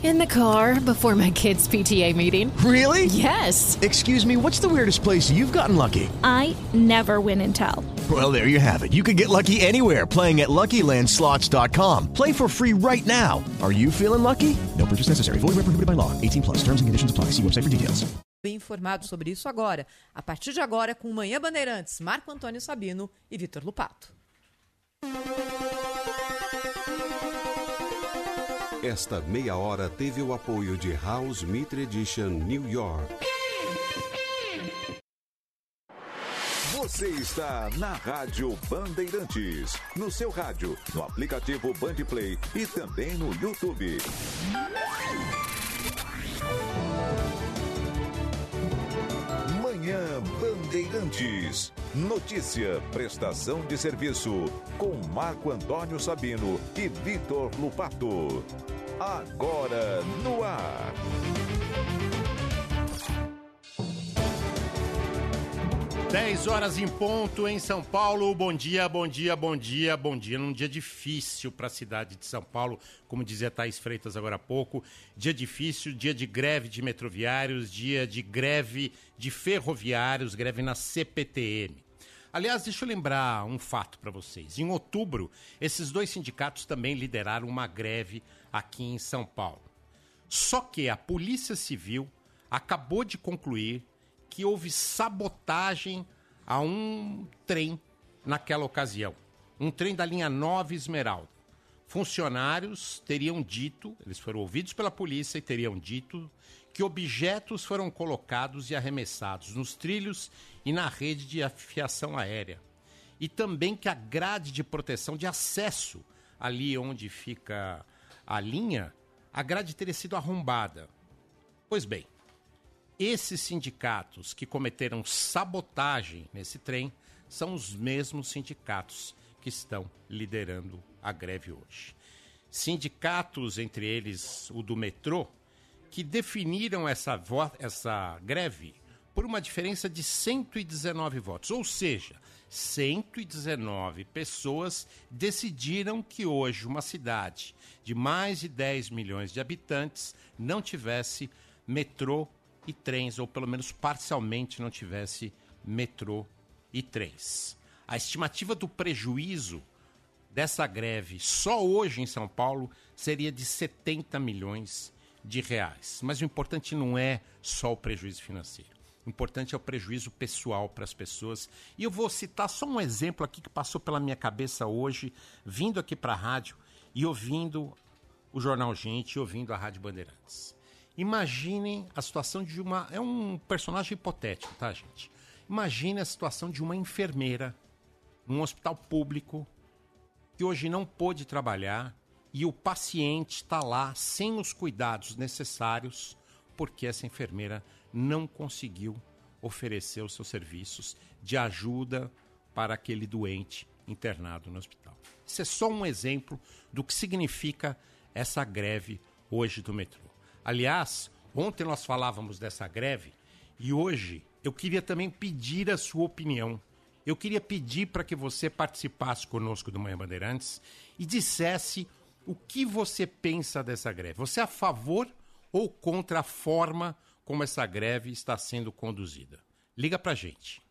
In the car before my kids' PTA meeting. Really? Yes. Excuse me, what's the weirdest place you've gotten lucky? I never win and tell. Well, there you have it. You can get lucky anywhere playing at LuckyLandSlots.com. Play for free right now. Are you feeling lucky? No purchase necessary. Void where prohibited by law. 18 plus. Terms and conditions apply. See website for details. Bem informado sobre isso agora, a partir de agora, com Manhã Bandeirantes, Marco Antônio Sabino e Vitor Lupato. Esta meia hora teve o apoio de House Mitre Edition New York. Você está na Rádio Bandeirantes, no seu rádio, no aplicativo Bandplay e também no YouTube. Manhã Bandeirantes. Notícia, prestação de serviço com Marco Antônio Sabino e Vitor Lupato. Agora no ar. Dez horas em ponto em São Paulo. Bom dia, bom dia, bom dia, bom dia. Num dia difícil para a cidade de São Paulo, como dizia Thais Freitas agora há pouco. Dia difícil, dia de greve de metroviários, dia de greve de ferroviários, greve na CPTM. Aliás, deixa eu lembrar um fato para vocês. Em outubro, esses dois sindicatos também lideraram uma greve aqui em São Paulo. Só que a Polícia Civil acabou de concluir que houve sabotagem a um trem naquela ocasião. Um trem da linha 9 Esmeralda. Funcionários teriam dito, eles foram ouvidos pela polícia e teriam dito que objetos foram colocados e arremessados nos trilhos e na rede de afiação aérea. E também que a grade de proteção de acesso ali onde fica a linha, a grade teria sido arrombada. Pois bem, esses sindicatos que cometeram sabotagem nesse trem são os mesmos sindicatos que estão liderando a greve hoje. Sindicatos, entre eles o do metrô, que definiram essa, essa greve por uma diferença de 119 votos. Ou seja, 119 pessoas decidiram que hoje uma cidade de mais de 10 milhões de habitantes não tivesse metrô e trens, ou pelo menos parcialmente não tivesse metrô e trens. A estimativa do prejuízo dessa greve só hoje em São Paulo seria de 70 milhões de reais. Mas o importante não é só o prejuízo financeiro. O importante é o prejuízo pessoal para as pessoas. E eu vou citar só um exemplo aqui que passou pela minha cabeça hoje, vindo aqui para a rádio e ouvindo o Jornal Gente e ouvindo a Rádio Bandeirantes. Imaginem a situação de uma. É um personagem hipotético, tá, gente? Imagine a situação de uma enfermeira num hospital público que hoje não pôde trabalhar e o paciente está lá sem os cuidados necessários porque essa enfermeira não conseguiu oferecer os seus serviços de ajuda para aquele doente internado no hospital. Isso é só um exemplo do que significa essa greve hoje do metrô. Aliás, ontem nós falávamos dessa greve e hoje eu queria também pedir a sua opinião. Eu queria pedir para que você participasse conosco do Manhã Bandeirantes e dissesse o que você pensa dessa greve. Você é a favor ou contra a forma como essa greve está sendo conduzida? Liga para gente.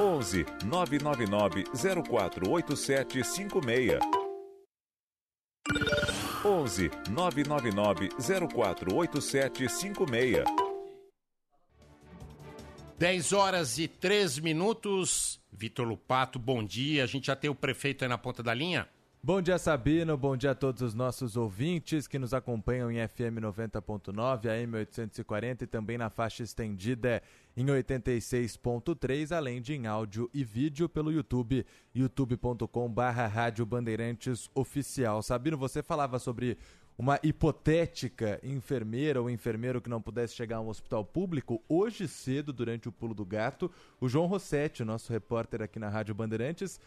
11 999 048756. 11 999 048756. 10 horas e 3 minutos. Vitor Lupato, bom dia. A gente já tem o prefeito aí na ponta da linha? Bom dia, Sabino. Bom dia a todos os nossos ouvintes que nos acompanham em FM 90.9, AM 840 e também na faixa estendida em 86.3, além de em áudio e vídeo pelo YouTube, youtube.com/barra Rádio Bandeirantes Oficial. Sabino, você falava sobre uma hipotética enfermeira ou enfermeiro que não pudesse chegar a um hospital público, hoje cedo, durante o pulo do gato, o João Rossetti, nosso repórter aqui na Rádio Bandeirantes,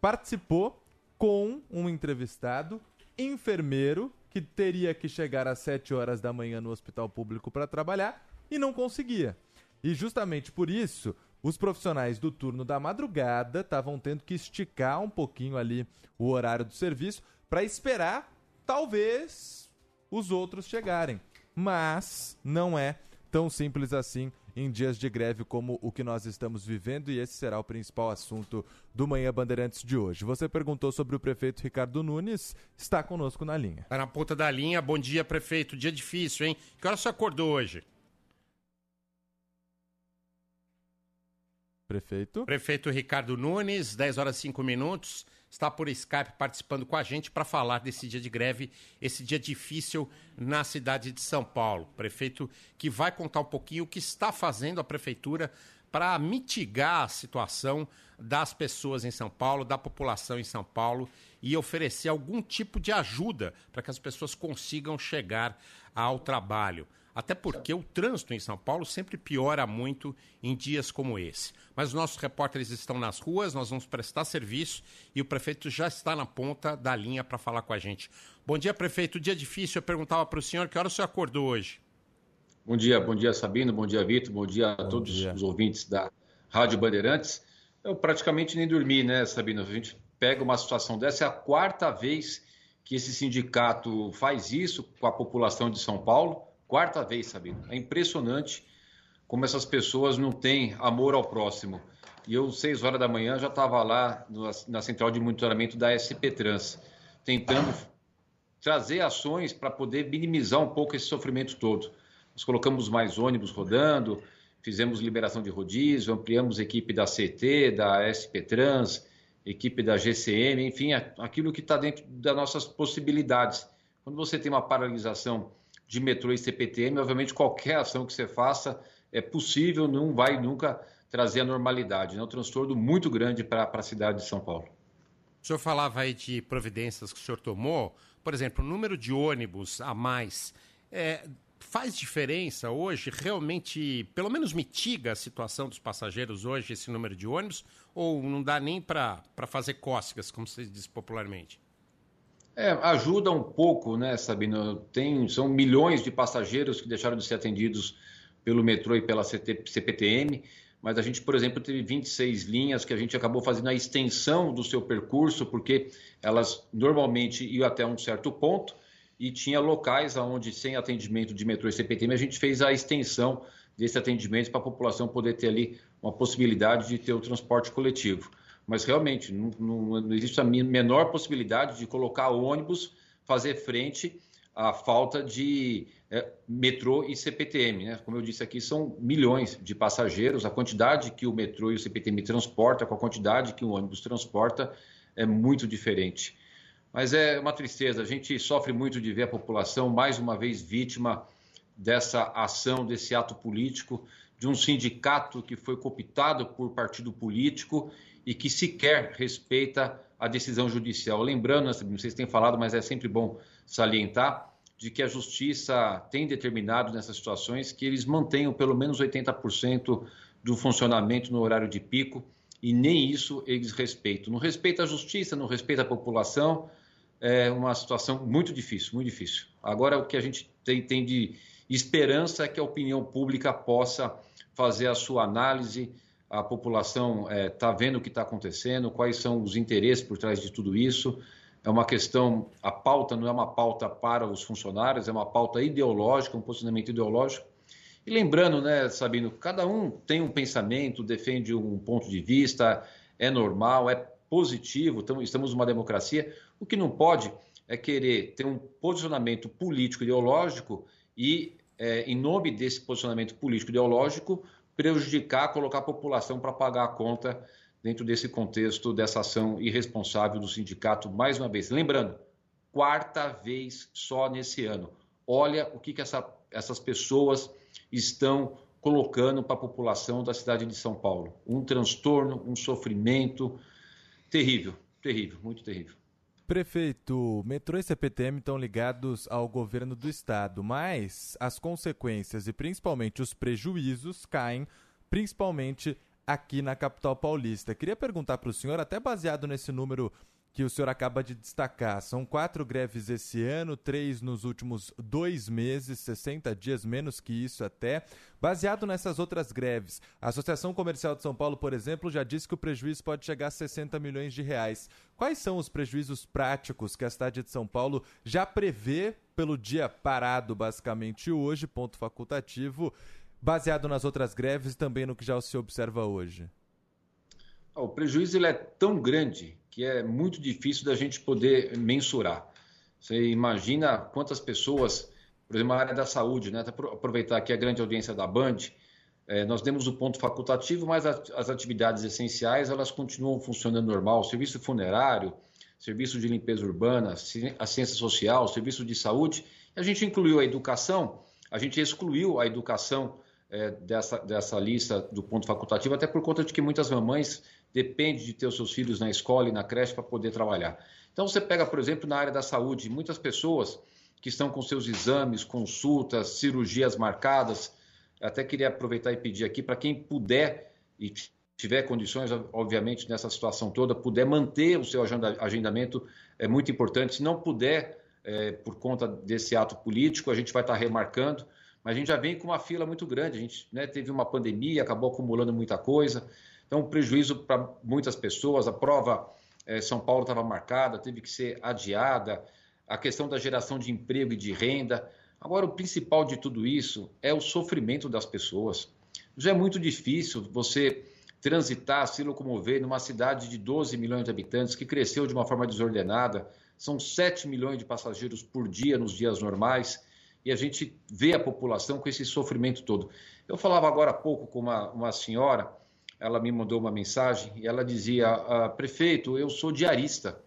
participou com um entrevistado enfermeiro que teria que chegar às 7 horas da manhã no hospital público para trabalhar e não conseguia. E justamente por isso, os profissionais do turno da madrugada estavam tendo que esticar um pouquinho ali o horário do serviço para esperar, talvez, os outros chegarem. Mas não é tão simples assim em dias de greve como o que nós estamos vivendo e esse será o principal assunto do Manhã Bandeirantes de hoje. Você perguntou sobre o prefeito Ricardo Nunes, está conosco na linha. Está na ponta da linha. Bom dia, prefeito. Dia difícil, hein? Que hora você acordou hoje? Prefeito. Prefeito Ricardo Nunes, 10 horas e 5 minutos está por Skype participando com a gente para falar desse dia de greve, esse dia difícil na cidade de São Paulo. Prefeito que vai contar um pouquinho o que está fazendo a prefeitura para mitigar a situação das pessoas em São Paulo, da população em São Paulo e oferecer algum tipo de ajuda para que as pessoas consigam chegar ao trabalho. Até porque o trânsito em São Paulo sempre piora muito em dias como esse. Mas os nossos repórteres estão nas ruas, nós vamos prestar serviço e o prefeito já está na ponta da linha para falar com a gente. Bom dia, prefeito. Dia difícil. Eu perguntava para o senhor que hora o senhor acordou hoje. Bom dia, bom dia, Sabino. Bom dia, Vitor. Bom dia a bom todos dia. os ouvintes da Rádio Bandeirantes. Eu praticamente nem dormi, né, Sabino? A gente pega uma situação dessa, é a quarta vez que esse sindicato faz isso com a população de São Paulo Quarta vez, Sabino. É impressionante como essas pessoas não têm amor ao próximo. E eu, seis horas da manhã, já estava lá na central de monitoramento da SP Trans, tentando trazer ações para poder minimizar um pouco esse sofrimento todo. Nós colocamos mais ônibus rodando, fizemos liberação de rodízio, ampliamos a equipe da CT, da SP Trans, equipe da GCM, enfim, aquilo que está dentro das nossas possibilidades. Quando você tem uma paralisação de metrô e CPTM, obviamente qualquer ação que você faça é possível, não vai nunca trazer a normalidade. É um transtorno muito grande para a cidade de São Paulo. O senhor falava aí de providências que o senhor tomou, por exemplo, o número de ônibus a mais é, faz diferença hoje? Realmente, pelo menos mitiga a situação dos passageiros hoje, esse número de ônibus? Ou não dá nem para fazer cócegas, como se diz popularmente? É, ajuda um pouco, né, Sabino? Tem, são milhões de passageiros que deixaram de ser atendidos pelo metrô e pela CT, CPTM, mas a gente, por exemplo, teve 26 linhas que a gente acabou fazendo a extensão do seu percurso, porque elas normalmente iam até um certo ponto e tinha locais onde, sem atendimento de metrô e CPTM, a gente fez a extensão desse atendimento para a população poder ter ali uma possibilidade de ter o transporte coletivo mas realmente não, não, não existe a menor possibilidade de colocar ônibus fazer frente à falta de é, metrô e CPTM. Né? Como eu disse aqui, são milhões de passageiros, a quantidade que o metrô e o CPTM transporta com a quantidade que o ônibus transporta é muito diferente. Mas é uma tristeza, a gente sofre muito de ver a população mais uma vez vítima dessa ação, desse ato político, de um sindicato que foi cooptado por partido político e que sequer respeita a decisão judicial. Lembrando, não sei se tem falado, mas é sempre bom salientar, de que a justiça tem determinado nessas situações que eles mantenham pelo menos 80% do funcionamento no horário de pico e nem isso eles respeitam. Não respeita a justiça, não respeita a população, é uma situação muito difícil, muito difícil. Agora, o que a gente tem, tem de esperança é que a opinião pública possa fazer a sua análise, a população está é, tá vendo o que está acontecendo, quais são os interesses por trás de tudo isso. É uma questão, a pauta não é uma pauta para os funcionários, é uma pauta ideológica, um posicionamento ideológico. E lembrando, né, Sabino, cada um tem um pensamento, defende um ponto de vista, é normal, é positivo, estamos numa democracia. O que não pode é querer ter um posicionamento político ideológico e, é, em nome desse posicionamento político ideológico, prejudicar, colocar a população para pagar a conta dentro desse contexto dessa ação irresponsável do sindicato, mais uma vez. Lembrando, quarta vez só nesse ano. Olha o que, que essa, essas pessoas estão colocando para a população da cidade de São Paulo. Um transtorno, um sofrimento terrível, terrível, muito terrível. Prefeito, metrô e CPTM estão ligados ao governo do estado, mas as consequências e principalmente os prejuízos caem principalmente aqui na capital paulista. Queria perguntar para o senhor, até baseado nesse número que o senhor acaba de destacar. São quatro greves esse ano, três nos últimos dois meses, 60 dias, menos que isso até. Baseado nessas outras greves, a Associação Comercial de São Paulo, por exemplo, já disse que o prejuízo pode chegar a 60 milhões de reais. Quais são os prejuízos práticos que a cidade de São Paulo já prevê pelo dia parado, basicamente hoje, ponto facultativo, baseado nas outras greves e também no que já se observa hoje? O prejuízo ele é tão grande que é muito difícil da gente poder mensurar. Você imagina quantas pessoas, por exemplo, na área da saúde, né? aproveitar aqui a grande audiência da Band, é, nós demos o ponto facultativo, mas as atividades essenciais elas continuam funcionando normal. Serviço funerário, serviço de limpeza urbana, a ciência social, serviço de saúde. A gente incluiu a educação, a gente excluiu a educação é, dessa, dessa lista do ponto facultativo, até por conta de que muitas mamães dependem de ter os seus filhos na escola e na creche para poder trabalhar. Então, você pega, por exemplo, na área da saúde, muitas pessoas que estão com seus exames, consultas, cirurgias marcadas. Até queria aproveitar e pedir aqui para quem puder e tiver condições, obviamente, nessa situação toda, puder manter o seu agendamento, é muito importante. Se não puder, é, por conta desse ato político, a gente vai estar remarcando mas a gente já vem com uma fila muito grande. A gente né, teve uma pandemia, acabou acumulando muita coisa. Então, prejuízo para muitas pessoas. A prova eh, São Paulo estava marcada, teve que ser adiada. A questão da geração de emprego e de renda. Agora, o principal de tudo isso é o sofrimento das pessoas. Já é muito difícil você transitar, se locomover numa cidade de 12 milhões de habitantes que cresceu de uma forma desordenada. São 7 milhões de passageiros por dia nos dias normais e a gente vê a população com esse sofrimento todo. Eu falava agora há pouco com uma, uma senhora, ela me mandou uma mensagem e ela dizia: ah, prefeito, eu sou diarista,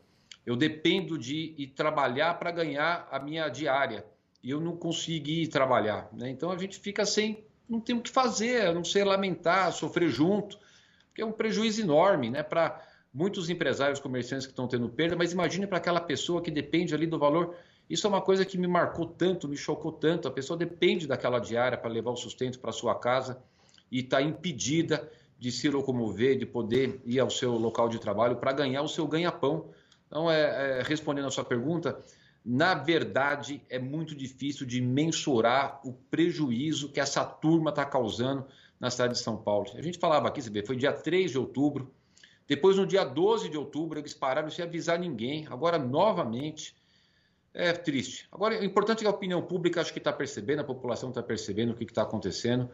eu dependo de ir trabalhar para ganhar a minha diária e eu não consegui trabalhar. Né? Então a gente fica sem, não tem o que fazer, a não ser lamentar, sofrer junto, porque é um prejuízo enorme né, para muitos empresários, comerciantes que estão tendo perda, mas imagine para aquela pessoa que depende ali do valor isso é uma coisa que me marcou tanto, me chocou tanto. A pessoa depende daquela diária para levar o sustento para sua casa e está impedida de se locomover, de poder ir ao seu local de trabalho para ganhar o seu ganha-pão. Então, é, é, respondendo a sua pergunta, na verdade, é muito difícil de mensurar o prejuízo que essa turma está causando na cidade de São Paulo. A gente falava aqui, você vê, foi dia 3 de outubro, depois no dia 12 de outubro eles pararam sem avisar ninguém, agora novamente é triste. Agora, o importante é que a opinião pública acho que está percebendo, a população está percebendo o que está acontecendo.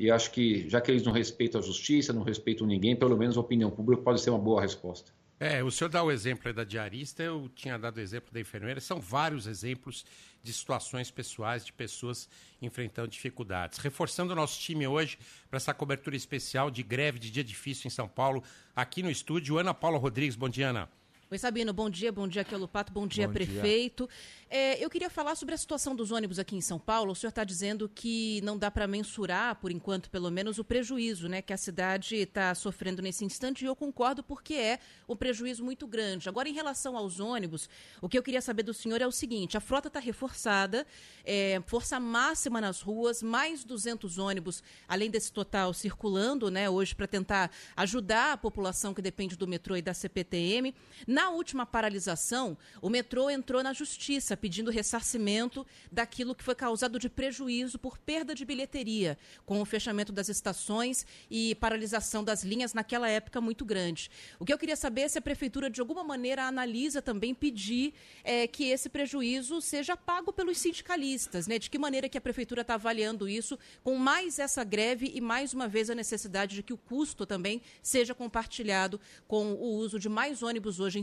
E acho que, já que eles não respeitam a justiça, não respeitam ninguém, pelo menos a opinião pública pode ser uma boa resposta. É, o senhor dá o exemplo da diarista, eu tinha dado o exemplo da enfermeira. São vários exemplos de situações pessoais, de pessoas enfrentando dificuldades. Reforçando o nosso time hoje para essa cobertura especial de greve de dia difícil em São Paulo, aqui no estúdio, Ana Paula Rodrigues. Bom dia, Ana. Oi, Sabino, bom dia, bom dia aqui ao Lupato, bom dia, bom prefeito. Dia. É, eu queria falar sobre a situação dos ônibus aqui em São Paulo. O senhor está dizendo que não dá para mensurar, por enquanto, pelo menos, o prejuízo né, que a cidade está sofrendo nesse instante, e eu concordo porque é um prejuízo muito grande. Agora, em relação aos ônibus, o que eu queria saber do senhor é o seguinte: a frota está reforçada, é, força máxima nas ruas, mais 200 ônibus, além desse total, circulando né, hoje para tentar ajudar a população que depende do metrô e da CPTM. Na última paralisação, o metrô entrou na justiça pedindo ressarcimento daquilo que foi causado de prejuízo por perda de bilheteria, com o fechamento das estações e paralisação das linhas naquela época muito grande. O que eu queria saber é se a prefeitura, de alguma maneira, analisa também pedir é, que esse prejuízo seja pago pelos sindicalistas, né? De que maneira que a prefeitura está avaliando isso, com mais essa greve e mais uma vez a necessidade de que o custo também seja compartilhado com o uso de mais ônibus hoje em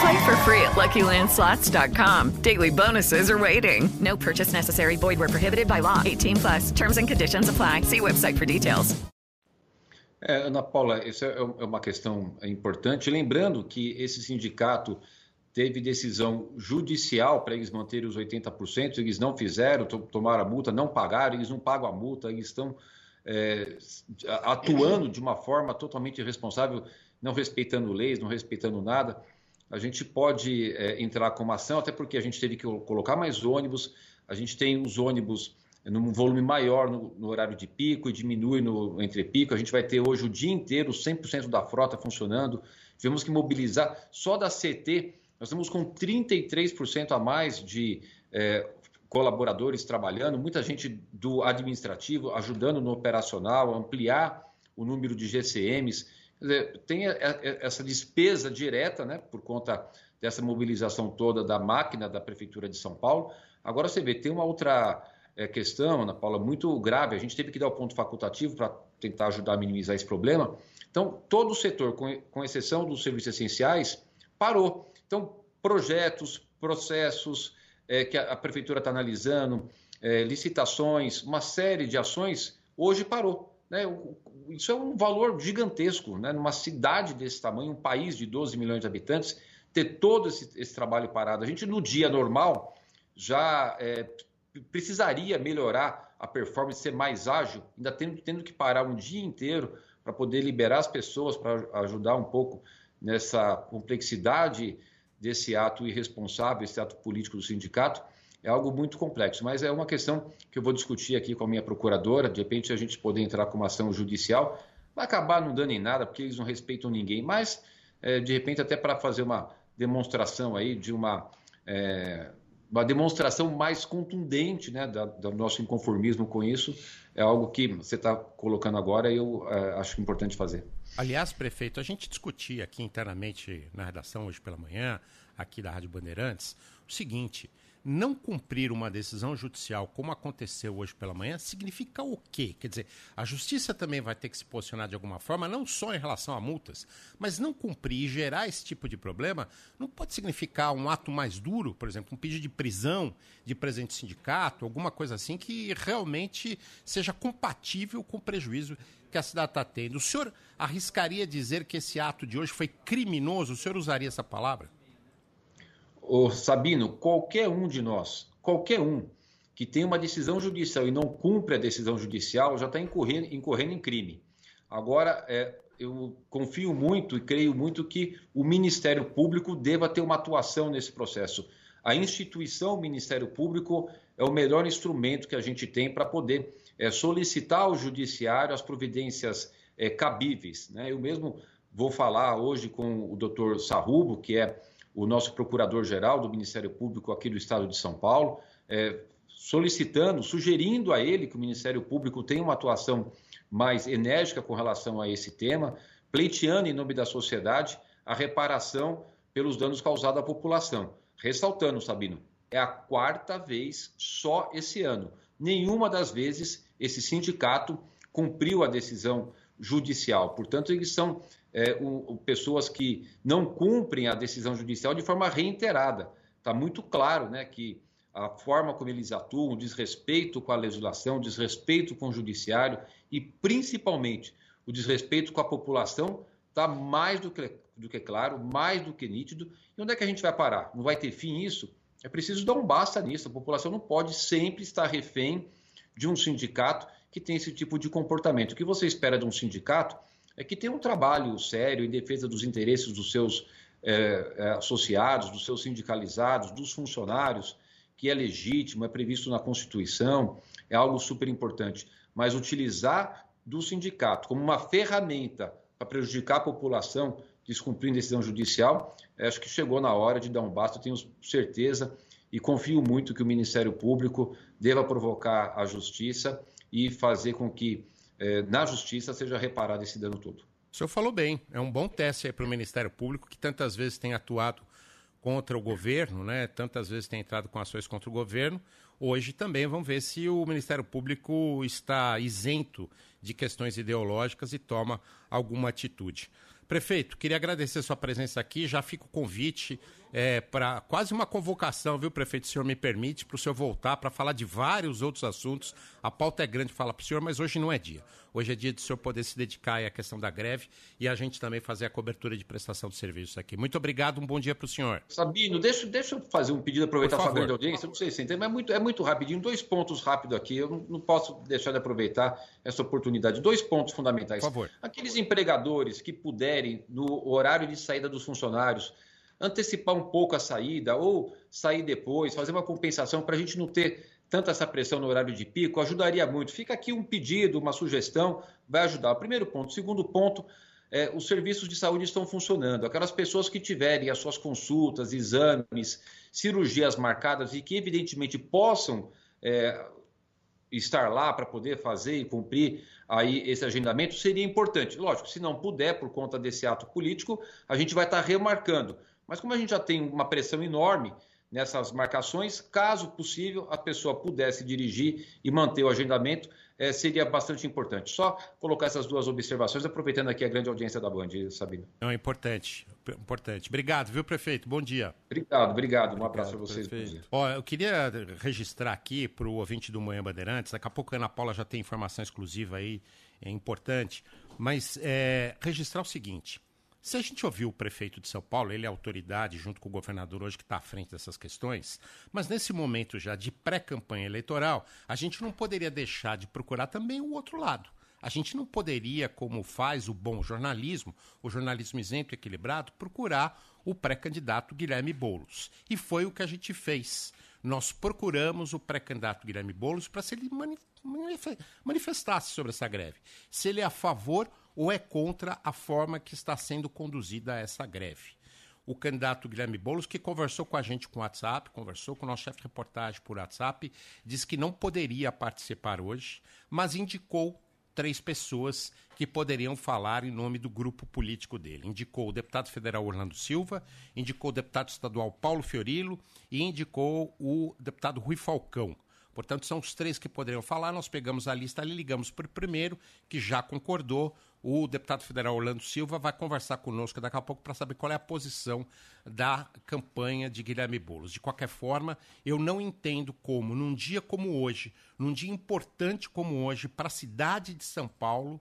Play for free at LuckyLandSlots.com. Daily bonuses are waiting. No purchase necessary. Void where prohibited by law. 18 plus. Terms and conditions apply. See website for details. É, Ana Paula, essa é uma questão importante. Lembrando que esse sindicato teve decisão judicial para eles manterem os 80%, eles não fizeram, tomaram a multa, não pagaram, eles não pagam a multa, eles estão é, atuando de uma forma totalmente irresponsável, não respeitando leis, não respeitando nada. A gente pode é, entrar com uma ação, até porque a gente teve que colocar mais ônibus, a gente tem os ônibus num volume maior no, no horário de pico e diminui no entrepico. A gente vai ter hoje o dia inteiro 100% da frota funcionando. Tivemos que mobilizar só da CT nós estamos com 33% a mais de é, colaboradores trabalhando, muita gente do administrativo ajudando no operacional, ampliar o número de GCMs. Tem essa despesa direta, né, por conta dessa mobilização toda da máquina da Prefeitura de São Paulo. Agora você vê, tem uma outra é, questão, Ana Paula, muito grave. A gente teve que dar o ponto facultativo para tentar ajudar a minimizar esse problema. Então, todo o setor, com, exceção dos serviços essenciais, parou. Então, projetos, processos é, que a, a prefeitura está analisando, é, licitações, uma série de ações, hoje parou. Né? Isso é um valor gigantesco, né? numa cidade desse tamanho, um país de 12 milhões de habitantes, ter todo esse, esse trabalho parado. A gente, no dia normal, já é, precisaria melhorar a performance, ser mais ágil, ainda tendo, tendo que parar um dia inteiro para poder liberar as pessoas, para ajudar um pouco nessa complexidade desse ato irresponsável, esse ato político do sindicato, é algo muito complexo. Mas é uma questão que eu vou discutir aqui com a minha procuradora. De repente, a gente poder entrar com uma ação judicial, vai acabar não dando em nada, porque eles não respeitam ninguém. Mas, é, de repente, até para fazer uma demonstração aí de uma. É, uma demonstração mais contundente né, da, do nosso inconformismo com isso, é algo que você está colocando agora e eu é, acho importante fazer. Aliás, prefeito, a gente discutia aqui internamente na redação hoje pela manhã, aqui da Rádio Bandeirantes, o seguinte: não cumprir uma decisão judicial como aconteceu hoje pela manhã significa o quê? Quer dizer, a justiça também vai ter que se posicionar de alguma forma, não só em relação a multas, mas não cumprir e gerar esse tipo de problema não pode significar um ato mais duro, por exemplo, um pedido de prisão de presente sindicato, alguma coisa assim que realmente seja compatível com o prejuízo que a cidade está tendo. O senhor arriscaria dizer que esse ato de hoje foi criminoso? O senhor usaria essa palavra? Ô, Sabino, qualquer um de nós, qualquer um que tem uma decisão judicial e não cumpre a decisão judicial já está incorrendo, incorrendo em crime. Agora, é, eu confio muito e creio muito que o Ministério Público deva ter uma atuação nesse processo. A instituição Ministério Público é o melhor instrumento que a gente tem para poder é, solicitar ao judiciário as providências é, cabíveis. Né? Eu mesmo vou falar hoje com o doutor Sarrubo, que é o nosso procurador-geral do Ministério Público aqui do Estado de São Paulo, é, solicitando, sugerindo a ele que o Ministério Público tenha uma atuação mais enérgica com relação a esse tema, pleiteando em nome da sociedade a reparação pelos danos causados à população. Ressaltando, Sabino, é a quarta vez só esse ano. Nenhuma das vezes esse sindicato cumpriu a decisão judicial. Portanto, eles são é, o, pessoas que não cumprem a decisão judicial de forma reiterada. Está muito claro né, que a forma como eles atuam, desrespeito com a legislação, desrespeito com o judiciário e, principalmente, o desrespeito com a população está mais do que, do que claro, mais do que nítido. E onde é que a gente vai parar? Não vai ter fim isso? É preciso dar um basta nisso. A população não pode sempre estar refém de um sindicato que tem esse tipo de comportamento. O que você espera de um sindicato é que tenha um trabalho sério em defesa dos interesses dos seus é, é, associados, dos seus sindicalizados, dos funcionários, que é legítimo, é previsto na Constituição, é algo super importante. Mas utilizar do sindicato como uma ferramenta para prejudicar a população, descumprindo decisão judicial, acho que chegou na hora de dar um basta. Tenho certeza e confio muito que o Ministério Público deva provocar a justiça e fazer com que eh, na justiça seja reparado esse dano todo. O senhor falou bem, é um bom teste para o Ministério Público que tantas vezes tem atuado contra o governo, né? Tantas vezes tem entrado com ações contra o governo. Hoje também vamos ver se o Ministério Público está isento de questões ideológicas e toma alguma atitude. Prefeito, queria agradecer sua presença aqui. Já fica o convite é, para quase uma convocação, viu, prefeito? Se o senhor me permite, para o senhor voltar para falar de vários outros assuntos. A pauta é grande, fala para o senhor, mas hoje não é dia. Hoje é dia de o senhor poder se dedicar à questão da greve e a gente também fazer a cobertura de prestação de serviços aqui. Muito obrigado, um bom dia para o senhor. Sabino, deixa, deixa eu fazer um pedido, aproveitar a sua grande audiência. Não sei se entende, mas é muito, é muito rapidinho. Dois pontos rápidos aqui. Eu não, não posso deixar de aproveitar essa oportunidade. Dois pontos fundamentais. Por favor. Aqueles empregadores que puderem, no horário de saída dos funcionários, antecipar um pouco a saída ou sair depois, fazer uma compensação para a gente não ter tanta essa pressão no horário de pico, ajudaria muito. Fica aqui um pedido, uma sugestão, vai ajudar. Primeiro ponto. Segundo ponto, é, os serviços de saúde estão funcionando. Aquelas pessoas que tiverem as suas consultas, exames, cirurgias marcadas e que, evidentemente, possam é, estar lá para poder fazer e cumprir aí esse agendamento, seria importante. Lógico, se não puder, por conta desse ato político, a gente vai estar remarcando. Mas como a gente já tem uma pressão enorme nessas marcações, caso possível a pessoa pudesse dirigir e manter o agendamento, eh, seria bastante importante. Só colocar essas duas observações, aproveitando aqui a grande audiência da Band, Sabino. Não, é importante, importante. Obrigado, viu, prefeito? Bom dia. Obrigado, obrigado. Um abraço para vocês. Ó, eu queria registrar aqui para o ouvinte do Manhã Bandeirantes, daqui a pouco a Ana Paula já tem informação exclusiva aí, é importante, mas é, registrar o seguinte. Se a gente ouviu o prefeito de São Paulo, ele é autoridade junto com o governador hoje que está à frente dessas questões, mas nesse momento já de pré-campanha eleitoral, a gente não poderia deixar de procurar também o outro lado. A gente não poderia, como faz o bom jornalismo, o jornalismo isento e equilibrado, procurar o pré-candidato Guilherme Boulos. E foi o que a gente fez. Nós procuramos o pré-candidato Guilherme Boulos para se ele manifestasse sobre essa greve. Se ele é a favor ou é contra a forma que está sendo conduzida essa greve. O candidato Guilherme Boulos, que conversou com a gente com WhatsApp, conversou com o nosso chefe de reportagem por WhatsApp, disse que não poderia participar hoje, mas indicou três pessoas que poderiam falar em nome do grupo político dele. Indicou o deputado federal Orlando Silva, indicou o deputado estadual Paulo Fiorilo e indicou o deputado Rui Falcão. Portanto, são os três que poderiam falar. Nós pegamos a lista ali, ligamos para o primeiro, que já concordou, o deputado federal Orlando Silva vai conversar conosco daqui a pouco para saber qual é a posição da campanha de Guilherme Boulos. De qualquer forma, eu não entendo como, num dia como hoje, num dia importante como hoje, para a cidade de São Paulo,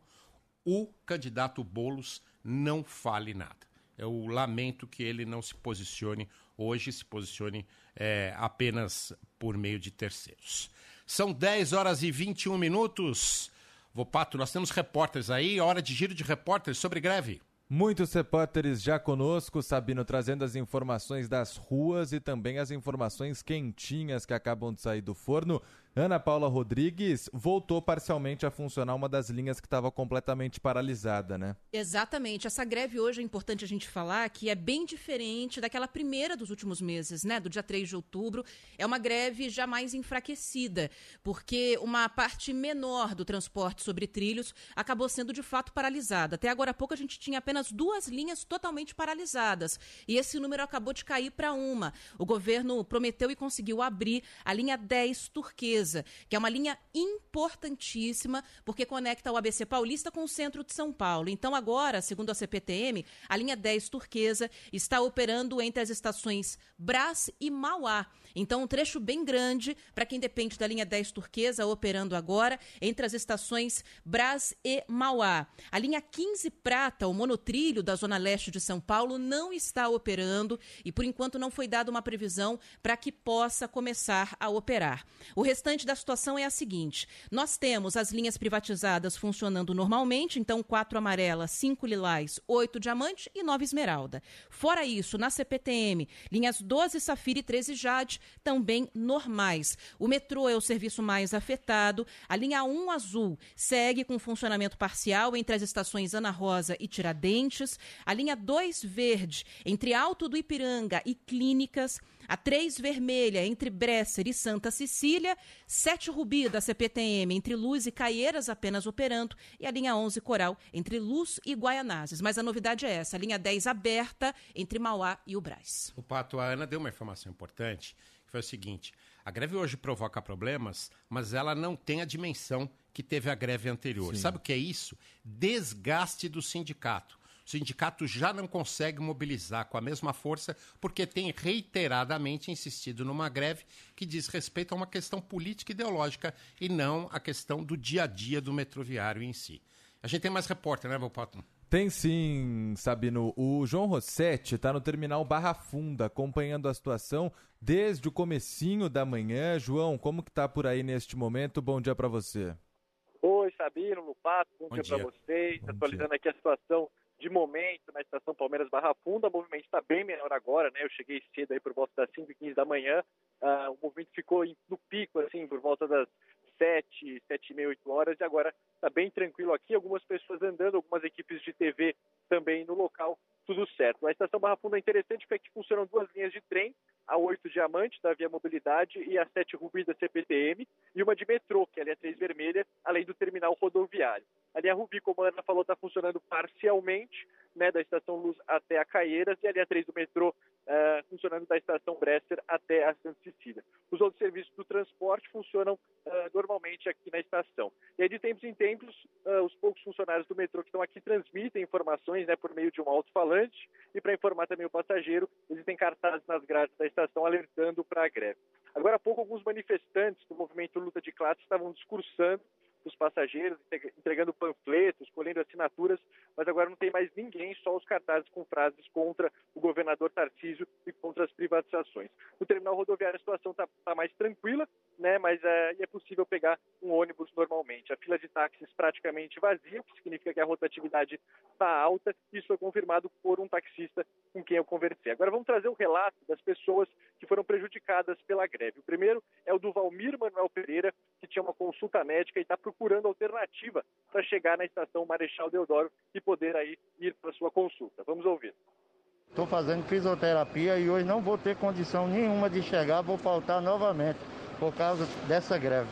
o candidato Boulos não fale nada. Eu lamento que ele não se posicione hoje, se posicione é, apenas por meio de terceiros. São 10 horas e 21 minutos. Vopato, nós temos repórteres aí, hora de giro de repórteres sobre greve. Muitos repórteres já conosco, Sabino, trazendo as informações das ruas e também as informações quentinhas que acabam de sair do forno. Ana Paula Rodrigues voltou parcialmente a funcionar uma das linhas que estava completamente paralisada, né? Exatamente. Essa greve hoje é importante a gente falar que é bem diferente daquela primeira dos últimos meses, né? Do dia 3 de outubro. É uma greve já mais enfraquecida, porque uma parte menor do transporte sobre trilhos acabou sendo de fato paralisada. Até agora há pouco a gente tinha apenas duas linhas totalmente paralisadas. E esse número acabou de cair para uma. O governo prometeu e conseguiu abrir a linha 10 turquesa que é uma linha importantíssima, porque conecta o ABC Paulista com o centro de São Paulo. Então, agora, segundo a CPTM, a linha 10 Turquesa está operando entre as estações Brás e Mauá. Então, um trecho bem grande para quem depende da linha 10 Turquesa, operando agora entre as estações Brás e Mauá. A linha 15 Prata, o monotrilho da zona leste de São Paulo, não está operando e, por enquanto, não foi dada uma previsão para que possa começar a operar. O restante da situação é a seguinte: nós temos as linhas privatizadas funcionando normalmente, então quatro amarelas, cinco lilás, oito diamante e nove esmeralda. Fora isso, na CPTM, linhas 12 Safira e 13 Jade também normais. O metrô é o serviço mais afetado. A linha 1 azul segue com funcionamento parcial entre as estações Ana Rosa e Tiradentes. A linha 2 verde entre Alto do Ipiranga e Clínicas, a 3 vermelha entre Bresser e Santa Cecília, 7 rubi da CPTM entre Luz e Caieiras apenas operando e a linha 11 Coral entre Luz e Guaianazes. Mas a novidade é essa, a linha 10 aberta entre Mauá e o Braz. O Pato, a Ana deu uma informação importante, foi o seguinte, a greve hoje provoca problemas, mas ela não tem a dimensão que teve a greve anterior. Sim. Sabe o que é isso? Desgaste do sindicato. O sindicato já não consegue mobilizar com a mesma força porque tem reiteradamente insistido numa greve que diz respeito a uma questão política e ideológica e não a questão do dia a dia do metroviário em si. A gente tem mais repórter, né, Valpato? Tem sim, Sabino. O João Rossetti está no terminal Barra Funda, acompanhando a situação desde o comecinho da manhã. João, como que tá por aí neste momento? Bom dia para você. Oi, Sabino, Lupato, bom, Bom dia, dia. para vocês. Bom Atualizando aqui a situação de momento na estação Palmeiras Barra Funda. O movimento está bem menor agora, né? Eu cheguei cedo aí por volta das 5h15 da manhã. Ah, o movimento ficou em- no pico, assim, por volta das 7, 7 e meia, 8 horas. E agora está bem tranquilo aqui. Algumas pessoas andando, algumas equipes de TV também no local. Tudo certo. A estação Barra Funda é interessante porque aqui funcionam duas linhas de trem, a 8 Diamante, da Via Mobilidade, e a 7 Rubi da CPTM, e uma de metrô, que é a linha 3 Vermelha, além do terminal rodoviário. A linha Rubi, como a Ana falou, está funcionando parcialmente, né, da Estação Luz até a Caieiras, e a linha 3 do metrô eh, funcionando da Estação Bresser até a Santa Cecília. Os outros serviços do transporte funcionam eh, normalmente aqui na estação. E aí, de tempos em tempos, eh, os poucos funcionários do metrô que estão aqui transmitem informações né, por meio de um alto-falante, e para informar também o passageiro, existem cartazes nas grades da estação alertando para a greve. Agora há pouco, alguns manifestantes do movimento Luta de Classe estavam discursando os passageiros, entre- entregando panfletos, colhendo assinaturas, mas agora não tem mais ninguém, só os cartazes com frases contra o governador Tarcísio e contra as privatizações. No terminal rodoviário a situação está mais tranquila, né, mas é, é possível pegar um ônibus normalmente. A fila de táxis praticamente vazia, o que significa que a rotatividade está alta. Isso foi confirmado por um taxista com quem eu conversei. Agora vamos trazer o relato das pessoas que foram prejudicadas pela greve. O primeiro é o do Valmir Manuel Pereira, que tinha uma consulta médica e está procurando alternativa para chegar na estação Marechal Deodoro e poder aí ir para sua consulta. Vamos ouvir. Estou fazendo fisioterapia e hoje não vou ter condição nenhuma de chegar, vou faltar novamente por causa dessa greve.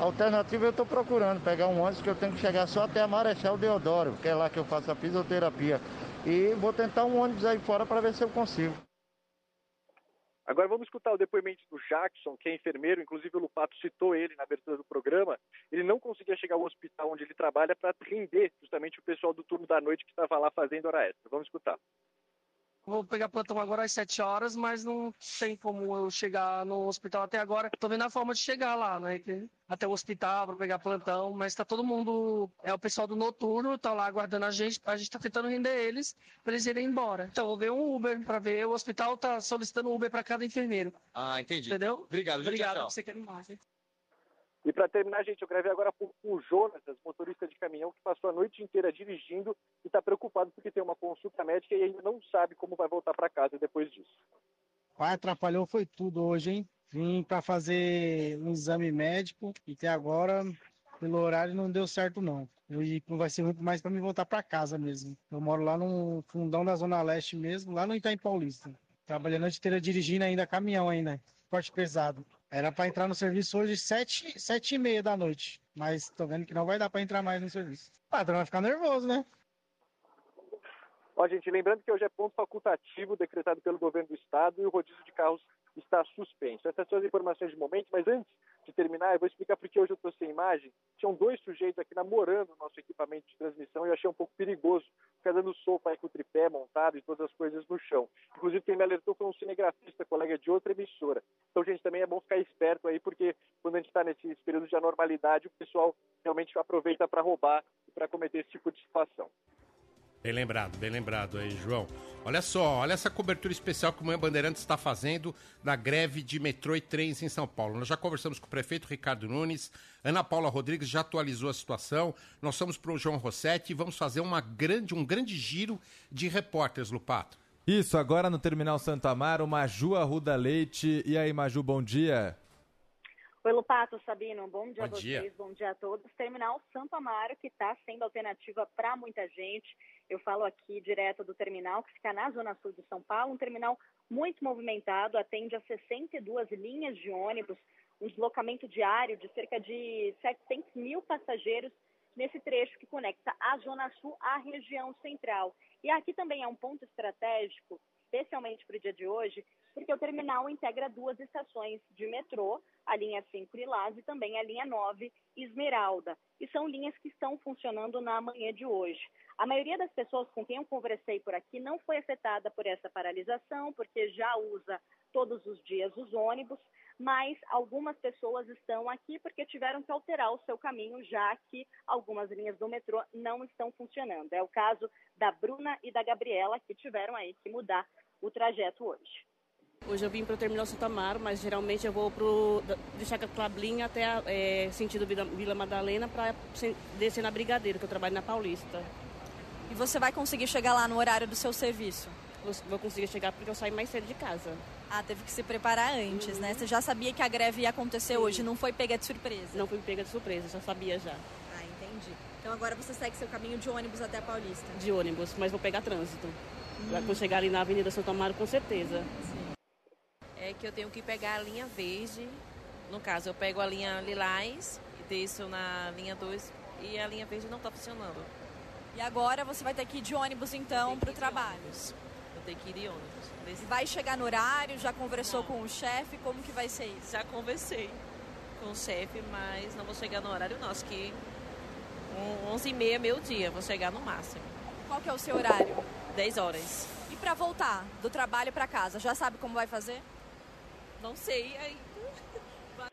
Alternativa eu estou procurando, pegar um ônibus que eu tenho que chegar só até a Marechal Deodoro, que é lá que eu faço a fisioterapia. E vou tentar um ônibus aí fora para ver se eu consigo. Agora vamos escutar o depoimento do Jackson, que é enfermeiro, inclusive o Lupato citou ele na abertura do programa. Ele não conseguia chegar ao hospital onde ele trabalha para atender justamente o pessoal do turno da noite que estava lá fazendo hora extra. Vamos escutar. Vou pegar plantão agora às 7 horas, mas não tem como eu chegar no hospital até agora. Tô vendo a forma de chegar lá, né? que- Até o hospital para pegar plantão, mas tá todo mundo. É o pessoal do noturno, tá lá aguardando a gente. A gente tá tentando render eles para eles irem embora. Então, vou ver um Uber para ver. O hospital tá solicitando um Uber para cada enfermeiro. Ah, entendi. Entendeu? Obrigado, viu? Obrigado. Tchau, tchau. Você quer mais, hein? E para terminar, gente, eu gravei agora com o Jonas, motorista de caminhão, que passou a noite inteira dirigindo e está preocupado porque tem uma consulta médica e ainda não sabe como vai voltar para casa depois disso. Pai, atrapalhou foi tudo hoje, hein? Vim para fazer um exame médico e até agora, pelo horário, não deu certo, não. Hoje vai ser muito mais para me voltar para casa mesmo. Eu moro lá no fundão da Zona Leste mesmo, lá no Itaim Paulista. Trabalhei a noite inteira dirigindo ainda, caminhão ainda, porte pesado. Era para entrar no serviço hoje sete, sete e meia da noite, mas tô vendo que não vai dar para entrar mais no serviço. O patrão vai ficar nervoso, né? Ó, gente, lembrando que hoje é ponto facultativo decretado pelo governo do estado e o rodízio de carros está suspenso. Essas são as informações de momento, mas antes de terminar, eu vou explicar porque hoje eu estou sem imagem. Tinham dois sujeitos aqui namorando o nosso equipamento de transmissão e eu achei um pouco perigoso ficar dando sopa aí com o tripé montado e todas as coisas no chão. Inclusive, quem me alertou foi um cinegrafista, colega de outra emissora. Então, gente, também é bom ficar esperto aí, porque quando a gente está nesses períodos de anormalidade, o pessoal realmente aproveita para roubar e para cometer esse tipo de situação. Bem lembrado, bem lembrado aí, João. Olha só, olha essa cobertura especial que o Manhã Bandeirantes está fazendo da greve de metrô e trens em São Paulo. Nós já conversamos com o prefeito Ricardo Nunes, Ana Paula Rodrigues já atualizou a situação. Nós somos para o João Rossetti e vamos fazer uma grande, um grande giro de repórteres, Lupato. Isso, agora no Terminal Santo Amaro, Maju Arruda Leite. E aí, Maju, bom dia. Oi, Lupato, Sabino, bom dia Bom a vocês, dia. bom dia a todos. Terminal Santo Amaro, que está sendo alternativa para muita gente. Eu falo aqui direto do terminal, que fica na zona sul de São Paulo, um terminal muito movimentado, atende a 62 linhas de ônibus, um deslocamento diário de cerca de 700 mil passageiros nesse trecho que conecta a Zona Sul à região central. E aqui também é um ponto estratégico, especialmente para o dia de hoje, porque o terminal integra duas estações de metrô, a linha 5 Lilás e também a linha 9 Esmeralda. E são linhas que estão funcionando na manhã de hoje. A maioria das pessoas com quem eu conversei por aqui não foi afetada por essa paralisação, porque já usa todos os dias os ônibus, mas algumas pessoas estão aqui porque tiveram que alterar o seu caminho, já que algumas linhas do metrô não estão funcionando. É o caso da Bruna e da Gabriela, que tiveram aí que mudar o trajeto hoje. Hoje eu vim para o Terminal Santa Amaro, mas geralmente eu vou pro, de Chacaclablinha até é, sentido Vila, Vila Madalena para descer na Brigadeiro, que eu trabalho na Paulista. E você vai conseguir chegar lá no horário do seu serviço? Vou, vou conseguir chegar porque eu saio mais cedo de casa. Ah, teve que se preparar antes, uhum. né? Você já sabia que a greve ia acontecer Sim. hoje, não foi pega de surpresa? Não fui pega de surpresa, já sabia já. Ah, entendi. Então agora você segue seu caminho de ônibus até a Paulista? De ônibus, mas vou pegar trânsito. Hum. Quando chegar ali na Avenida Santo Amaro, com certeza. Sim é que eu tenho que pegar a linha verde. No caso, eu pego a linha lilás e desço na linha 2 e a linha verde não está funcionando. E agora você vai ter que ir de ônibus então para o trabalho? Eu tenho que ir de ônibus. Desse... Vai chegar no horário? Já conversou não. com o chefe? Como que vai ser isso? Já conversei com o chefe, mas não vou chegar no horário nosso, que 11h30 é meu dia, vou chegar no máximo. Qual que é o seu horário? 10 horas. E para voltar do trabalho para casa, já sabe como vai fazer? Não sei ainda.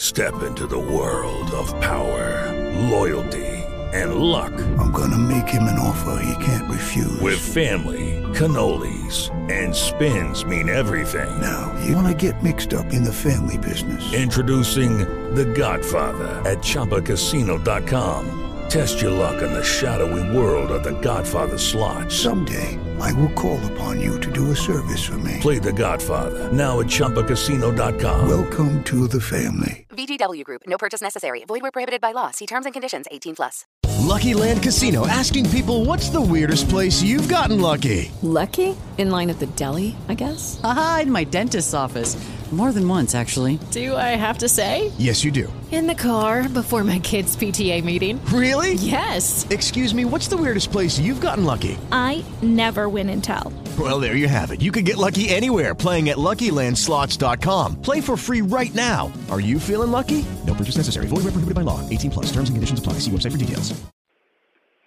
Step into the world of power, loyalty, and luck. I'm gonna make him an offer he can't refuse. With family, cannolis, and spins mean everything. Now, you wanna get mixed up in the family business. Introducing The Godfather at ChumbaCasino.com. Test your luck in the shadowy world of The Godfather slot. Someday. I will call upon you to do a service for me. Play the Godfather. Now at Chumpacasino.com. Welcome to the family. VGW Group. No purchase necessary. Void where prohibited by law. See terms and conditions 18 plus. Lucky Land Casino asking people what's the weirdest place you've gotten lucky? Lucky? In line at the deli, I guess? Aha, in my dentist's office. More than once, actually. Do I have to say? Yes, you do. In the car before my kids' PTA meeting. Really? Yes. Excuse me, what's the weirdest place you've gotten lucky? I never win and tell. Well, there you have it. You can get lucky anywhere playing at LuckyLandSlots.com. Play for free right now. Are you feeling lucky? No purchase necessary. Void where prohibited by law. 18 plus. Terms and conditions apply. See website for details.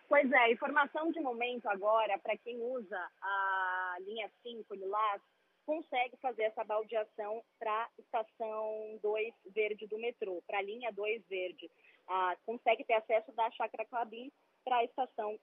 Pois é, informação de momento agora para quem usa a linha 5 Lilás consegue fazer essa baldeação para a estação 2 verde do metrô, para a linha 2 verde. Ah, consegue ter acesso da Chácara Clabim para a estação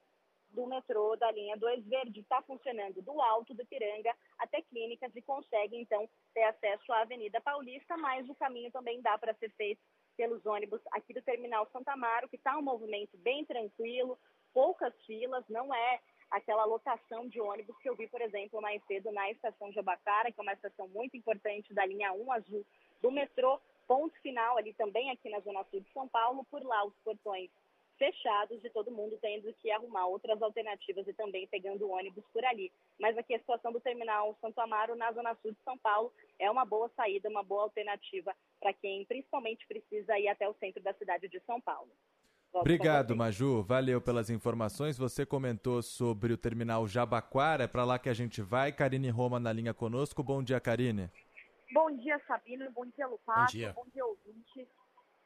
do metrô da linha 2 verde. Está funcionando do Alto do Piranga até Clínicas e consegue, então, ter acesso à Avenida Paulista, mas o caminho também dá para ser feito pelos ônibus aqui do Terminal Santa Amaro, que está um movimento bem tranquilo, poucas filas, não é aquela lotação de ônibus que eu vi, por exemplo, mais cedo na estação de Abacara, que é uma estação muito importante da linha 1 azul do metrô, ponto final ali também aqui na Zona Sul de São Paulo, por lá os portões fechados e todo mundo tendo que arrumar outras alternativas e também pegando ônibus por ali. Mas aqui a situação do terminal Santo Amaro na Zona Sul de São Paulo é uma boa saída, uma boa alternativa para quem principalmente precisa ir até o centro da cidade de São Paulo. Obrigado, Maju. Valeu pelas informações. Você comentou sobre o terminal Jabaquara. É para lá que a gente vai. Karine Roma na linha conosco. Bom dia, Karine. Bom dia, Sabino. Bom dia, Lupato. Bom dia, Bom dia ouvinte.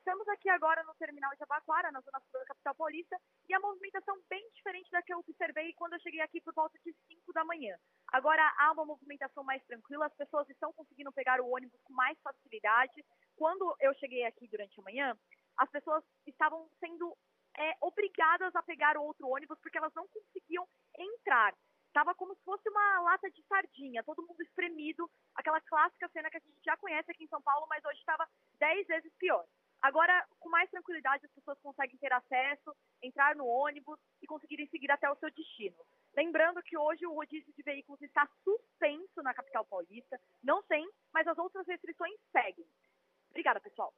Estamos aqui agora no terminal Jabaquara, na zona sul da capital paulista, e a movimentação bem diferente da que eu observei quando eu cheguei aqui por volta de 5 da manhã. Agora há uma movimentação mais tranquila, as pessoas estão conseguindo pegar o ônibus com mais facilidade. Quando eu cheguei aqui durante a manhã, as pessoas estavam sendo é, obrigadas a pegar outro ônibus porque elas não conseguiam entrar. Estava como se fosse uma lata de sardinha, todo mundo espremido, aquela clássica cena que a gente já conhece aqui em São Paulo, mas hoje estava dez vezes pior. Agora, com mais tranquilidade, as pessoas conseguem ter acesso, entrar no ônibus e conseguirem seguir até o seu destino. Lembrando que hoje o rodízio de veículos está suspenso na capital paulista, não tem, mas as outras restrições seguem. Obrigada, pessoal.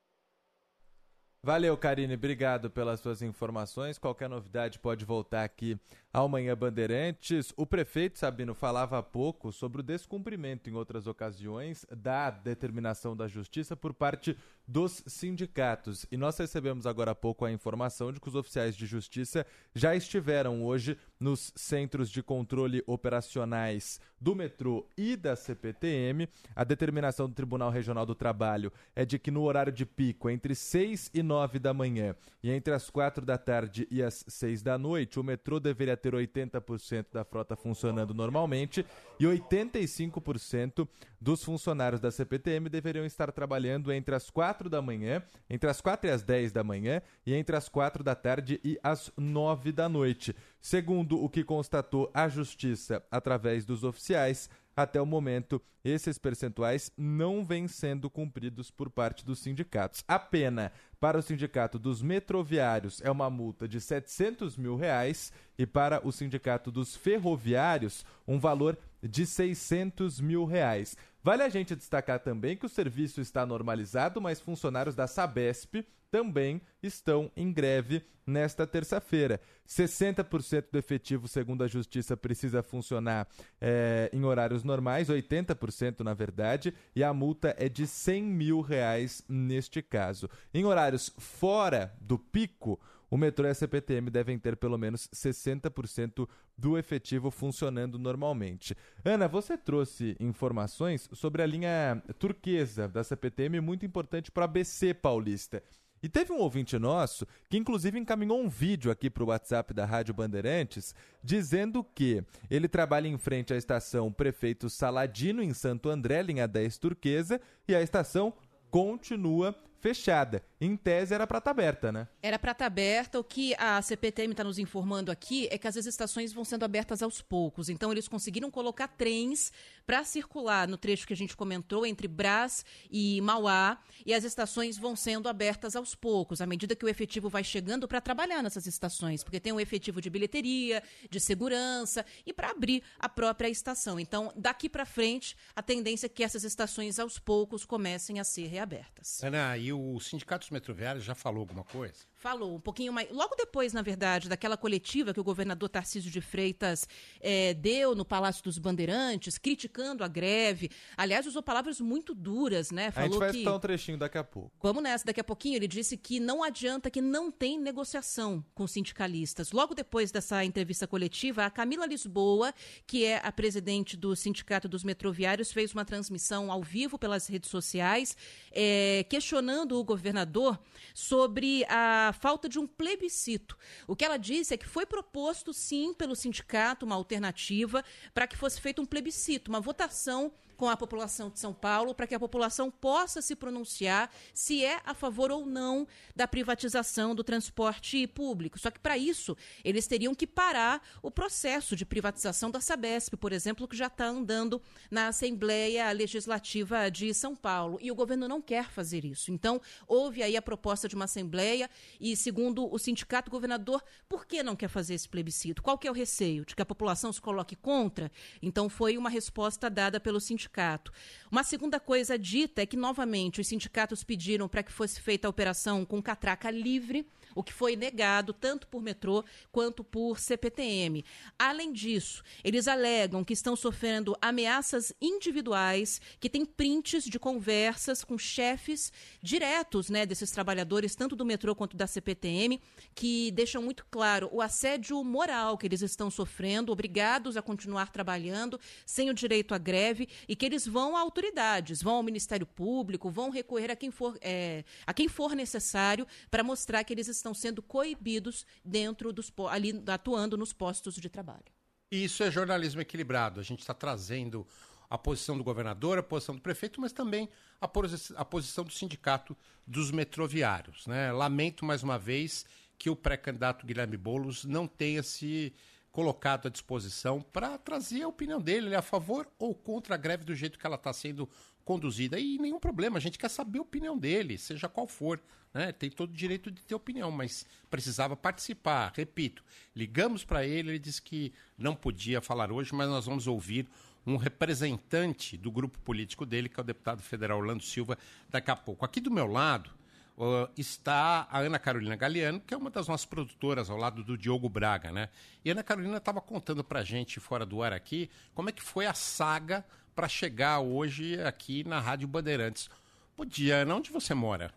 Valeu, Karine. Obrigado pelas suas informações. Qualquer novidade pode voltar aqui ao Manhã Bandeirantes. O prefeito Sabino falava há pouco sobre o descumprimento em outras ocasiões da determinação da justiça por parte dos sindicatos. E nós recebemos agora há pouco a informação de que os oficiais de justiça já estiveram hoje nos centros de controle operacionais do metrô e da CPTM. A determinação do Tribunal Regional do Trabalho é de que no horário de pico, entre 6 e 9 da manhã e entre as 4 da tarde e as 6 da noite, o metrô deveria ter 80% da frota funcionando normalmente e 85% dos funcionários da CPTM deveriam estar trabalhando entre as 4 da manhã, entre as 4 e as 10 da manhã e entre as 4 da tarde e as 9 da noite. Segundo o que constatou a Justiça através dos oficiais, até o momento, esses percentuais não vêm sendo cumpridos por parte dos sindicatos. A pena para o sindicato dos metroviários é uma multa de 700 mil reais e para o sindicato dos ferroviários um valor de 600 mil reais. Vale a gente destacar também que o serviço está normalizado, mas funcionários da Sabesp também estão em greve nesta terça-feira. 60% do efetivo, segundo a Justiça, precisa funcionar é, em horários normais, 80% na verdade, e a multa é de 100 mil reais neste caso. Em horários fora do pico, o metrô e a CPTM devem ter pelo menos 60% do efetivo funcionando normalmente. Ana, você trouxe informações sobre a linha turquesa da CPTM, muito importante para a BC Paulista. E teve um ouvinte nosso que, inclusive, encaminhou um vídeo aqui para o WhatsApp da Rádio Bandeirantes, dizendo que ele trabalha em frente à estação Prefeito Saladino, em Santo André, linha 10 Turquesa, e a estação continua fechada. Em tese era para estar tá aberta, né? Era para estar tá aberta. O que a CPTM está nos informando aqui é que as estações vão sendo abertas aos poucos. Então eles conseguiram colocar trens para circular no trecho que a gente comentou entre Brás e Mauá e as estações vão sendo abertas aos poucos, à medida que o efetivo vai chegando para trabalhar nessas estações, porque tem um efetivo de bilheteria, de segurança e para abrir a própria estação. Então, daqui para frente, a tendência é que essas estações aos poucos comecem a ser reabertas. Ana, e o Sindicato dos Metroviários já falou alguma coisa? Falou um pouquinho mais. Logo depois, na verdade, daquela coletiva que o governador Tarcísio de Freitas é, deu no Palácio dos Bandeirantes, criticando a greve. Aliás, usou palavras muito duras, né? Falou a gente vai que... um trechinho daqui a pouco. Vamos nessa, daqui a pouquinho. Ele disse que não adianta, que não tem negociação com sindicalistas. Logo depois dessa entrevista coletiva, a Camila Lisboa, que é a presidente do Sindicato dos Metroviários, fez uma transmissão ao vivo pelas redes sociais, é, questionando o governador sobre a falta de um plebiscito. O que ela disse é que foi proposto, sim, pelo sindicato uma alternativa para que fosse feito um plebiscito, uma votação com a população de São Paulo para que a população possa se pronunciar se é a favor ou não da privatização do transporte público. Só que para isso eles teriam que parar o processo de privatização da Sabesp, por exemplo, que já está andando na Assembleia Legislativa de São Paulo. E o governo não quer fazer isso. Então, houve aí a proposta de uma Assembleia e, segundo o sindicato governador, por que não quer fazer esse plebiscito? Qual que é o receio? De que a população se coloque contra? Então, foi uma resposta dada pelo sindicato sindicato. Uma segunda coisa dita é que, novamente, os sindicatos pediram para que fosse feita a operação com catraca livre o que foi negado tanto por metrô quanto por CPTM. Além disso, eles alegam que estão sofrendo ameaças individuais, que têm prints de conversas com chefes diretos né, desses trabalhadores, tanto do metrô quanto da CPTM, que deixam muito claro o assédio moral que eles estão sofrendo, obrigados a continuar trabalhando sem o direito à greve e que eles vão a autoridades, vão ao Ministério Público, vão recorrer a quem for, é, a quem for necessário para mostrar que eles estão sendo coibidos dentro dos ali atuando nos postos de trabalho. Isso é jornalismo equilibrado. A gente está trazendo a posição do governador, a posição do prefeito, mas também a, posi a posição do sindicato dos metroviários. Né? Lamento mais uma vez que o pré-candidato Guilherme Boulos não tenha se colocado à disposição para trazer a opinião dele, ele é a favor ou contra a greve do jeito que ela está sendo conduzida. E nenhum problema, a gente quer saber a opinião dele, seja qual for. Né? Tem todo o direito de ter opinião, mas precisava participar. Repito, ligamos para ele, ele disse que não podia falar hoje, mas nós vamos ouvir um representante do grupo político dele, que é o deputado federal Orlando Silva, daqui a pouco. Aqui do meu lado, uh, está a Ana Carolina Galeano, que é uma das nossas produtoras, ao lado do Diogo Braga, né? E a Ana Carolina estava contando para gente, fora do ar aqui, como é que foi a saga para chegar hoje aqui na Rádio Bandeirantes. Bom dia, Ana, onde você mora?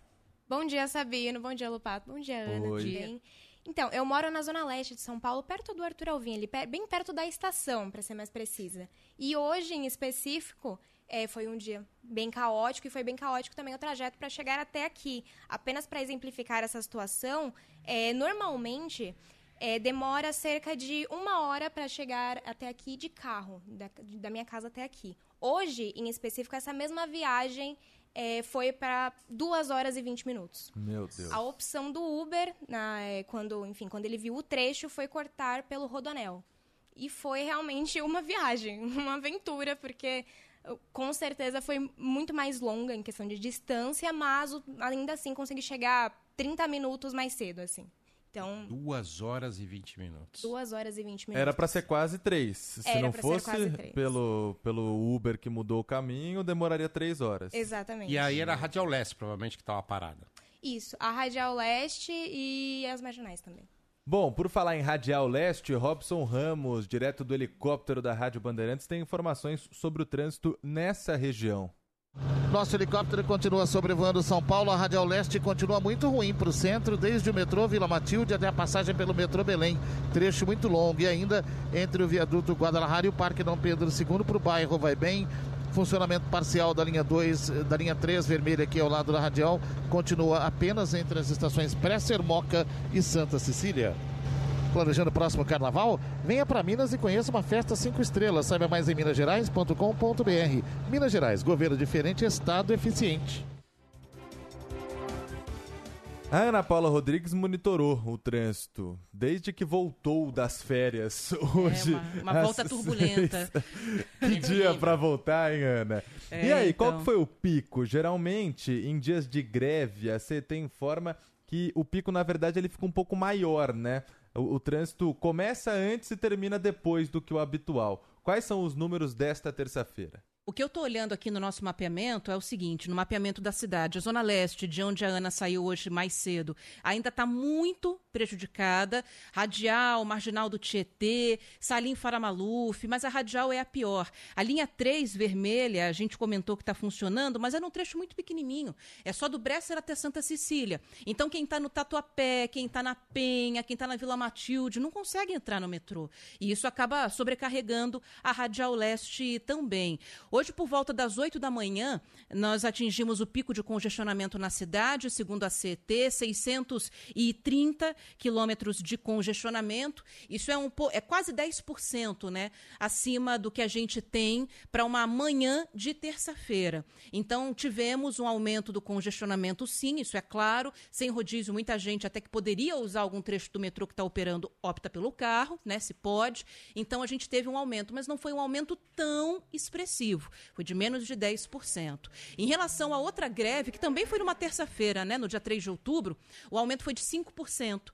Bom dia, Sabino. Bom dia, Lupato. Bom dia, Ana. Oi. Bem? Então, eu moro na zona leste de São Paulo, perto do Arthur Alvim, ali, bem perto da estação, para ser mais precisa. E hoje, em específico, é, foi um dia bem caótico e foi bem caótico também o trajeto para chegar até aqui. Apenas para exemplificar essa situação, é, normalmente é, demora cerca de uma hora para chegar até aqui de carro, da, da minha casa até aqui. Hoje, em específico, essa mesma viagem é, foi para duas horas e 20 minutos. Meu Deus. A opção do Uber, na- é, quando, enfim, quando ele viu o trecho, foi cortar pelo Rodonel. E foi realmente uma viagem, uma aventura, porque com certeza foi muito mais longa em questão de distância, mas ainda assim consegui chegar 30 minutos mais cedo, assim. Então, Duas horas e 20 minutos. duas horas e 20 minutos. Era pra ser quase três. Se Era não fosse pelo, pelo Uber que mudou o caminho, demoraria três horas. Exatamente. E aí era a Radial Leste, provavelmente, que estava parada. Isso, a Radial Leste e as marginais também. Bom, por falar em Radial Leste, Robson Ramos, direto do helicóptero da Rádio Bandeirantes, tem informações sobre o trânsito nessa região. Nosso helicóptero continua sobrevoando São Paulo. A Radial Leste continua muito ruim para o centro, desde o metrô Vila Matilde até a passagem pelo metrô Belém. Trecho muito longo. E ainda entre o viaduto Guadalajara e o Parque Dom Pedro II para o bairro Vai Bem. Funcionamento parcial da linha 2, eh, da linha 3 vermelha aqui ao lado da Radial continua apenas entre as estações Pré-Sermoca e Santa Cecília. Planejando o próximo carnaval? Venha para Minas e conheça uma festa cinco estrelas. Saiba mais em minasgerais.com.br. Minas Gerais, governo diferente, estado eficiente. A Ana Paula Rodrigues monitorou o trânsito desde que voltou das férias hoje. É, uma- uma volta turbulenta. seis. que dia pra voltar, hein, Ana? É, e aí, qual então. que foi o pico? Geralmente, em dias de greve, a CT informa que o pico, na verdade, ele fica um pouco maior, né? O, o trânsito começa antes e termina depois do que o habitual. Quais são os números desta terça-feira? O que eu estou olhando aqui no nosso mapeamento é o seguinte: no mapeamento da cidade, a Zona Leste, de onde a Ana saiu hoje mais cedo, ainda está muito prejudicada. Radial, Marginal do Tietê, Salim Faramaluf, mas a Radial é a pior. A linha 3 vermelha, a gente comentou que está funcionando, mas é num trecho muito pequenininho. É só do Bresser até Santa Cecília. Então, quem está no Tatuapé, quem está na Penha, quem está na Vila Matilde, não consegue entrar no metrô. E isso acaba sobrecarregando a Radial Leste também. Hoje, por volta das 8 da manhã, nós atingimos o pico de congestionamento na cidade, segundo a CET, 630 quilômetros de congestionamento. Isso é, um, é quase 10% né, acima do que a gente tem para uma manhã de terça-feira. Então, tivemos um aumento do congestionamento, sim, isso é claro. Sem rodízio, muita gente até que poderia usar algum trecho do metrô que está operando opta pelo carro, né, se pode. Então, a gente teve um aumento, mas não foi um aumento tão expressivo. Foi de menos de 10%. Em relação a outra greve, que também foi numa terça-feira, né, no dia 3 de outubro, o aumento foi de 5%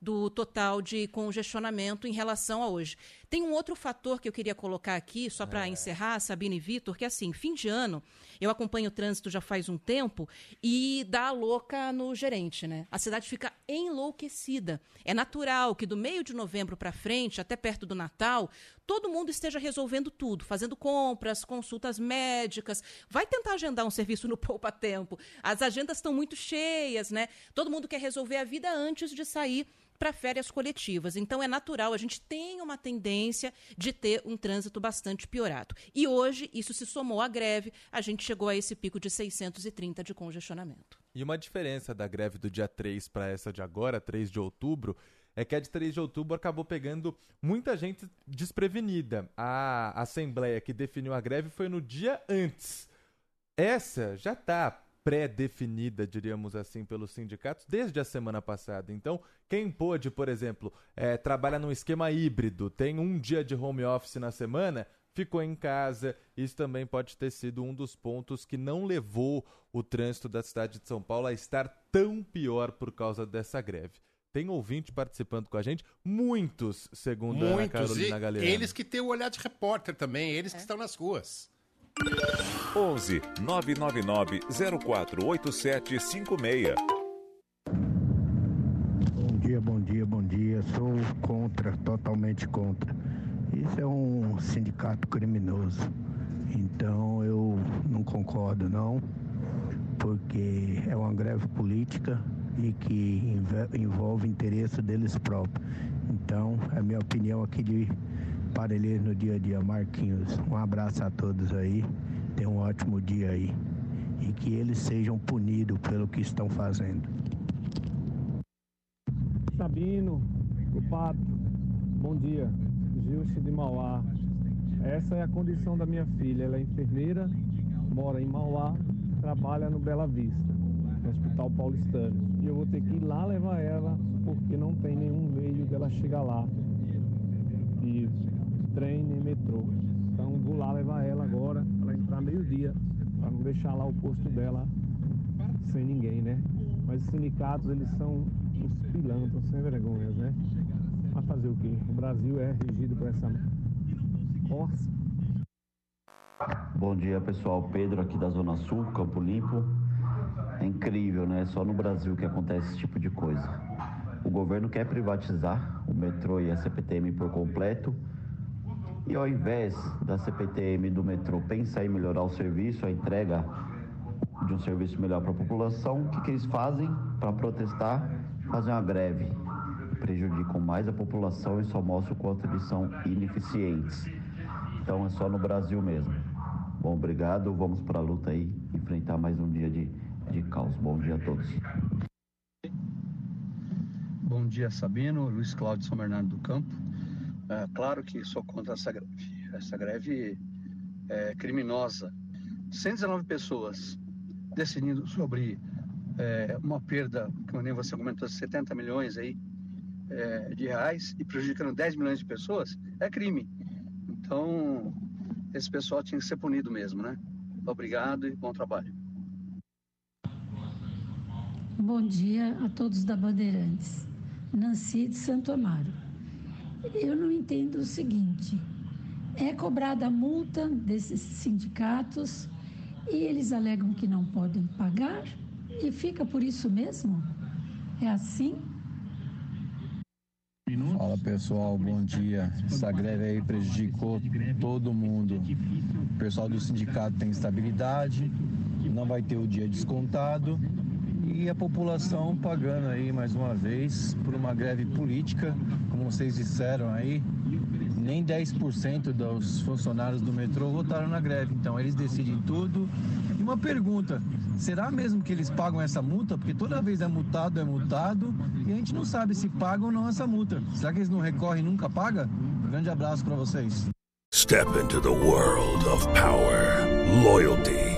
do total de congestionamento em relação a hoje. Tem um outro fator que eu queria colocar aqui, só para encerrar, Sabine e Vitor, que é assim, fim de ano, eu acompanho o trânsito já faz um tempo e dá a louca no gerente, né? A cidade fica enlouquecida. É natural que do meio de novembro para frente, até perto do Natal, todo mundo esteja resolvendo tudo, fazendo compras, consultas médicas, vai tentar agendar um serviço no poupa tempo. As agendas estão muito cheias, né? Todo mundo quer resolver a vida antes de sair para férias coletivas. Então é natural, a gente tem uma tendência de ter um trânsito bastante piorado. E hoje isso se somou à greve, a gente chegou a esse pico de 630 de congestionamento. E uma diferença da greve do dia 3 para essa de agora, 3 de outubro, é que a de 3 de outubro acabou pegando muita gente desprevenida. A assembleia que definiu a greve foi no dia antes. Essa já está pré-definida, diríamos assim, pelos sindicatos desde a semana passada. Então, quem pôde, por exemplo, é, trabalha num esquema híbrido, tem um dia de home office na semana, ficou em casa. Isso também pode ter sido um dos pontos que não levou o trânsito da cidade de São Paulo a estar tão pior por causa dessa greve. Tem ouvinte participando com a gente, muitos, segundo a Ana Muitos. Carolina E Galeano. eles que têm o olhar de repórter também, eles que estão nas ruas. 11 999 048756. dia, bom dia, bom dia. Sou contra, totalmente contra. Isso é um sindicato criminoso. Então eu não concordo não, porque é uma greve política e que envolve interesse deles próprios. Então, é a minha opinião aqui de Parelheiros no dia a dia. Marquinhos, um abraço a todos aí. Tenham um ótimo dia aí. E que eles sejam punidos pelo que estão fazendo. Sabino, o Pato, bom dia. Gilce de Mauá. Essa é a condição da minha filha. Ela é enfermeira, mora em Mauá, trabalha no Bela Vista, no Hospital Paulistano. E eu vou ter que ir lá levar ela, porque não tem nenhum meio dela chegar lá. E trem nem metrô. Então vou lá levar ela agora, ela entrar meio-dia, para não deixar lá o posto dela sem ninguém, né? Mas os sindicatos, eles são os pilantras, sem vergonhas, né? Mas fazer o quê? O Brasil é regido por essa força. Bom dia, pessoal. Pedro aqui da Zona Sul, Campo Limpo. É incrível, né? Só no Brasil que acontece esse tipo de coisa. O governo quer privatizar o metrô e a CPTM por completo e ao invés da CPTM do metrô pensar em melhorar o serviço, a entrega de um serviço melhor para a população, o que, que eles fazem para protestar? Fazem uma greve. Prejudicam mais a população e só mostram o quanto eles são ineficientes. Então é só no Brasil mesmo. Bom, obrigado. Vamos para a luta aí, enfrentar mais um dia de, de caos. Bom dia a todos. Bom dia, Sabino. Luiz Cláudio São Bernardo do Campo. É, claro que sou contra essa greve. Essa greve é criminosa. 119 pessoas decidindo sobre é, uma perda, como nem você comentou, 70 milhões aí, é, de reais e prejudicando 10 milhões de pessoas, é crime. Então, esse pessoal tinha que ser punido mesmo, né? Obrigado e bom trabalho. Bom dia a todos da Bandeirantes. Nancy de Santo Amaro. Eu não entendo o seguinte: é cobrada a multa desses sindicatos e eles alegam que não podem pagar e fica por isso mesmo? É assim? Fala pessoal, bom dia. Essa greve aí prejudicou todo mundo. O pessoal do sindicato tem estabilidade, não vai ter o dia descontado e a população pagando aí mais uma vez por uma greve política, como vocês disseram aí, nem 10% dos funcionários do metrô votaram na greve, então eles decidem tudo. E uma pergunta: será mesmo que eles pagam essa multa? Porque toda vez é multado, é multado, e a gente não sabe se pagam ou não essa multa. Será que eles não recorrem e nunca pagam? Um grande abraço para vocês. Step into the world of power, loyalty.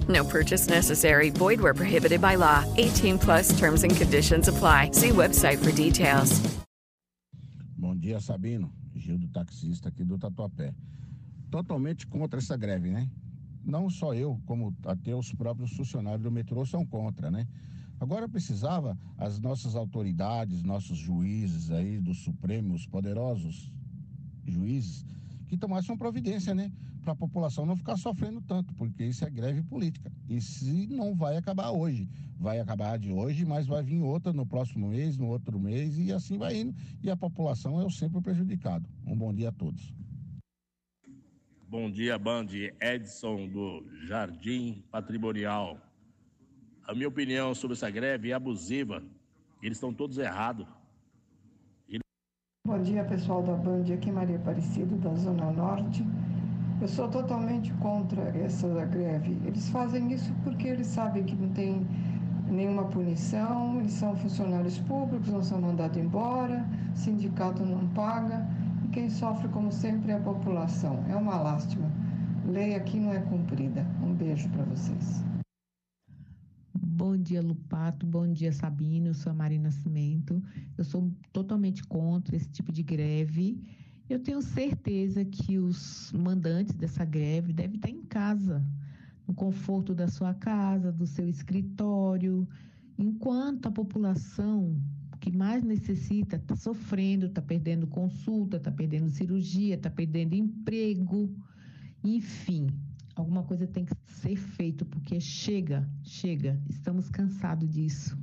No purchase necessary. Void where prohibited by law. 18 plus terms and conditions apply. See website for details. Bom dia, Sabino. Gil do taxista aqui do Tatuapé. Totalmente contra essa greve, né? Não só eu, como até os próprios funcionários do metrô são contra, né? Agora precisava as nossas autoridades, nossos juízes aí do Supremo, os poderosos juízes, que tomassem providência, né? Para a população não ficar sofrendo tanto, porque isso é greve política. E se não vai acabar hoje, vai acabar de hoje, mas vai vir outra no próximo mês, no outro mês, e assim vai indo. E a população é o sempre prejudicado. Um bom dia a todos. Bom dia, Band. Edson do Jardim Patrimonial. A minha opinião sobre essa greve é abusiva. Eles estão todos errados. Bom dia, pessoal da Band. Aqui é Maria Aparecida, da Zona Norte. Eu sou totalmente contra essa greve. Eles fazem isso porque eles sabem que não tem nenhuma punição, eles são funcionários públicos, não são mandados embora, sindicato não paga e quem sofre, como sempre, é a população. É uma lástima. Lei aqui não é cumprida. Um beijo para vocês. Bom dia, Lupato. Bom dia, Sabino. Eu sou a Marina Nascimento. Eu sou totalmente contra esse tipo de greve. Eu tenho certeza que os mandantes dessa greve devem estar em casa, no conforto da sua casa, do seu escritório, enquanto a população que mais necessita está sofrendo, está perdendo consulta, está perdendo cirurgia, está perdendo emprego, enfim, alguma coisa tem que ser feito porque chega, chega, estamos cansados disso.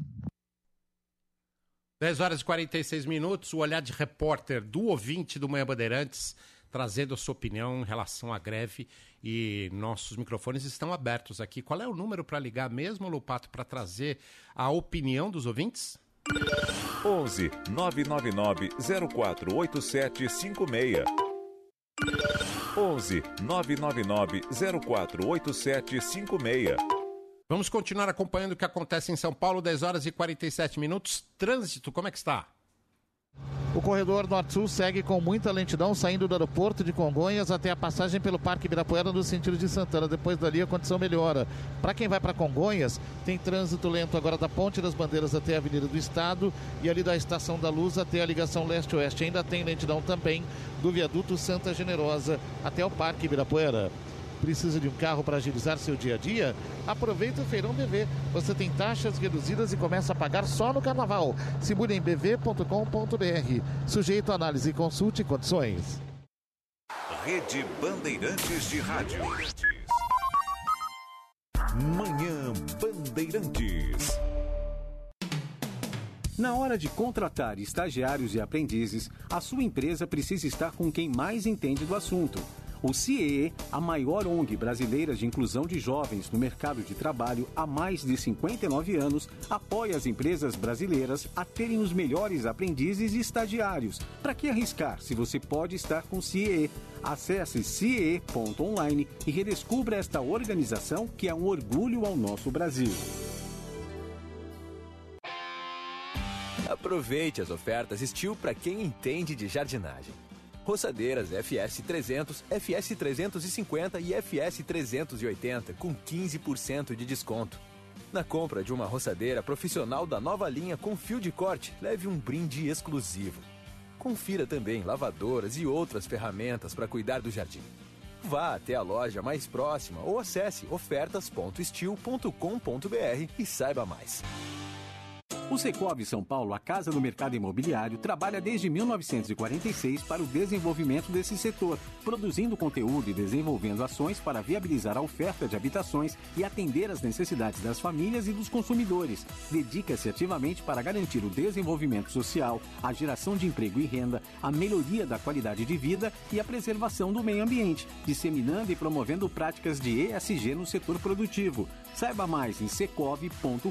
10 horas e 46 minutos, o olhar de repórter do ouvinte do Manhã Bandeirantes, trazendo a sua opinião em relação à greve e nossos microfones estão abertos aqui. Qual é o número para ligar mesmo, Lupato, para trazer a opinião dos ouvintes? 11 999 048756. 11 999 048756. Vamos continuar acompanhando o que acontece em São Paulo, 10 horas e 47 minutos. Trânsito, como é que está? O corredor Norte-Sul segue com muita lentidão, saindo do aeroporto de Congonhas até a passagem pelo Parque Ibirapuera no sentido de Santana. Depois dali a condição melhora. Para quem vai para Congonhas, tem trânsito lento agora da Ponte das Bandeiras até a Avenida do Estado e ali da Estação da Luz até a ligação leste-oeste. Ainda tem lentidão também do viaduto Santa Generosa até o Parque Ibirapuera. Precisa de um carro para agilizar seu dia a dia? Aproveita o Feirão BV. Você tem taxas reduzidas e começa a pagar só no carnaval. Simule em bv.com.br. Sujeito a análise e consulte condições. Rede Bandeirantes de Rádio. Manhã Bandeirantes. Na hora de contratar estagiários e aprendizes, a sua empresa precisa estar com quem mais entende do assunto. O CIEE, a maior ONG brasileira de inclusão de jovens no mercado de trabalho há mais de 59 anos, apoia as empresas brasileiras a terem os melhores aprendizes e estagiários. Para que arriscar se você pode estar com o CIEE? Acesse ciee.online e redescubra esta organização que é um orgulho ao nosso Brasil. Aproveite as ofertas Steel para quem entende de jardinagem. Roçadeiras FS 300, FS 350 e FS 380 com 15% de desconto. Na compra de uma roçadeira profissional da nova linha com fio de corte, leve um brinde exclusivo. Confira também lavadoras e outras ferramentas para cuidar do jardim. Vá até a loja mais próxima ou acesse ofertas.steel.com.br e saiba mais. O Secov São Paulo, a Casa do Mercado Imobiliário, trabalha desde 1946 para o desenvolvimento desse setor, produzindo conteúdo e desenvolvendo ações para viabilizar a oferta de habitações e atender às necessidades das famílias e dos consumidores. Dedica-se ativamente para garantir o desenvolvimento social, a geração de emprego e renda, a melhoria da qualidade de vida e a preservação do meio ambiente, disseminando e promovendo práticas de ESG no setor produtivo. Saiba mais em secov.com.br.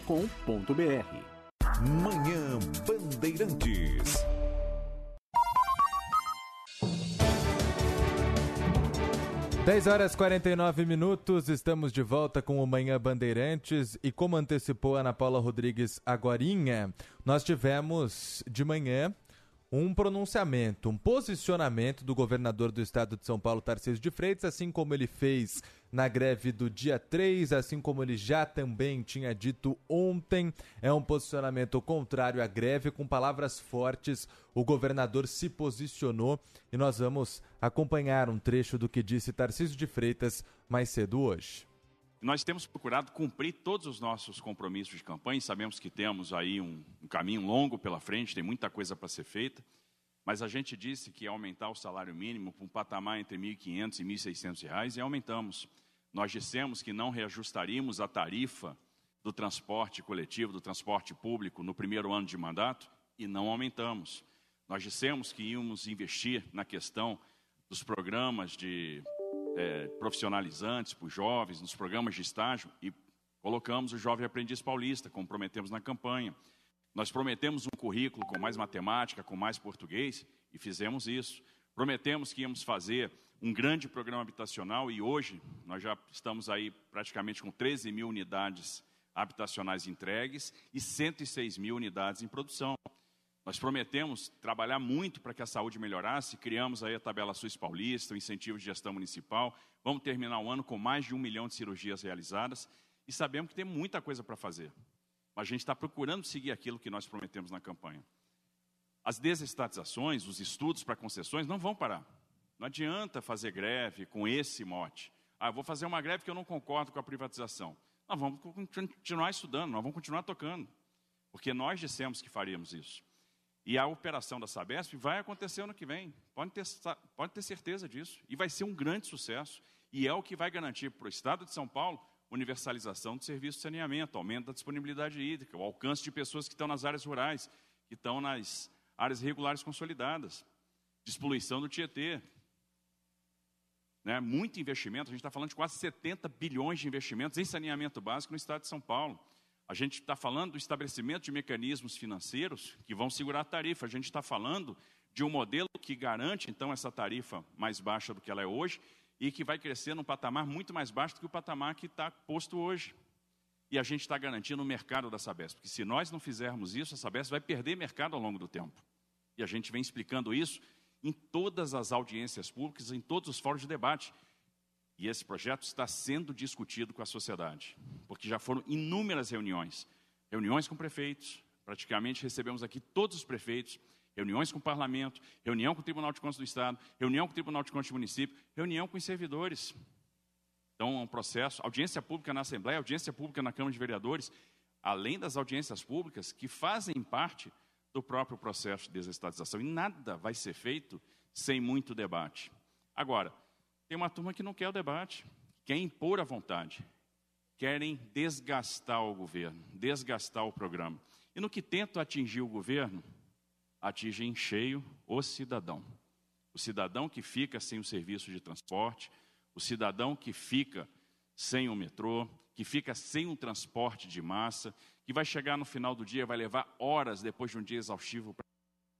Manhã Bandeirantes. Dez horas e 49 minutos, estamos de volta com o Manhã Bandeirantes e como antecipou Ana Paula Rodrigues agorinha, nós tivemos de manhã um pronunciamento, um posicionamento do governador do estado de São Paulo, Tarcísio de Freitas, assim como ele fez na greve do dia 3, assim como ele já também tinha dito ontem. É um posicionamento contrário à greve, com palavras fortes. O governador se posicionou e nós vamos acompanhar um trecho do que disse Tarcísio de Freitas mais cedo hoje. Nós temos procurado cumprir todos os nossos compromissos de campanha, sabemos que temos aí um, um caminho longo pela frente, tem muita coisa para ser feita, mas a gente disse que ia aumentar o salário mínimo para um patamar entre R$ 1.500 e R$ 1.600 e aumentamos. Nós dissemos que não reajustaríamos a tarifa do transporte coletivo, do transporte público no primeiro ano de mandato e não aumentamos. Nós dissemos que íamos investir na questão dos programas de é, profissionalizantes para os jovens, nos programas de estágio, e colocamos o Jovem Aprendiz Paulista, como prometemos na campanha. Nós prometemos um currículo com mais matemática, com mais português, e fizemos isso. Prometemos que íamos fazer um grande programa habitacional e hoje nós já estamos aí praticamente com 13 mil unidades habitacionais entregues e 106 mil unidades em produção. Nós prometemos trabalhar muito para que a saúde melhorasse, criamos aí a tabela SUS paulista, o incentivo de gestão municipal, vamos terminar o ano com mais de um milhão de cirurgias realizadas e sabemos que tem muita coisa para fazer. Mas a gente está procurando seguir aquilo que nós prometemos na campanha. As desestatizações, os estudos para concessões não vão parar. Não adianta fazer greve com esse mote. Ah, vou fazer uma greve que eu não concordo com a privatização. Nós vamos continuar estudando, nós vamos continuar tocando. Porque nós dissemos que faríamos isso. E a operação da Sabesp vai acontecer ano que vem. Pode ter, pode ter certeza disso. E vai ser um grande sucesso. E é o que vai garantir para o Estado de São Paulo universalização do serviço de saneamento, aumento da disponibilidade hídrica, o alcance de pessoas que estão nas áreas rurais, que estão nas áreas regulares consolidadas, despoluição do Tietê. Né? Muito investimento, a gente está falando de quase 70 bilhões de investimentos em saneamento básico no estado de São Paulo. A gente está falando do estabelecimento de mecanismos financeiros que vão segurar a tarifa. A gente está falando de um modelo que garante, então, essa tarifa mais baixa do que ela é hoje e que vai crescer num patamar muito mais baixo do que o patamar que está posto hoje. E a gente está garantindo o mercado da Sabesp, porque se nós não fizermos isso, a Sabesp vai perder mercado ao longo do tempo. E a gente vem explicando isso em todas as audiências públicas, em todos os fóruns de debate. E esse projeto está sendo discutido com a sociedade, porque já foram inúmeras reuniões reuniões com prefeitos, praticamente recebemos aqui todos os prefeitos, reuniões com o parlamento, reunião com o Tribunal de Contas do Estado, reunião com o Tribunal de Contas do município, reunião com os servidores. Então, é um processo, audiência pública na Assembleia, audiência pública na Câmara de Vereadores, além das audiências públicas que fazem parte do próprio processo de desestatização. E nada vai ser feito sem muito debate. Agora, tem uma turma que não quer o debate, quer impor a vontade, querem desgastar o governo, desgastar o programa. E no que tentam atingir o governo, atingem em cheio o cidadão. O cidadão que fica sem o serviço de transporte, o cidadão que fica sem o metrô, que fica sem um transporte de massa, que vai chegar no final do dia, vai levar horas depois de um dia exaustivo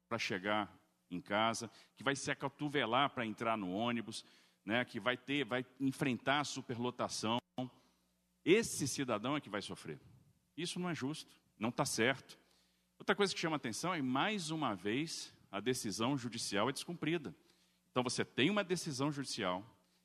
para chegar em casa, que vai se acotovelar para entrar no ônibus, né, que vai ter, vai enfrentar superlotação. Esse cidadão é que vai sofrer. Isso não é justo, não está certo. Outra coisa que chama atenção é, mais uma vez, a decisão judicial é descumprida. Então, você tem uma decisão judicial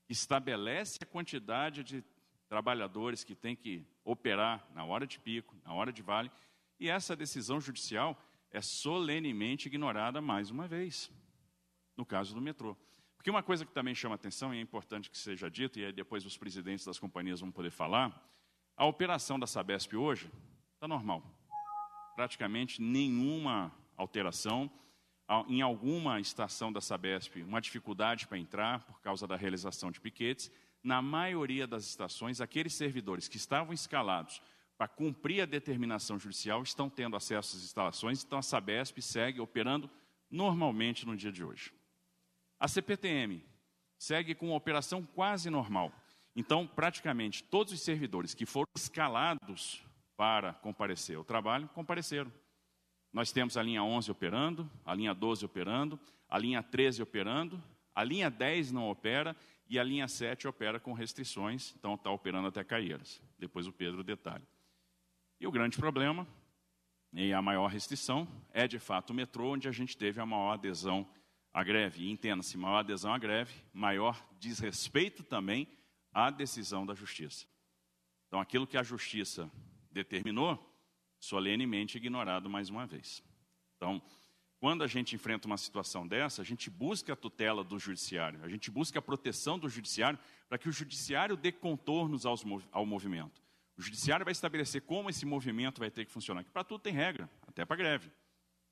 estabelece a quantidade de trabalhadores que tem que operar na hora de pico, na hora de vale, e essa decisão judicial é solenemente ignorada mais uma vez, no caso do metrô. Porque uma coisa que também chama atenção e é importante que seja dito, e aí depois os presidentes das companhias vão poder falar, a operação da Sabesp hoje está normal. Praticamente nenhuma alteração em alguma estação da Sabesp uma dificuldade para entrar por causa da realização de piquetes. Na maioria das estações, aqueles servidores que estavam escalados para cumprir a determinação judicial estão tendo acesso às instalações, então a Sabesp segue operando normalmente no dia de hoje. A CPTM segue com uma operação quase normal. Então, praticamente todos os servidores que foram escalados para comparecer ao trabalho compareceram. Nós temos a linha 11 operando, a linha 12 operando, a linha 13 operando, a linha 10 não opera e a linha 7 opera com restrições, então está operando até Caieiras. Depois o Pedro detalha. E o grande problema, e a maior restrição, é de fato o metrô, onde a gente teve a maior adesão à greve. Entenda-se, maior adesão à greve, maior desrespeito também à decisão da justiça. Então, aquilo que a justiça determinou, solenemente ignorado mais uma vez. Então, quando a gente enfrenta uma situação dessa, a gente busca a tutela do judiciário, a gente busca a proteção do judiciário para que o judiciário dê contornos aos, ao movimento. O judiciário vai estabelecer como esse movimento vai ter que funcionar. Para tudo tem regra, até para greve.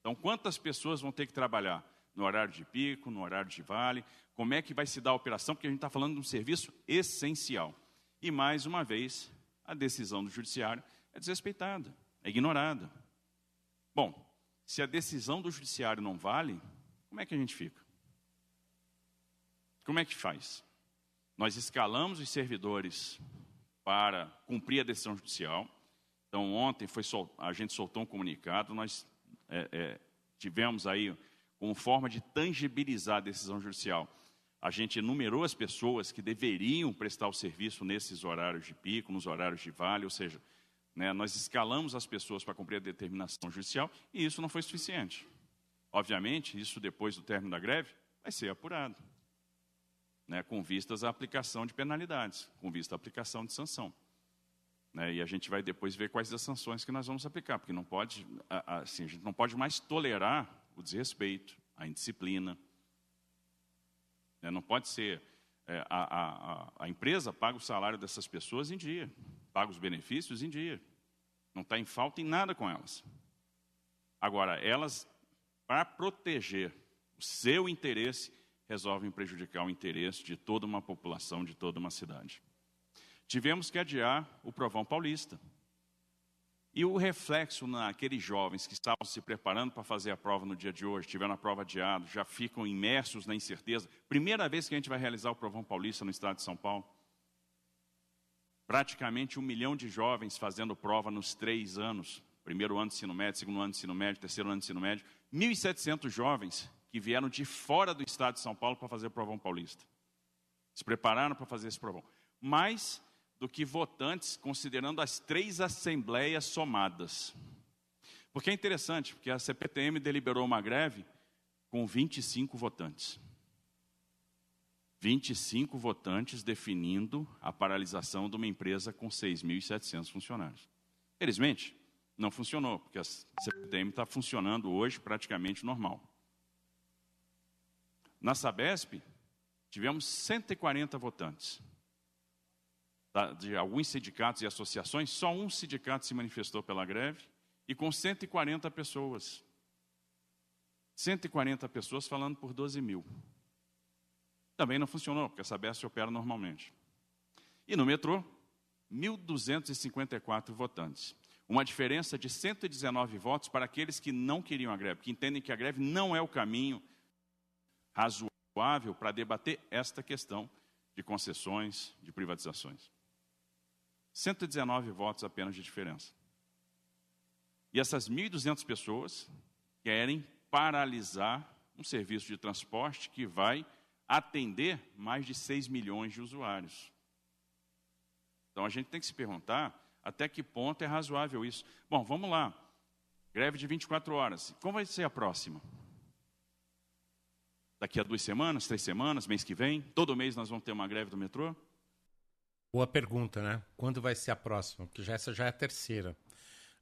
Então, quantas pessoas vão ter que trabalhar no horário de pico, no horário de vale, como é que vai se dar a operação, porque a gente está falando de um serviço essencial. E, mais uma vez, a decisão do judiciário é desrespeitada é ignorada. Bom, se a decisão do judiciário não vale, como é que a gente fica? Como é que faz? Nós escalamos os servidores para cumprir a decisão judicial. Então, ontem foi sol... a gente soltou um comunicado, nós é, é, tivemos aí, como forma de tangibilizar a decisão judicial, A gente enumerou as pessoas que deveriam prestar o serviço nesses horários de pico, nos horários de vale, ou seja, né, nós escalamos as pessoas para cumprir a determinação judicial e isso não foi suficiente. Obviamente, isso depois do término da greve vai ser apurado, né, com vistas à aplicação de penalidades, com vista à aplicação de sanção. Né, e a gente vai depois ver quais as sanções que nós vamos aplicar, porque não pode, assim, a gente não pode mais tolerar o desrespeito, a indisciplina. Né, não pode ser é, a, a, a empresa paga o salário dessas pessoas em dia, paga os benefícios em dia, não está em falta em nada com elas. Agora, elas, para proteger o seu interesse, resolvem prejudicar o interesse de toda uma população, de toda uma cidade. Tivemos que adiar o Provão Paulista. E o reflexo naqueles jovens que estavam se preparando para fazer a prova no dia de hoje, tiveram a prova adiada, já ficam imersos na incerteza. Primeira vez que a gente vai realizar o Provão Paulista no estado de São Paulo. Praticamente um milhão de jovens fazendo prova nos três anos. Primeiro ano de ensino médio, segundo ano de ensino médio, terceiro ano de ensino médio. 1.700 jovens que vieram de fora do estado de São Paulo para fazer o Provão Paulista. Se prepararam para fazer esse provão. Mais do que votantes, considerando as três assembleias somadas. Porque é interessante, porque a CPTM deliberou uma greve com 25 votantes. 25 votantes definindo a paralisação de uma empresa com 6.700 funcionários. Felizmente, não funcionou, porque a CPTM está funcionando hoje praticamente normal. Na Sabesp, tivemos 140 votantes de alguns sindicatos e associações, só um sindicato se manifestou pela greve e com 140 pessoas. 140 pessoas falando por 12 mil. Também não funcionou, porque a Sabesp opera normalmente. E no metrô, 1.254 votantes. Uma diferença de 119 votos para aqueles que não queriam a greve, que entendem que a greve não é o caminho razoável para debater esta questão de concessões, de privatizações. 119 votos apenas de diferença. E essas 1.200 pessoas querem paralisar um serviço de transporte que vai atender mais de 6 milhões de usuários. Então a gente tem que se perguntar até que ponto é razoável isso. Bom, vamos lá. Greve de 24 horas. Como vai ser a próxima? Daqui a duas semanas, três semanas, mês que vem? Todo mês nós vamos ter uma greve do metrô? Boa pergunta, né? Quando vai ser a próxima? Porque já, essa já é a terceira.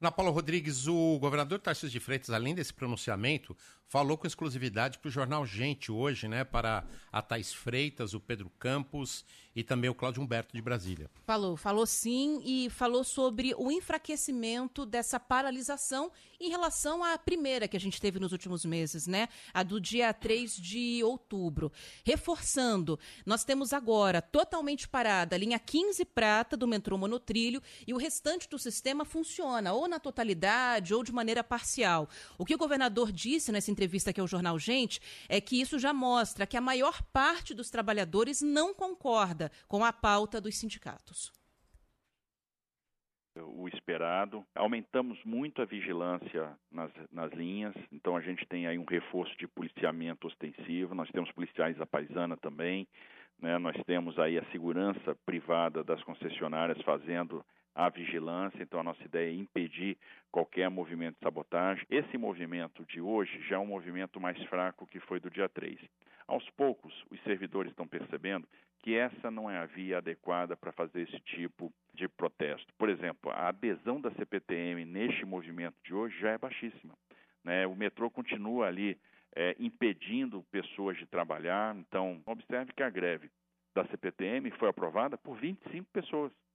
Na Paula Rodrigues, o governador Tarcísio de Freitas, além desse pronunciamento, falou com exclusividade para o jornal Gente hoje, né? Para a Thais Freitas, o Pedro Campos e também o Cláudio Humberto de Brasília. Falou, falou sim e falou sobre o enfraquecimento dessa paralisação em relação à primeira que a gente teve nos últimos meses, né? A do dia 3 de outubro. Reforçando, nós temos agora totalmente parada a linha 15 prata do metrô monotrilho e o restante do sistema funciona ou na totalidade ou de maneira parcial. O que o governador disse nessa entrevista aqui ao jornal Gente é que isso já mostra que a maior parte dos trabalhadores não concorda com a pauta dos sindicatos o esperado. Aumentamos muito a vigilância nas, nas linhas, então a gente tem aí um reforço de policiamento ostensivo, nós temos policiais da paisana também, né? nós temos aí a segurança privada das concessionárias fazendo a vigilância, então a nossa ideia é impedir qualquer movimento de sabotagem. Esse movimento de hoje já é um movimento mais fraco que foi do dia 3. Aos poucos, os servidores estão percebendo que essa não é a via adequada para fazer esse tipo de protesto. Por exemplo, a adesão da CPTM neste movimento de hoje já é baixíssima. Né? O metrô continua ali é, impedindo pessoas de trabalhar. Então, observe que a greve da CPTM foi aprovada por 25 pessoas.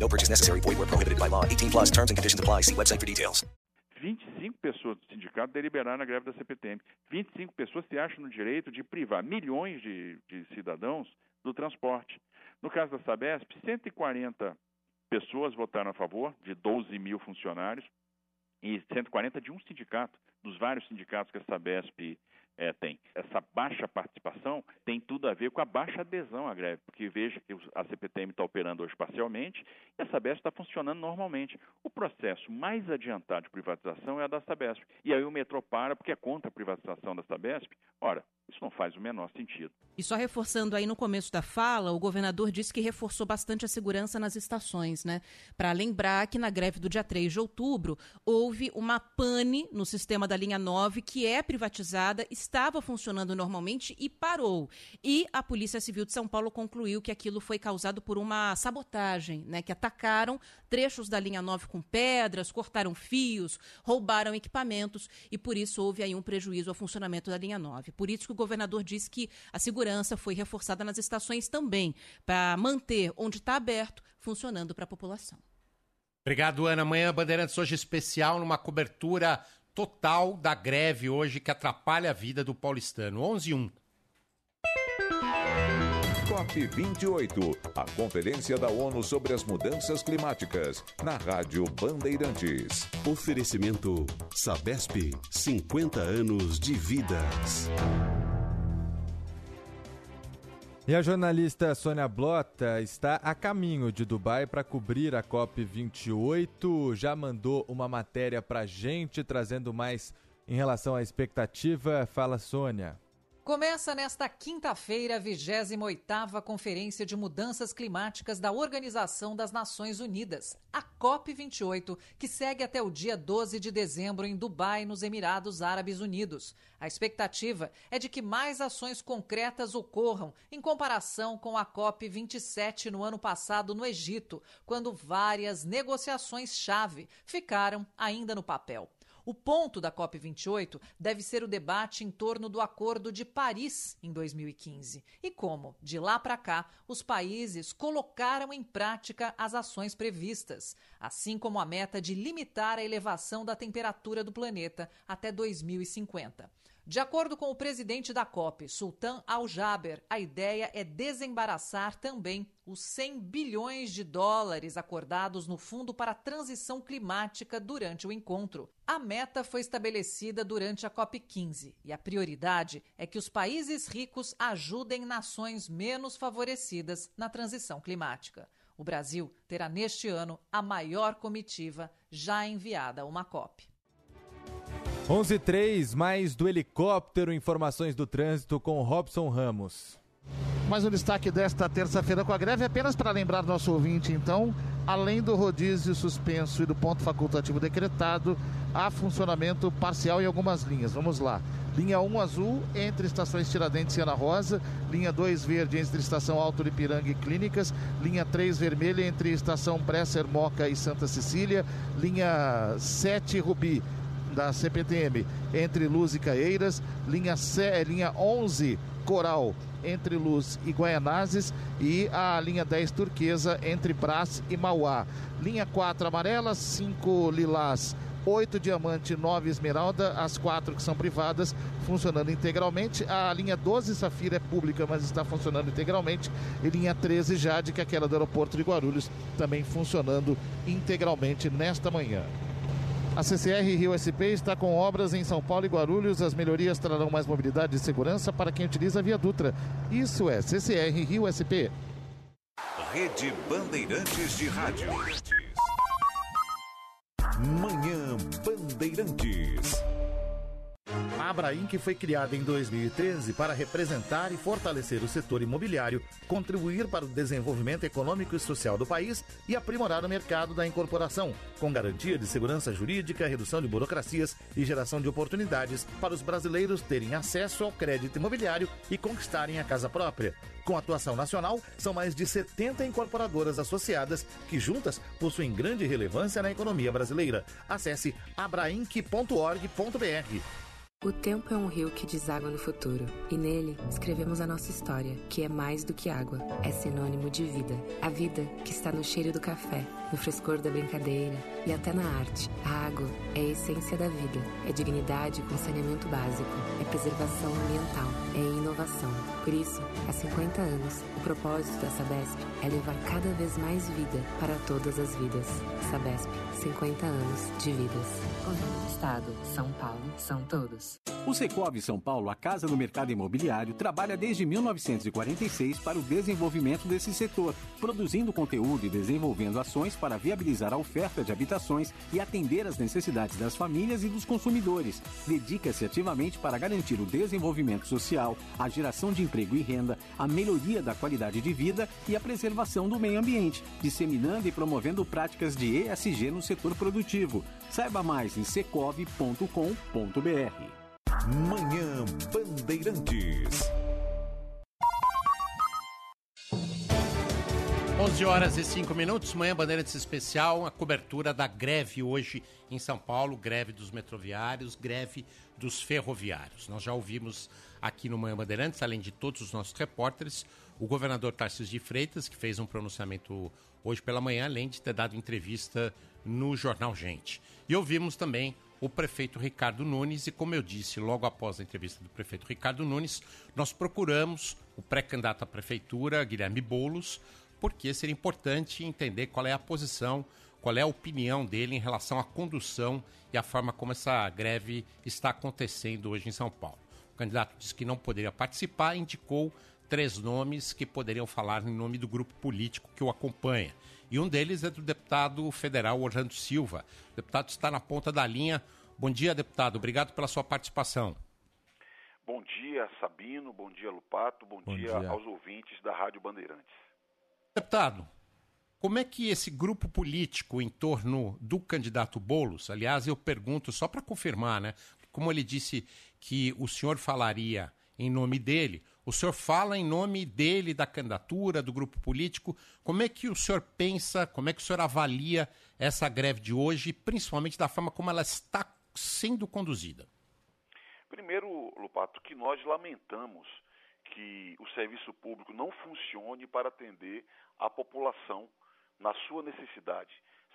No purchase necessary. Void where prohibited by law. 18 plus terms and conditions apply. See website for details. 25 pessoas do sindicato deliberaram a greve da CPTM. 25 pessoas se acham no direito de privar milhões de, de cidadãos do transporte. No caso da Sabesp, 140 pessoas votaram a favor, de 12 mil funcionários, e 140 de um sindicato, dos vários sindicatos que a Sabesp é, tem. Essa baixa participação tem tudo a ver com a baixa adesão à greve, porque veja que a CPTM está operando hoje parcialmente e a Sabesp está funcionando normalmente. O processo mais adiantado de privatização é a da Sabesp. E aí o metrô para porque é contra a privatização da Sabesp. Ora, isso não faz o menor sentido. E só reforçando aí no começo da fala, o governador disse que reforçou bastante a segurança nas estações, né? Para lembrar que na greve do dia 3 de outubro houve uma pane no sistema da linha 9 que é privatizada, estava funcionando normalmente e parou. E a Polícia Civil de São Paulo concluiu que aquilo foi causado por uma sabotagem, né? Que atacaram trechos da linha 9 com pedras, cortaram fios, roubaram equipamentos e por isso houve aí um prejuízo ao funcionamento da linha 9. Por isso que o governador disse que a segurança foi reforçada nas estações também, para manter onde está aberto, funcionando para a população. Obrigado, Ana. Amanhã, Bandeirantes hoje especial numa cobertura total da greve hoje que atrapalha a vida do paulistano. 11 e 1. COP28, a Conferência da ONU sobre as Mudanças Climáticas, na Rádio Bandeirantes. Oferecimento Sabesp, 50 anos de vidas. E a jornalista Sônia Blota está a caminho de Dubai para cobrir a COP28. Já mandou uma matéria para gente, trazendo mais em relação à expectativa. Fala, Sônia. Começa nesta quinta-feira a 28ª Conferência de Mudanças Climáticas da Organização das Nações Unidas, a COP28, que segue até o dia 12 de dezembro em Dubai, nos Emirados Árabes Unidos. A expectativa é de que mais ações concretas ocorram em comparação com a COP27 no ano passado no Egito, quando várias negociações-chave ficaram ainda no papel. O ponto da COP28 deve ser o debate em torno do Acordo de Paris em 2015 e como, de lá para cá, os países colocaram em prática as ações previstas, assim como a meta de limitar a elevação da temperatura do planeta até 2050. De acordo com o presidente da COP, Sultan Al-Jaber, a ideia é desembaraçar também os 100 bilhões de dólares acordados no Fundo para a Transição Climática durante o encontro. A meta foi estabelecida durante a COP15 e a prioridade é que os países ricos ajudem nações menos favorecidas na transição climática. O Brasil terá neste ano a maior comitiva já enviada a uma COP. 11:03 mais do helicóptero, informações do trânsito com Robson Ramos. Mais um destaque desta terça-feira com a greve, apenas para lembrar nosso ouvinte, então, além do rodízio suspenso e do ponto facultativo decretado, há funcionamento parcial em algumas linhas. Vamos lá. Linha 1 azul entre estações Tiradentes e Ana Rosa, linha 2 verde entre estação Alto Ipiranga e Clínicas, linha 3 vermelha entre estação Presser Moca e Santa Cecília, linha 7 Rubi da CPTM entre Luz e Caeiras, linha, C, linha 11 Coral entre Luz e Guaianazes e a linha 10 Turquesa entre Brás e Mauá. Linha 4 Amarela, 5 Lilás, 8 Diamante, 9 Esmeralda, as quatro que são privadas, funcionando integralmente. A linha 12 Safira é pública, mas está funcionando integralmente. E linha 13 Jade, que é aquela do aeroporto de Guarulhos, também funcionando integralmente nesta manhã. A CCR Rio SP está com obras em São Paulo e Guarulhos. As melhorias trarão mais mobilidade e segurança para quem utiliza a Via Dutra. Isso é CCR Rio SP. Rede Bandeirantes de Rádio. Manhã Bandeirantes. A Abraim, que foi criada em 2013 para representar e fortalecer o setor imobiliário, contribuir para o desenvolvimento econômico e social do país e aprimorar o mercado da incorporação, com garantia de segurança jurídica, redução de burocracias e geração de oportunidades para os brasileiros terem acesso ao crédito imobiliário e conquistarem a casa própria. Com atuação nacional, são mais de 70 incorporadoras associadas que juntas possuem grande relevância na economia brasileira. Acesse abrainc.org.br. O tempo é um rio que deságua no futuro, e nele escrevemos a nossa história, que é mais do que água, é sinônimo de vida. A vida que está no cheiro do café, no frescor da brincadeira e até na arte. A água é a essência da vida, é dignidade com saneamento básico, é preservação ambiental, é inovação. Por isso, há 50 anos, o propósito da Sabesp é levar cada vez mais vida para todas as vidas. Sabesp, 50 anos de vidas. Governo do Estado, São Paulo, são todos. O Secov São Paulo, a casa do mercado imobiliário, trabalha desde 1946 para o desenvolvimento desse setor, produzindo conteúdo e desenvolvendo ações para viabilizar a oferta de habitações e atender às necessidades das famílias e dos consumidores. Dedica-se ativamente para garantir o desenvolvimento social, a geração de emprego e renda, a melhoria da qualidade de vida e a preservação do meio ambiente, disseminando e promovendo práticas de ESG no setor produtivo. Saiba mais em secov.com.br. Manhã Bandeirantes. 11 horas e 5 minutos, manhã Bandeirantes Especial, a cobertura da greve hoje em São Paulo, greve dos metroviários, greve dos ferroviários. Nós já ouvimos aqui no Manhã Bandeirantes, além de todos os nossos repórteres, o governador Tarcísio de Freitas, que fez um pronunciamento hoje pela manhã, além de ter dado entrevista no jornal Gente. E ouvimos também o prefeito Ricardo Nunes, e como eu disse logo após a entrevista do prefeito Ricardo Nunes, nós procuramos o pré-candidato à prefeitura, Guilherme Boulos, porque seria importante entender qual é a posição, qual é a opinião dele em relação à condução e à forma como essa greve está acontecendo hoje em São Paulo. O candidato disse que não poderia participar, indicou três nomes que poderiam falar em nome do grupo político que o acompanha. E um deles é do deputado federal Orlando Silva. O deputado está na ponta da linha. Bom dia, deputado. Obrigado pela sua participação. Bom dia, Sabino. Bom dia, Lupato. Bom, Bom dia, dia. aos ouvintes da Rádio Bandeirantes. Deputado, como é que esse grupo político em torno do candidato Boulos, aliás, eu pergunto só para confirmar, né? Como ele disse que o senhor falaria em nome dele, o senhor fala em nome dele, da candidatura, do grupo político. Como é que o senhor pensa, como é que o senhor avalia essa greve de hoje, principalmente da forma como ela está sendo conduzida? Primeiro, Lupato, que nós lamentamos que o serviço público não funcione para atender a população na sua necessidade.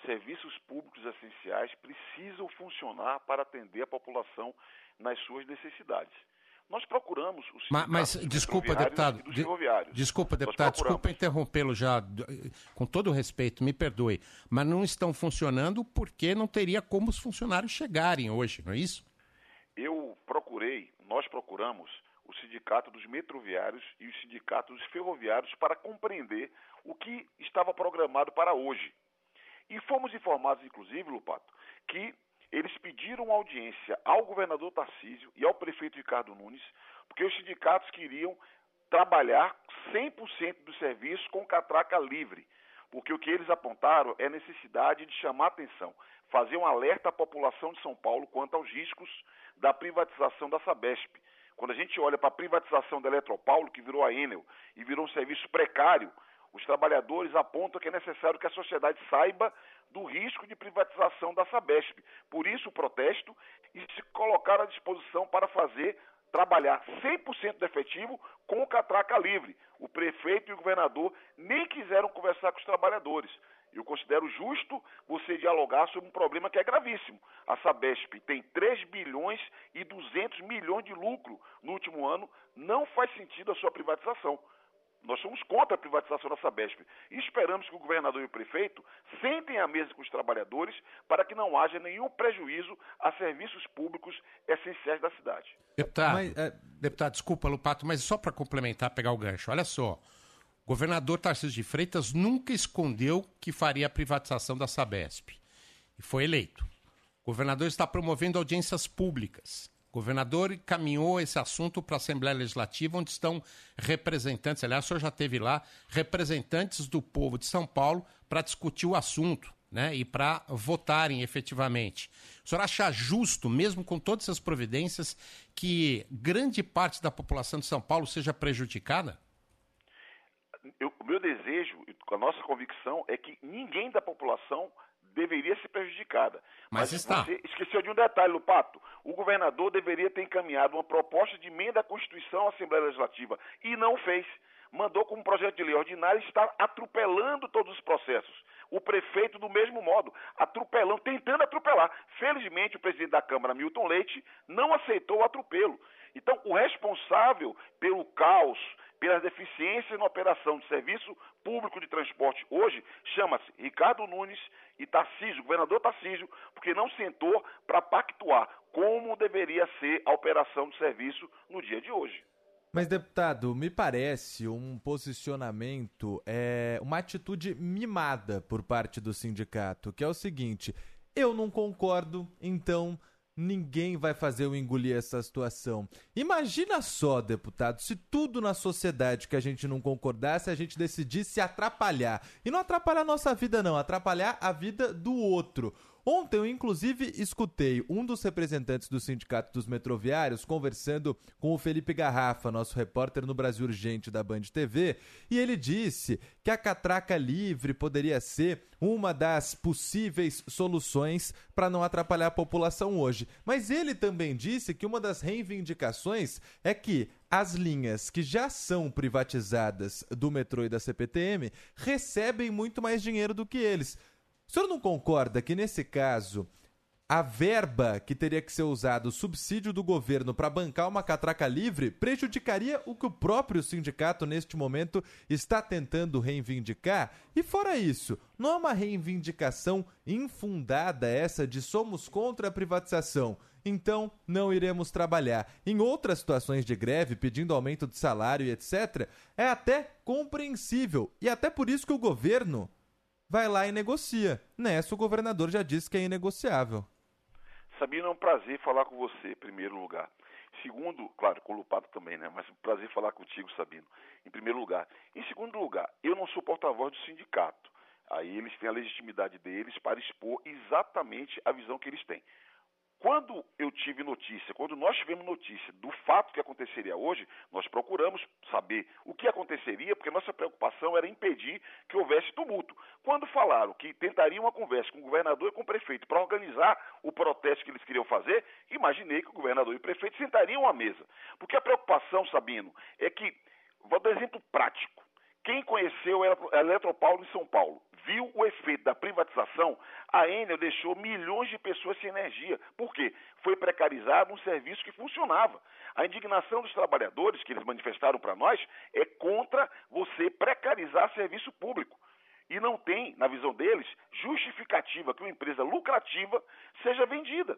Serviços públicos essenciais precisam funcionar para atender a população nas suas necessidades. Nós procuramos os Ma- Mas, sindicatos desculpa, deputado. de- desculpa, deputado, desculpa interrompê-lo já, d- com todo o respeito, me perdoe, mas não estão funcionando porque não teria como os funcionários chegarem hoje, não é isso? Eu procurei, nós procuramos o sindicato dos metroviários e os sindicatos dos ferroviários para compreender o que estava programado para hoje. E fomos informados, inclusive, Lupato, que eles pediram audiência ao governador Tarcísio e ao prefeito Ricardo Nunes, porque os sindicatos queriam trabalhar 100% do serviço com catraca livre. Porque o que eles apontaram é a necessidade de chamar atenção, fazer um alerta à população de São Paulo quanto aos riscos da privatização da Sabesp. Quando a gente olha para a privatização da Eletropaulo, que virou a Enel e virou um serviço precário, os trabalhadores apontam que é necessário que a sociedade saiba do risco de privatização da Sabesp. Por isso o protesto e se colocar à disposição para fazer trabalhar 100% do efetivo com o catraca livre. O prefeito e o governador nem quiseram conversar com os trabalhadores. Eu considero justo você dialogar sobre um problema que é gravíssimo. A Sabesp tem 3 bilhões e 200 milhões de lucro no último ano. Não faz sentido a sua privatização. Nós somos contra a privatização da Sabesp e esperamos que o governador e o prefeito sentem à mesa com os trabalhadores para que não haja nenhum prejuízo a serviços públicos essenciais da cidade. Deputado, deputado, desculpa, Lupato, mas só para complementar, pegar o gancho. Olha só, governador Tarcísio de Freitas nunca escondeu que faria a privatização da Sabesp e foi eleito. O governador está promovendo audiências públicas. O governador encaminhou esse assunto para a Assembleia Legislativa, onde estão representantes, aliás, o senhor já teve lá, representantes do povo de São Paulo para discutir o assunto né, e para votarem efetivamente. O senhor acha justo, mesmo com todas essas providências, que grande parte da população de São Paulo seja prejudicada? Eu- o meu desejo, e a nossa convicção é que ninguém da população deveria ser prejudicada. Mas está. Você esqueceu de um detalhe, Lupato. O governador deveria ter encaminhado uma proposta de emenda à Constituição à Assembleia Legislativa e não fez. Mandou como projeto de lei ordinário está atropelando todos os processos. o prefeito do mesmo modo, atropelando, tentando atropelar. Felizmente, o presidente da Câmara, Milton Leite, não aceitou o atropelo. Então, o responsável pelo caos, pelas deficiências na operação de serviço público de transporte hoje chama-se Ricardo Nunes e Tarcísio, governador Tarcísio, porque não sentou para pactuar como deveria ser a operação de serviço no dia de hoje. Mas, deputado, me parece um posicionamento, é, uma atitude mimada por parte do sindicato, que é o seguinte: eu não concordo, então ninguém vai fazer eu engolir essa situação. Imagina só, deputado, se tudo na sociedade que a gente não concordasse, a gente decidisse atrapalhar. E não atrapalhar a nossa vida, não, atrapalhar a vida do outro. Ontem eu, inclusive, escutei um dos representantes do Sindicato dos Metroviários conversando com o Felipe Garrafa, nosso repórter no Brasil Urgente da Band TV, e ele disse que a catraca livre poderia ser uma das possíveis soluções para não atrapalhar a população hoje. Mas ele também disse que uma das reivindicações é que as linhas que já são privatizadas do metrô e da CPTM recebem muito mais dinheiro do que eles. O senhor não concorda que, nesse caso, a verba que teria que ser usada, o subsídio do governo para bancar uma catraca livre, prejudicaria o que o próprio sindicato, neste momento, está tentando reivindicar? E fora isso, não é uma reivindicação infundada essa de somos contra a privatização? Então, não iremos trabalhar. Em outras situações de greve, pedindo aumento de salário e etc., é até compreensível. E até por isso que o governo vai lá e negocia. Nessa, o governador já disse que é inegociável. Sabino, é um prazer falar com você, em primeiro lugar. Segundo, claro, com o Lupato também, né? Mas é um prazer falar contigo, Sabino, em primeiro lugar. Em segundo lugar, eu não sou porta-voz do sindicato. Aí eles têm a legitimidade deles para expor exatamente a visão que eles têm. Quando eu tive notícia, quando nós tivemos notícia do fato que aconteceria hoje, nós procuramos saber o que aconteceria, porque nossa preocupação era impedir que houvesse tumulto. Quando falaram que tentariam uma conversa com o governador e com o prefeito para organizar o protesto que eles queriam fazer, imaginei que o governador e o prefeito sentariam à mesa. Porque a preocupação, Sabino, é que, vou dar um exemplo prático. Quem conheceu a Eletropaulo em São Paulo viu o efeito da privatização, a Enel deixou milhões de pessoas sem energia. Por quê? Foi precarizado um serviço que funcionava. A indignação dos trabalhadores, que eles manifestaram para nós, é contra você precarizar serviço público. E não tem, na visão deles, justificativa que uma empresa lucrativa seja vendida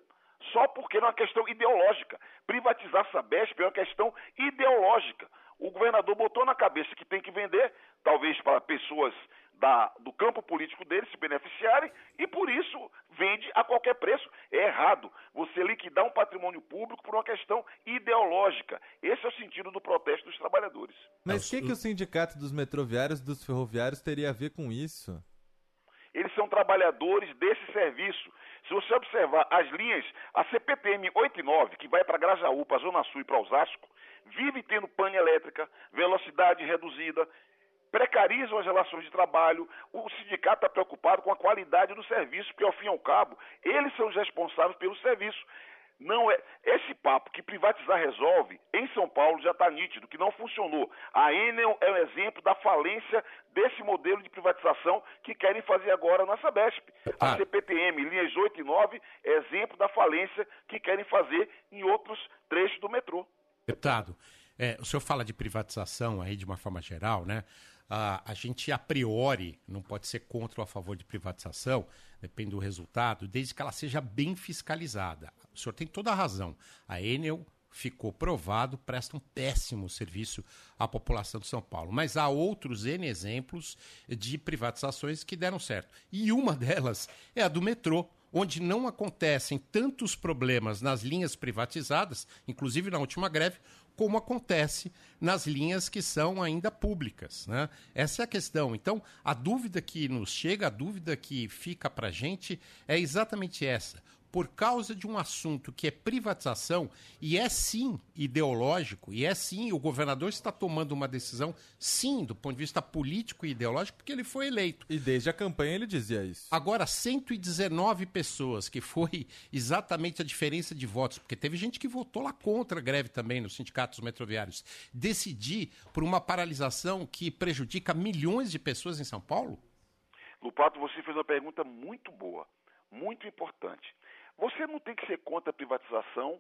só porque é uma questão ideológica. Privatizar Sabesp é uma questão ideológica. O governador botou na cabeça que tem que vender, talvez para pessoas da, do campo político deles se beneficiarem e por isso vende a qualquer preço. É errado você liquidar um patrimônio público por uma questão ideológica. Esse é o sentido do protesto dos trabalhadores. Mas o que, que o sindicato dos metroviários dos ferroviários teria a ver com isso? Eles são trabalhadores desse serviço. Se você observar as linhas, a CPTM 89, que vai para Grajaú, para Zona Sul e para Osasco, vive tendo pane elétrica, velocidade reduzida, precarizam as relações de trabalho, o sindicato está preocupado com a qualidade do serviço, porque ao fim e ao cabo, eles são os responsáveis pelo serviço. Não é esse papo que privatizar resolve em São Paulo já está nítido que não funcionou. A Enel é um exemplo da falência desse modelo de privatização que querem fazer agora na Sabesp. A ah. CPTM, linhas 8 e 9, é exemplo da falência que querem fazer em outros trechos do metrô. Deputado, é, o senhor fala de privatização aí de uma forma geral, né? A, gente a priori não pode ser contra ou a favor de privatização, depende do resultado, desde que ela seja bem fiscalizada. O senhor tem toda a razão. A Enel ficou provado, presta um péssimo serviço à população de São Paulo. Mas há outros N exemplos de privatizações que deram certo. E uma delas é a do metrô, onde não acontecem tantos problemas nas linhas privatizadas, inclusive na última greve, como acontece nas linhas que são ainda públicas. Né? Essa é a questão. Então, a dúvida que nos chega, a dúvida que fica para a gente é exatamente essa por causa de um assunto que é privatização e é sim ideológico, e é sim, o governador está tomando uma decisão, sim, do ponto de vista político e ideológico, porque ele foi eleito. E desde a campanha ele dizia isso. Agora, 119 pessoas, que foi exatamente a diferença de votos, porque teve gente que votou lá contra a greve também nos sindicatos metroviários, decidir por uma paralisação que prejudica milhões de pessoas em São Paulo? Lupato, você fez uma pergunta muito boa, muito importante. Você não tem que ser contra a privatização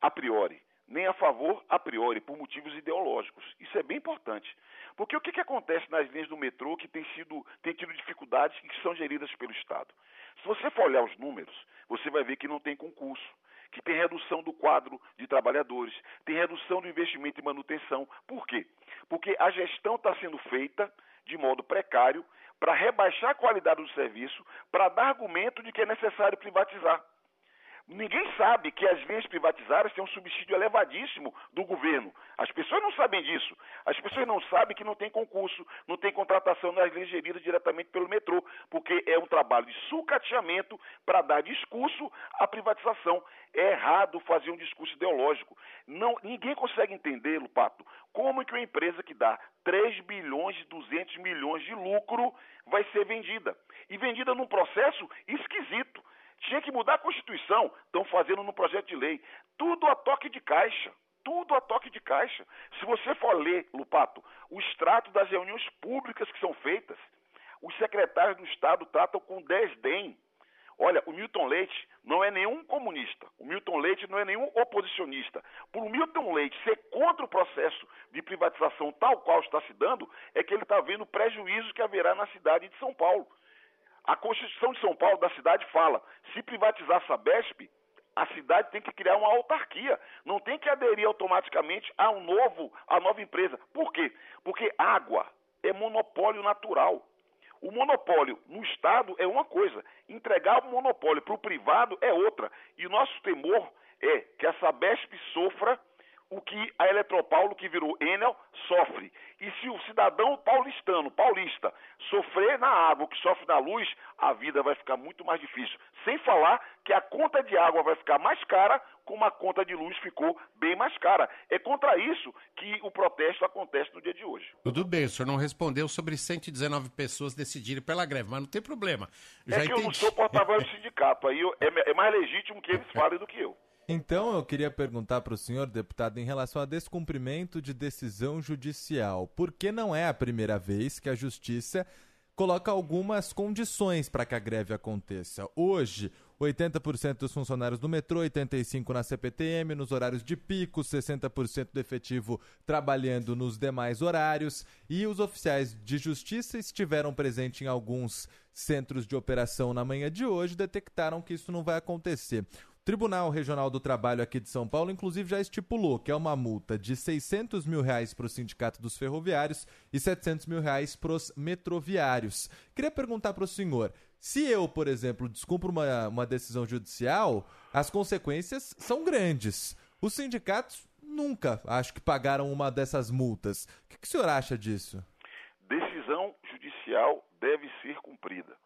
a priori, nem a favor a priori, por motivos ideológicos. Isso é bem importante. Porque o que, que acontece nas linhas do metrô que tem, sido, tem tido dificuldades e que são geridas pelo Estado? Se você for olhar os números, você vai ver que não tem concurso, que tem redução do quadro de trabalhadores, tem redução do investimento em manutenção. Por quê? Porque a gestão está sendo feita de modo precário para rebaixar a qualidade do serviço, para dar argumento de que é necessário privatizar. Ninguém sabe que as linhas privatizadas têm um subsídio elevadíssimo do governo. As pessoas não sabem disso. As pessoas não sabem que não tem concurso, não tem contratação nas linhas geridas diretamente pelo metrô, porque é um trabalho de sucateamento para dar discurso à privatização. É errado fazer um discurso ideológico. Não, ninguém consegue entender, Lupato, como que uma empresa que dá 3 bilhões e 200 milhões de lucro vai ser vendida. E vendida num processo esquisito. Tinha que mudar a Constituição, estão fazendo no projeto de lei. Tudo a toque de caixa. Tudo a toque de caixa. Se você for ler, Lupato, o extrato das reuniões públicas que são feitas, os secretários do Estado tratam com desdém. Olha, o Milton Leite não é nenhum comunista. O Milton Leite não é nenhum oposicionista. Por o Milton Leite ser contra o processo de privatização tal qual está se dando, é que ele está vendo o prejuízo que haverá na cidade de São Paulo. A Constituição de São Paulo da cidade fala: se privatizar Sabesp, a cidade tem que criar uma autarquia, não tem que aderir automaticamente a um novo, a nova empresa. Por quê? Porque água é monopólio natural. O monopólio no Estado é uma coisa, entregar o monopólio para o privado é outra. E nosso temor é que a Sabesp sofra o que a Eletropaulo, que virou Enel, sofre. E se o cidadão paulistano, paulista, sofrer na água, o que sofre na luz, a vida vai ficar muito mais difícil. Sem falar que a conta de água vai ficar mais cara, como a conta de luz ficou bem mais cara. É contra isso que o protesto acontece no dia de hoje. Tudo bem, o senhor não respondeu sobre 119 pessoas decidirem pela greve, mas não tem problema. Já é que entendi. eu não sou porta-voz do sindicato, aí eu, é, é mais legítimo que eles falem do que eu. Então eu queria perguntar para o senhor, deputado, em relação a descumprimento de decisão judicial. Por que não é a primeira vez que a justiça coloca algumas condições para que a greve aconteça? Hoje, 80% dos funcionários do metrô, 85% na CPTM, nos horários de pico, 60% do efetivo trabalhando nos demais horários. E os oficiais de justiça estiveram presentes em alguns centros de operação na manhã de hoje, detectaram que isso não vai acontecer. Tribunal Regional do Trabalho aqui de São Paulo, inclusive, já estipulou que é uma multa de 600 mil reais para o Sindicato dos Ferroviários e 700 mil reais para os metroviários. Queria perguntar para o senhor, se eu, por exemplo, descumpro uma, uma decisão judicial, as consequências são grandes. Os sindicatos nunca, acho que pagaram uma dessas multas. O que, que o senhor acha disso? Decisão judicial deve ser cumprida,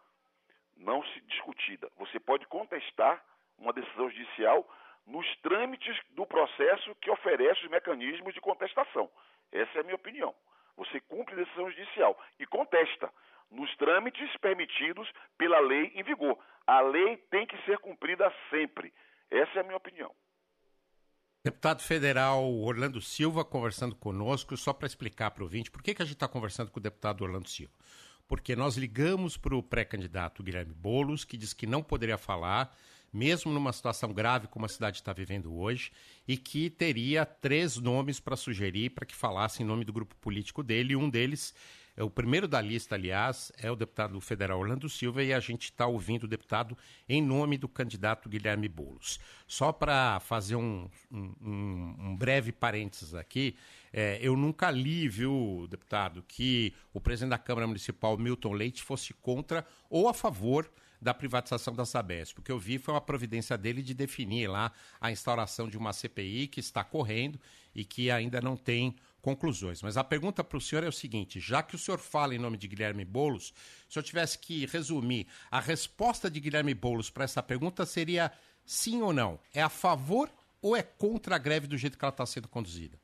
não se discutida. Você pode contestar uma decisão judicial nos trâmites do processo que oferece os mecanismos de contestação. Essa é a minha opinião. Você cumpre decisão judicial e contesta nos trâmites permitidos pela lei em vigor. A lei tem que ser cumprida sempre. Essa é a minha opinião. Deputado federal Orlando Silva conversando conosco, só para explicar para o ouvinte por que, que a gente está conversando com o deputado Orlando Silva. Porque nós ligamos para o pré-candidato Guilherme Boulos, que disse que não poderia falar mesmo numa situação grave como a cidade está vivendo hoje, e que teria três nomes para sugerir para que falasse em nome do grupo político dele, e um deles é o primeiro da lista, aliás, é o deputado federal Orlando Silva, e a gente está ouvindo o deputado em nome do candidato Guilherme Boulos. Só para fazer um, um, um, breve parênteses aqui, é, eu nunca li, viu, deputado, que o presidente da Câmara Municipal, Milton Leite, fosse contra ou a favor da privatização da Sabesp. O que eu vi foi uma providência dele de definir lá a instauração de uma CPI que está correndo e que ainda não tem conclusões. Mas a pergunta para o senhor é o seguinte: já que o senhor fala em nome de Guilherme Boulos, se eu tivesse que resumir, a resposta de Guilherme Boulos para essa pergunta seria sim ou não? É a favor ou é contra a greve do jeito que ela está sendo conduzida?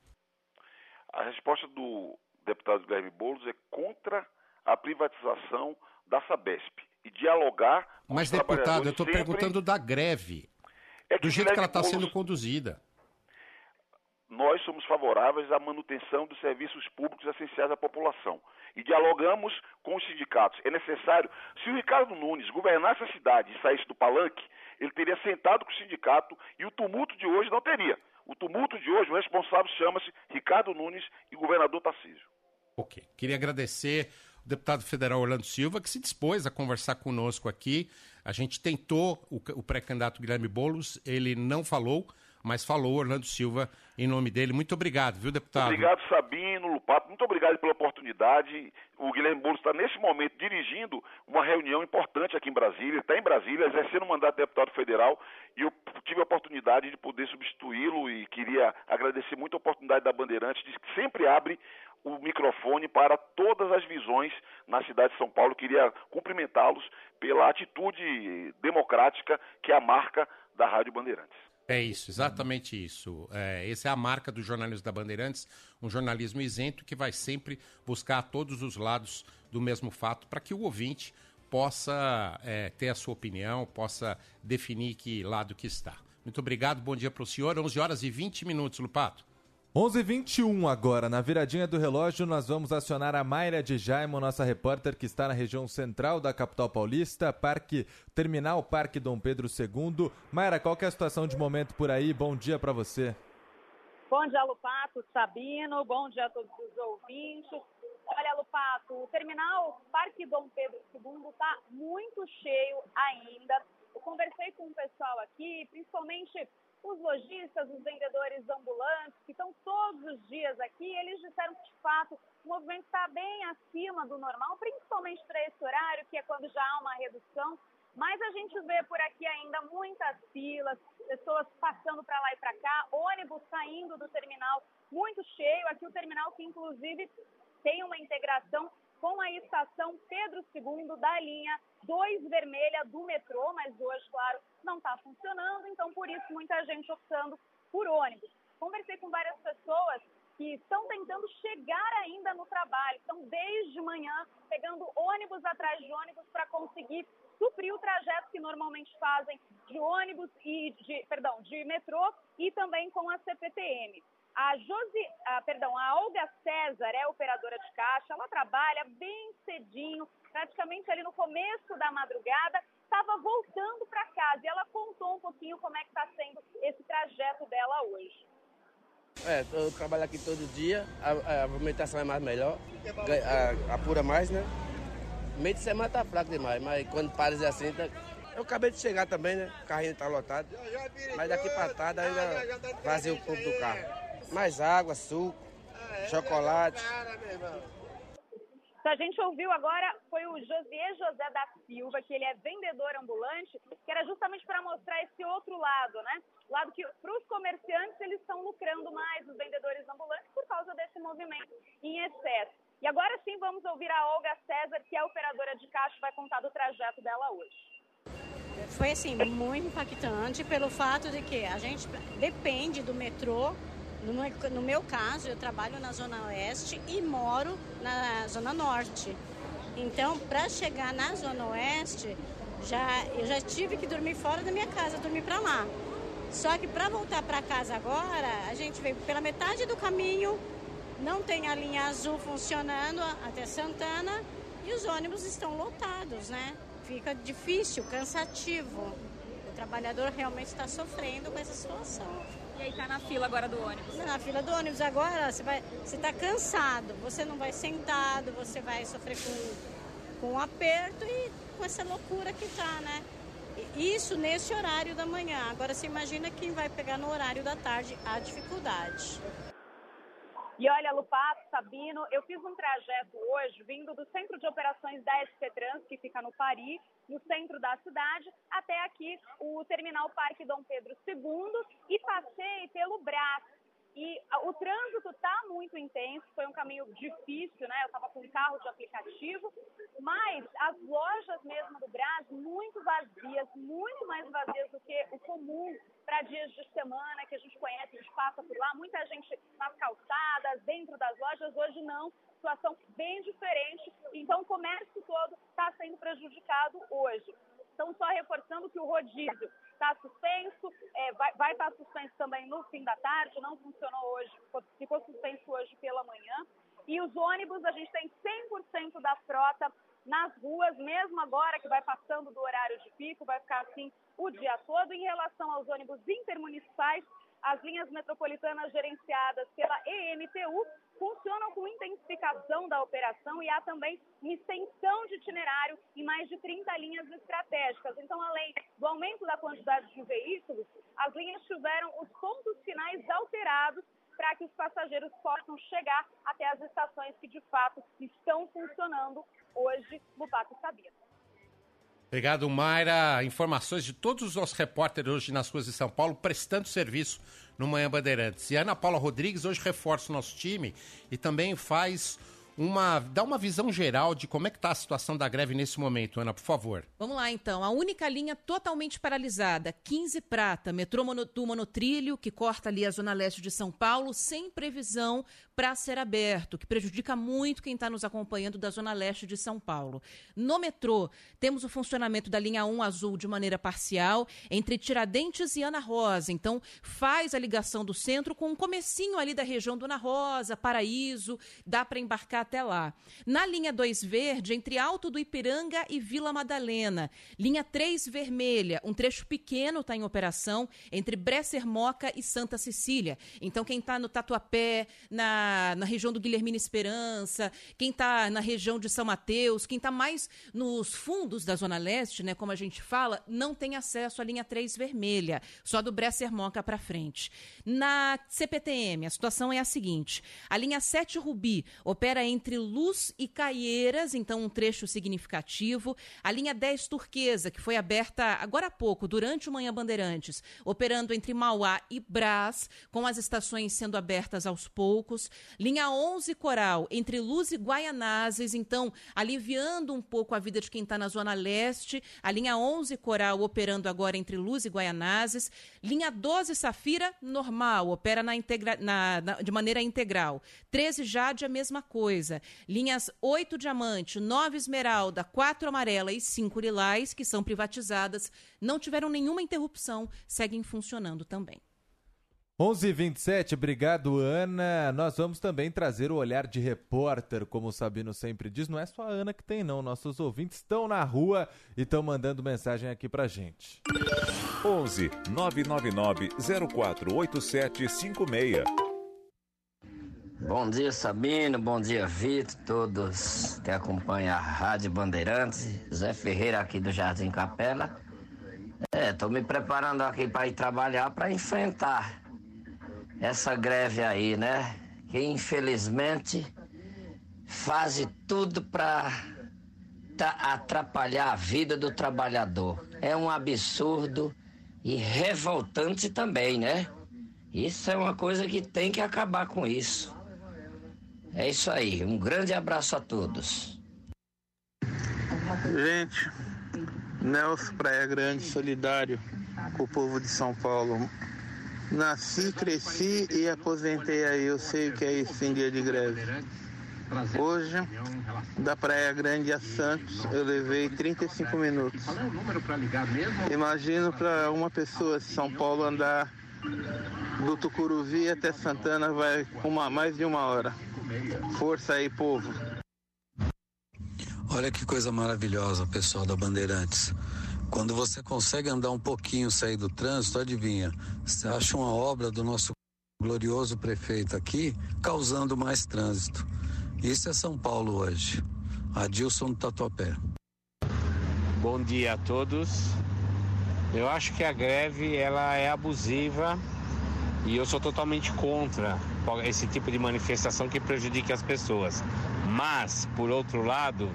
A resposta do deputado Guilherme Boulos é contra a privatização da Sabesp e dialogar com Mas, deputado, eu estou sempre... perguntando da greve. É do jeito que ela está sendo conduzida. nós somos favoráveis à manutenção dos serviços públicos essenciais à população. E dialogamos com os sindicatos. É necessário, se o Ricardo Nunes governasse a cidade e saísse do palanque, ele teria sentado com o sindicato e o tumulto de hoje não teria. O tumulto de hoje, o responsável chama-se Ricardo Nunes e governador Tarcísio. Ok. Queria agradecer deputado federal Orlando Silva, que se dispôs a conversar conosco aqui. A gente tentou o, o pré-candidato Guilherme Boulos, ele não falou, mas falou Orlando Silva em nome dele. Muito obrigado, viu, deputado? Obrigado, Sabino, Lupato. Muito obrigado pela oportunidade. O Guilherme Boulos está, nesse momento, dirigindo uma reunião importante aqui em Brasília. Está em Brasília, exercendo o mandato de deputado federal. E eu tive a oportunidade de poder substituí-lo e queria agradecer muito a oportunidade da Bandeirantes, que sempre abre o microfone para todas as visões na cidade de São Paulo. Queria cumprimentá-los pela atitude democrática que é a marca da Rádio Bandeirantes. É isso, exatamente isso. É, essa é a marca do jornalismo da Bandeirantes, um jornalismo isento que vai sempre buscar todos os lados do mesmo fato para que o ouvinte possa é, ter a sua opinião, possa definir que lado que está. Muito obrigado, bom dia para o senhor. 11 horas e 20 minutos, Lupato. 11:21 agora, na viradinha do relógio, nós vamos acionar a Mayra de Jaimo, nossa repórter que está na região central da capital paulista, Parque Terminal Parque Dom Pedro II. Mayra, qual é a situação de momento por aí? Bom dia para você. Bom dia, Lupato, Sabino, bom dia a todos os ouvintes. Olha, Lupato, o terminal Parque Dom Pedro II está muito cheio ainda. Eu conversei com o pessoal aqui, principalmente os lojistas, os vendedores ambulantes, que estão todos os dias aqui, eles disseram que, de fato, o movimento está bem acima do normal, principalmente para esse horário, que é quando já há uma redução. Mas a gente vê por aqui ainda muitas filas, pessoas passando para lá e para cá, ônibus saindo do terminal muito cheio. Aqui o terminal que, inclusive, tem uma integração com a estação Pedro II da linha 2 vermelha do metrô, mas hoje, claro, não está funcionando, então por isso muita gente optando por ônibus. Conversei com várias pessoas que estão tentando chegar ainda no trabalho, estão desde manhã pegando ônibus atrás de ônibus para conseguir suprir o trajeto que normalmente fazem de ônibus e de, perdão, de metrô e também com a CPTM. A Josi, ah, perdão, a Olga César é operadora de caixa, ela trabalha bem cedinho, praticamente ali no começo da madrugada, estava voltando para casa e ela contou um pouquinho como é que está sendo esse trajeto dela hoje. É, eu trabalho aqui todo dia, a, a movimentação é mais melhor, a, apura mais, né? Meio de semana tá fraco demais, mas quando para assim, tá... eu acabei de chegar também, né? O carrinho tá lotado, mas daqui para tarde ainda vazio o clube do carro mais água, suco, chocolate. O que a gente ouviu agora foi o José José da Silva, que ele é vendedor ambulante, que era justamente para mostrar esse outro lado, né? O lado que para os comerciantes eles estão lucrando mais, os vendedores ambulantes, por causa desse movimento em excesso. E agora sim vamos ouvir a Olga César, que é operadora de caixa, vai contar do trajeto dela hoje. Foi assim, muito impactante pelo fato de que a gente depende do metrô no, meu caso, eu trabalho na Zona Oeste e moro na Zona Norte. Então, para chegar na Zona Oeste, já, eu já tive que dormir fora da minha casa, dormir para lá. Só que para voltar para casa agora, a gente veio pela metade do caminho, não tem a linha azul funcionando até Santana e os ônibus estão lotados, né? Fica difícil, cansativo. O trabalhador realmente está sofrendo com essa situação. E aí tá na fila agora do ônibus? Na fila do ônibus agora você vai, você tá cansado, você não vai sentado, você vai sofrer com, com um aperto e com essa loucura que tá, né? Isso nesse horário da manhã. Agora você imagina quem vai pegar no horário da tarde a dificuldade. E olha, Lupato, Sabino, eu fiz um trajeto hoje vindo do centro de operações da SP Trans, que fica no Paris, no centro da cidade, até aqui o terminal Parque Dom Pedro II e passei pelo Brás. E o trânsito está muito intenso, foi um caminho difícil, né? Eu estava com um carro de aplicativo, mas as lojas mesmo do Brás muito vazias, muito mais vazias do que o comum para dias de semana que a gente conhece, a gente passa por lá, muita gente nas calçadas, dentro das lojas, hoje não, situação bem diferente, então o comércio todo está sendo prejudicado hoje. Então, só reforçando que o rodízio está suspenso, é, vai, vai estar suspenso também no fim da tarde, não funcionou hoje, ficou suspenso hoje pela manhã. E os ônibus, a gente tem 100% da frota nas ruas, mesmo agora que vai passando do horário de pico, vai ficar assim o dia todo. Em relação aos ônibus intermunicipais, as linhas metropolitanas gerenciadas pela EMTU funcionam com intensificação da operação e há também uma extensão de itinerário em mais de 30 linhas estratégicas. Então, além do aumento da quantidade de veículos, as linhas tiveram os pontos finais alterados para que os passageiros possam chegar até as estações que de fato estão funcionando hoje no Pato Sabino. Obrigado, Mayra. Informações de todos os nossos repórteres hoje nas ruas de São Paulo prestando serviço no Manhã Bandeirantes. E Ana Paula Rodrigues hoje reforça o nosso time e também faz uma dá uma visão geral de como é que está a situação da greve nesse momento, Ana, por favor. Vamos lá, então. A única linha totalmente paralisada, 15 Prata, metrô do monotrilho, que corta ali a zona leste de São Paulo, sem previsão para ser aberto, que prejudica muito quem está nos acompanhando da zona leste de São Paulo. No metrô, temos o funcionamento da linha 1 azul de maneira parcial entre Tiradentes e Ana Rosa. Então, faz a ligação do centro com um comecinho ali da região do Ana Rosa, Paraíso, dá para embarcar até lá. Na linha 2 verde, entre Alto do Ipiranga e Vila Madalena. Linha 3 vermelha, um trecho pequeno está em operação entre Bresser Moca e Santa Cecília. Então, quem está no Tatuapé, na na, região do Guilhermina Esperança, quem está na região de São Mateus, quem está mais nos fundos da Zona Leste, né, como a gente fala, não tem acesso à linha 3 vermelha, só do Bresser Moca para frente. Na CPTM, a situação é a seguinte: a linha 7 Rubi opera entre Luz e Caieiras, então um trecho significativo. A linha 10 Turquesa, que foi aberta agora há pouco, durante o Manhã Bandeirantes, operando entre Mauá e Brás, com as estações sendo abertas aos poucos. Linha 11 Coral, entre Luz e Guaianazes, então aliviando um pouco a vida de quem está na Zona Leste. A linha 11 Coral operando agora entre Luz e Guaianazes. Linha 12 Safira, normal, opera na integra na, na, de maneira integral. 13 Jade, a mesma coisa. Linhas 8 Diamante, 9 Esmeralda, 4 Amarela e 5 Lilás, que são privatizadas, não tiveram nenhuma interrupção, seguem funcionando também. 11:27, obrigado Ana. Nós vamos também trazer o olhar de repórter, como o Sabino sempre diz. Não é só a Ana que tem, não. Nossos ouvintes estão na rua e estão mandando mensagem aqui pra gente. 11 999 048756. Bom dia, Sabino. Bom dia, Vitor. Todos que acompanham a Rádio Bandeirantes. Zé Ferreira aqui do Jardim Capela. É, tô me preparando aqui para ir trabalhar para enfrentar essa greve aí, né? Que infelizmente faz tudo para atrapalhar a vida do trabalhador. É um absurdo e revoltante também, né? Isso é uma coisa que tem que acabar com isso. É isso aí. Um grande abraço a todos. Gente, Nelson Praia Grande, solidário com o povo de São Paulo. Nasci, cresci e aposentei aí. Eu sei o que é isso em dia de greve. Hoje, da Praia Grande a Santos, eu levei 35 minutos. Imagino para uma pessoa de São Paulo andar do Tucuruvi até Santana vai uma, mais de uma hora. Força aí, povo. Olha que coisa maravilhosa, pessoal da Bandeirantes. Quando você consegue andar um pouquinho, sair do trânsito, adivinha? Você acha uma obra do nosso glorioso prefeito aqui causando mais trânsito. Isso é São Paulo hoje. Adilson Tatuapé. Bom dia a todos. Eu acho que a greve ela é abusiva e eu sou totalmente contra esse tipo de manifestação que prejudique as pessoas. Mas, por outro lado,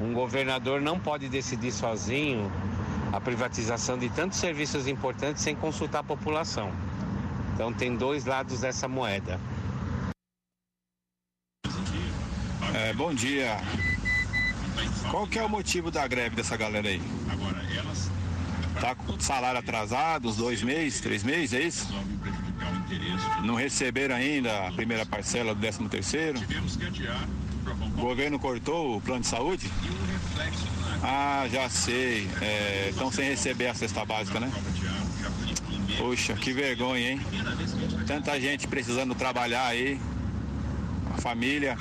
um governador não pode decidir sozinho a privatização de tantos serviços importantes sem consultar a população. Então tem dois lados dessa moeda. É, bom dia. Qual que é o motivo da greve dessa galera aí? Tá com salário atrasado, os dois meses, três meses, é isso? Não receberam ainda a primeira parcela do 13 terceiro? O governo cortou o plano de saúde? Ah, já sei. Estão sem receber a cesta básica, né? Poxa, que vergonha, hein? Tanta gente precisando trabalhar aí. A família.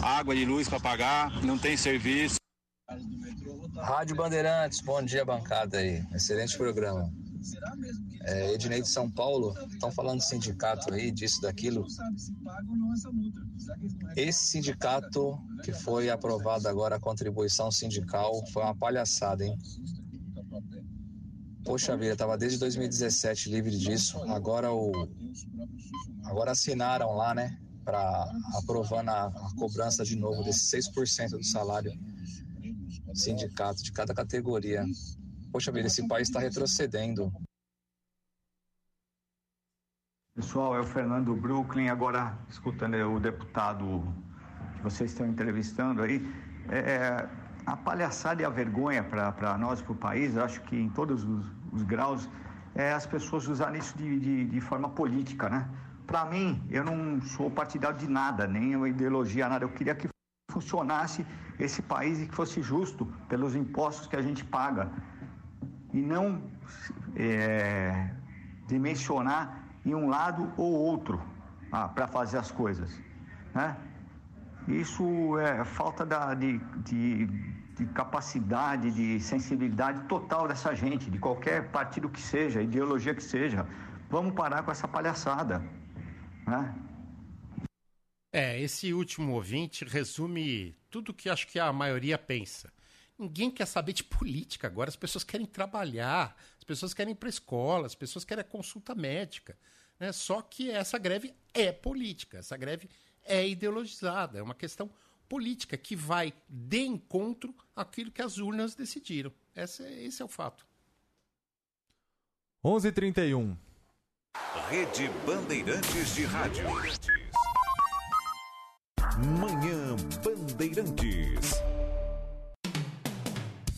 Água e luz para pagar, não tem serviço. Rádio Bandeirantes, bom dia, bancada aí. Excelente programa. É, Ednei de São Paulo, estão falando sindicato aí, disso, daquilo. Esse sindicato que foi aprovado agora, a contribuição sindical, foi uma palhaçada, hein? Poxa vida, estava desde 2017 livre disso. Agora o agora assinaram lá, né, para aprovando a, a cobrança de novo desse 6% do salário sindicato de cada categoria. Poxa vida, esse país está retrocedendo. Pessoal, é o Fernando Brooklyn, agora escutando o deputado que vocês estão entrevistando aí. É, a palhaçada e a vergonha para nós, para o país, acho que em todos os, os graus, é as pessoas usarem isso de, de, de forma política, né? Para mim, eu não sou partidário de nada, nem uma ideologia, nada. Eu queria que funcionasse esse país e que fosse justo pelos impostos que a gente paga e não é, dimensionar em um lado ou outro ah, para fazer as coisas. Né? Isso é falta da, de, de, de, capacidade, de sensibilidade total dessa gente, de qualquer partido que seja, ideologia que seja. Vamos parar com essa palhaçada. Né? É, esse último ouvinte resume tudo que acho que a maioria pensa. Ninguém quer saber de política agora, as pessoas querem trabalhar, as pessoas querem ir para a escola, as pessoas querem a consulta médica. Né? Só que essa greve é política, essa greve é ideologizada, é uma questão política que vai de encontro àquilo que as urnas decidiram. Esse é, esse é o fato. 11:31 Rede Bandeirantes de Rádio. Manhã Bandeirantes.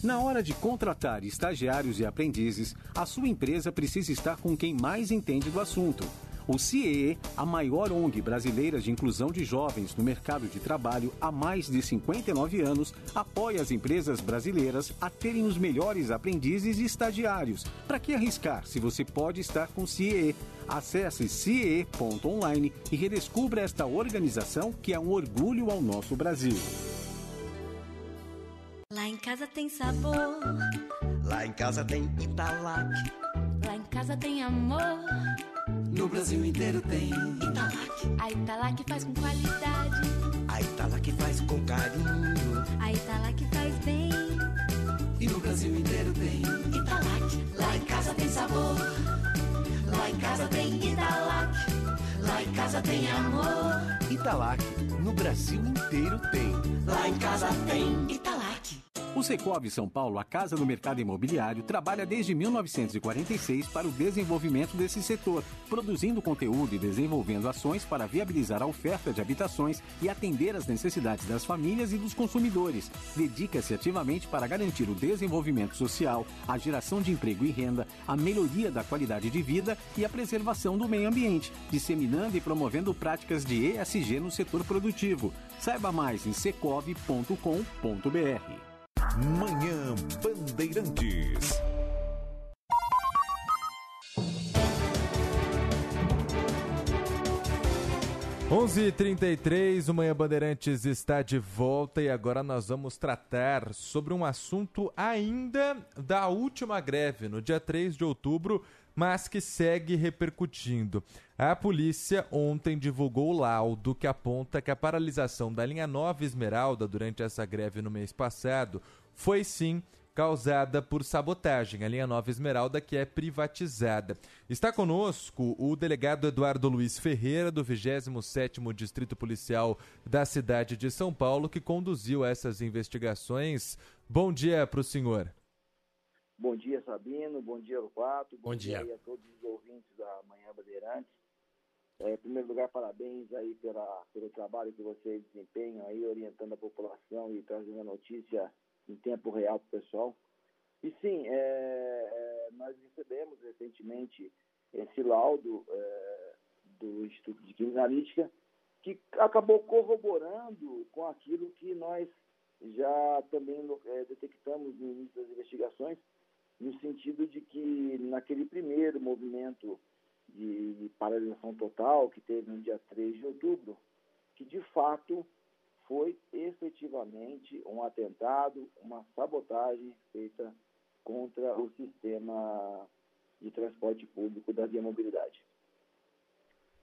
Na hora de contratar estagiários e aprendizes, a sua empresa precisa estar com quem mais entende do assunto. O CIE, a maior ONG brasileira de inclusão de jovens no mercado de trabalho há mais de 59 anos, apoia as empresas brasileiras a terem os melhores aprendizes e estagiários. Para que arriscar se você pode estar com o CIE? Acesse CIE.online e redescubra esta organização que é um orgulho ao nosso Brasil. Lá em casa tem sabor. Lá em casa tem Italac. Lá em casa tem amor. No Brasil inteiro tem Italac. A Italac faz com qualidade. A Italac faz com carinho. A Italac faz bem. E no Brasil inteiro tem Italac. Lá em casa tem sabor. Lá em casa tem Italac. Lá em casa tem amor. Italac. No Brasil inteiro tem. Lá em casa tem Italac. O Secov São Paulo, a casa do mercado imobiliário, trabalha desde 1946 para o desenvolvimento desse setor, produzindo conteúdo e desenvolvendo ações para viabilizar a oferta de habitações e atender às necessidades das famílias e dos consumidores. Dedica-se ativamente para garantir o desenvolvimento social, a geração de emprego e renda, a melhoria da qualidade de vida e a preservação do meio ambiente, disseminando e promovendo práticas de ESG no setor produtivo. Saiba mais em secov.com.br. Manhã Bandeirantes. Onze trinta o Manhã Bandeirantes está de volta e agora nós vamos tratar sobre um assunto ainda da última greve, no dia 3 de outubro, mas que segue repercutindo. A polícia ontem divulgou o laudo que aponta que a paralisação da linha 9 Esmeralda durante essa greve no mês passado foi sim causada por sabotagem, a linha Nova Esmeralda que é privatizada. Está conosco o delegado Eduardo Luiz Ferreira, do 27º Distrito Policial da cidade de São Paulo, que conduziu essas investigações. Bom dia para o senhor. Bom dia, Sabino. Bom dia, Lupato. Bom, Bom dia. dia a todos os ouvintes da Manhã Bandeirantes. É, em primeiro lugar, parabéns aí pela, pelo trabalho que vocês desempenham aí, orientando a população e trazendo a notícia em tempo real para o pessoal. E sim, é, é, nós recebemos recentemente esse laudo é, do Instituto de Criminalística que acabou corroborando com aquilo que nós já também eh, detectamos no início das investigações, no sentido de que naquele primeiro movimento de, paralisação total que teve no dia 3 de outubro, que de fato foi efetivamente um atentado, uma sabotagem feita contra o sistema de transporte público da Via Mobilidade.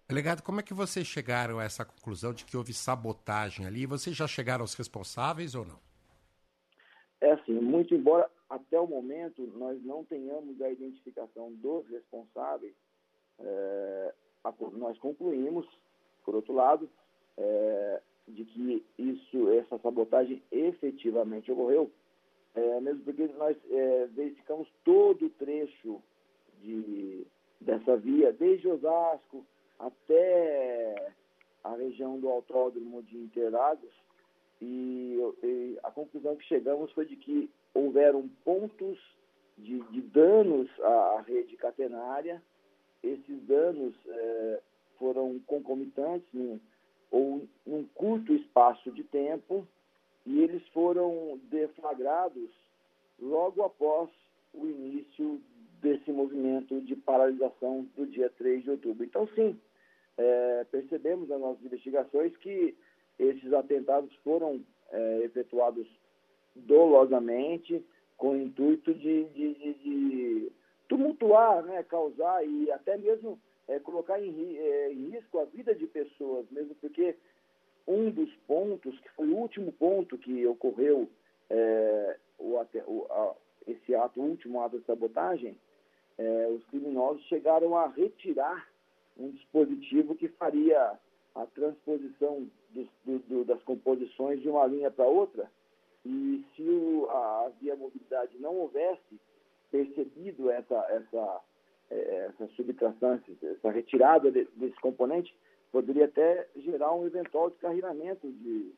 Delegado, como é que vocês chegaram a essa conclusão de que houve sabotagem ali? Vocês já chegaram aos responsáveis ou não? É assim, muito embora até o momento nós não tenhamos a identificação dos responsáveis, é, nós concluímos, por outro lado, é, de que isso, essa sabotagem efetivamente ocorreu, é, mesmo porque nós é, verificamos todo o trecho de, dessa via, desde Osasco até a região do autódromo de Interlagos, e, e a conclusão que chegamos foi de que houveram pontos de, de danos à, rede catenária. Esses danos eh, foram concomitantes num, ou num curto espaço de tempo e eles foram deflagrados logo após o início desse movimento de paralisação do dia 3 de outubro. Então, sim, eh, percebemos nas nossas investigações que esses atentados foram eh, efetuados dolosamente, com o intuito de, de- de- de tumultuar, né, causar e até mesmo eh, colocar em, eh, em risco a vida de pessoas, mesmo porque um dos pontos, que foi o último ponto que ocorreu eh, o o- a- esse ato, o último ato de sabotagem, eh, os criminosos chegaram a retirar um dispositivo que faria a transposição do- do- das composições de uma linha para outra. E se o- a via mobilidade não houvesse percebido essa, essa, eh, essa subtração, essa retirada de- desse componente, poderia até gerar um eventual descarrilamento de,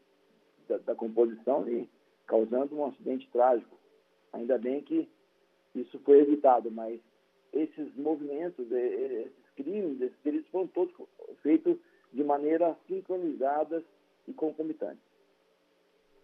da, da composição e causando um acidente trágico. Ainda bem que isso foi evitado, mas esses movimentos, esses crimes, esses delitos foram todos feitos de maneira sincronizadas e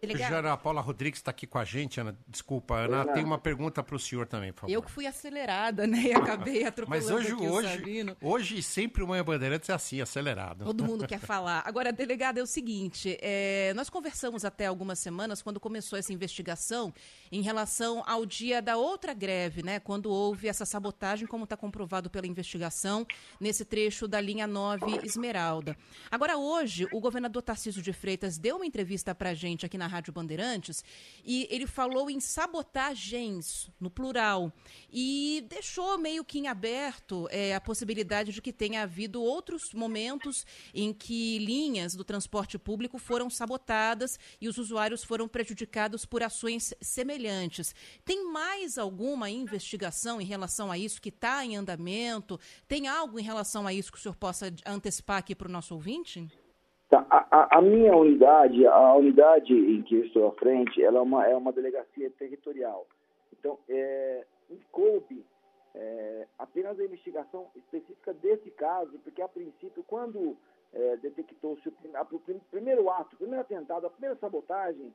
concomitantes. Já Ana Paula Rodrigues está aqui com a gente, Ana. Desculpa, Ana, Ana. tem uma pergunta para o senhor também, por favor. Eu que fui acelerada, né? E acabei atropelando Mas hoje, aqui o hoje, Sabino. hoje sempre o Manhã Bandeirantes é assim, acelerado. Todo mundo quer falar. Agora, delegada, é o seguinte: é, nós conversamos até algumas semanas quando começou essa investigação em relação ao dia da outra greve, né? Quando houve essa sabotagem, como está comprovado pela investigação, nesse trecho da linha 9 Esmeralda. Agora, hoje, o governador Tarcísio de Freitas deu uma entrevista para a gente aqui na Rádio Bandeirantes e ele falou em sabotagens, no plural, e deixou meio que em aberto é, a possibilidade de que tenha havido outros momentos em que linhas do transporte público foram sabotadas e os usuários foram prejudicados por ações semelhantes. Tem mais alguma investigação em relação a isso que está em andamento? Tem algo em relação a isso que o senhor possa antecipar aqui para o nosso ouvinte? Tá, a, a- minha unidade, a unidade em que eu estou à frente, ela é uma, é uma delegacia territorial. Então, é, coube é, apenas a investigação específica desse caso, porque a princípio, quando é, detectou-se o, o prim- primeiro ato, o primeiro atentado, a primeira sabotagem,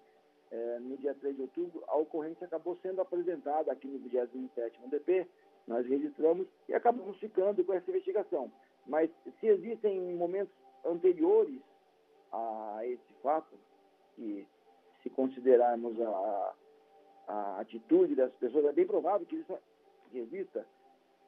é, no dia 3 de outubro, a ocorrência acabou sendo apresentada aqui no 27º DP, nós registramos e acabamos ficando com essa investigação. Mas se existem momentos anteriores a esse fato, que se considerarmos a, a atitude das pessoas, é bem provável que isso exista.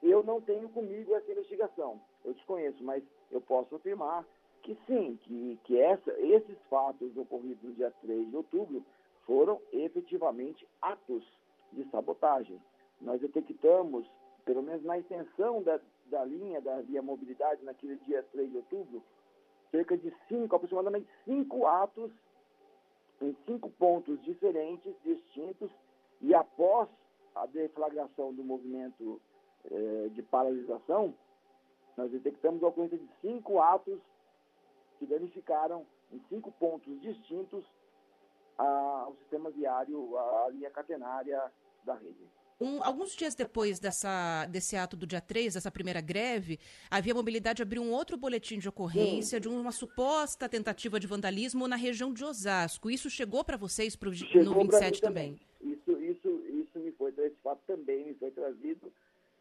Eu não tenho comigo essa investigação, eu desconheço, mas eu posso afirmar que sim, que, que essa, esses fatos ocorridos no dia 3 de outubro foram efetivamente atos de sabotagem. Nós detectamos, pelo menos na extensão da, da linha da via mobilidade naquele dia 3 de outubro, cerca de cinco, aproximadamente cinco atos em cinco pontos diferentes, distintos, e após a deflagração do movimento eh, de paralisação, nós detectamos a ocorrência de cinco atos que danificaram em cinco pontos distintos o sistema viário, a linha catenária da rede. Um, alguns dias depois dessa, desse ato do dia 3, dessa primeira greve, a Via Mobilidade abriu um outro boletim de ocorrência de uma suposta tentativa de vandalismo na região de Osasco. Isso chegou para vocês pro, Chegou no pra 27 mim também? Isso, isso, isso me foi, esse fato também me foi trazido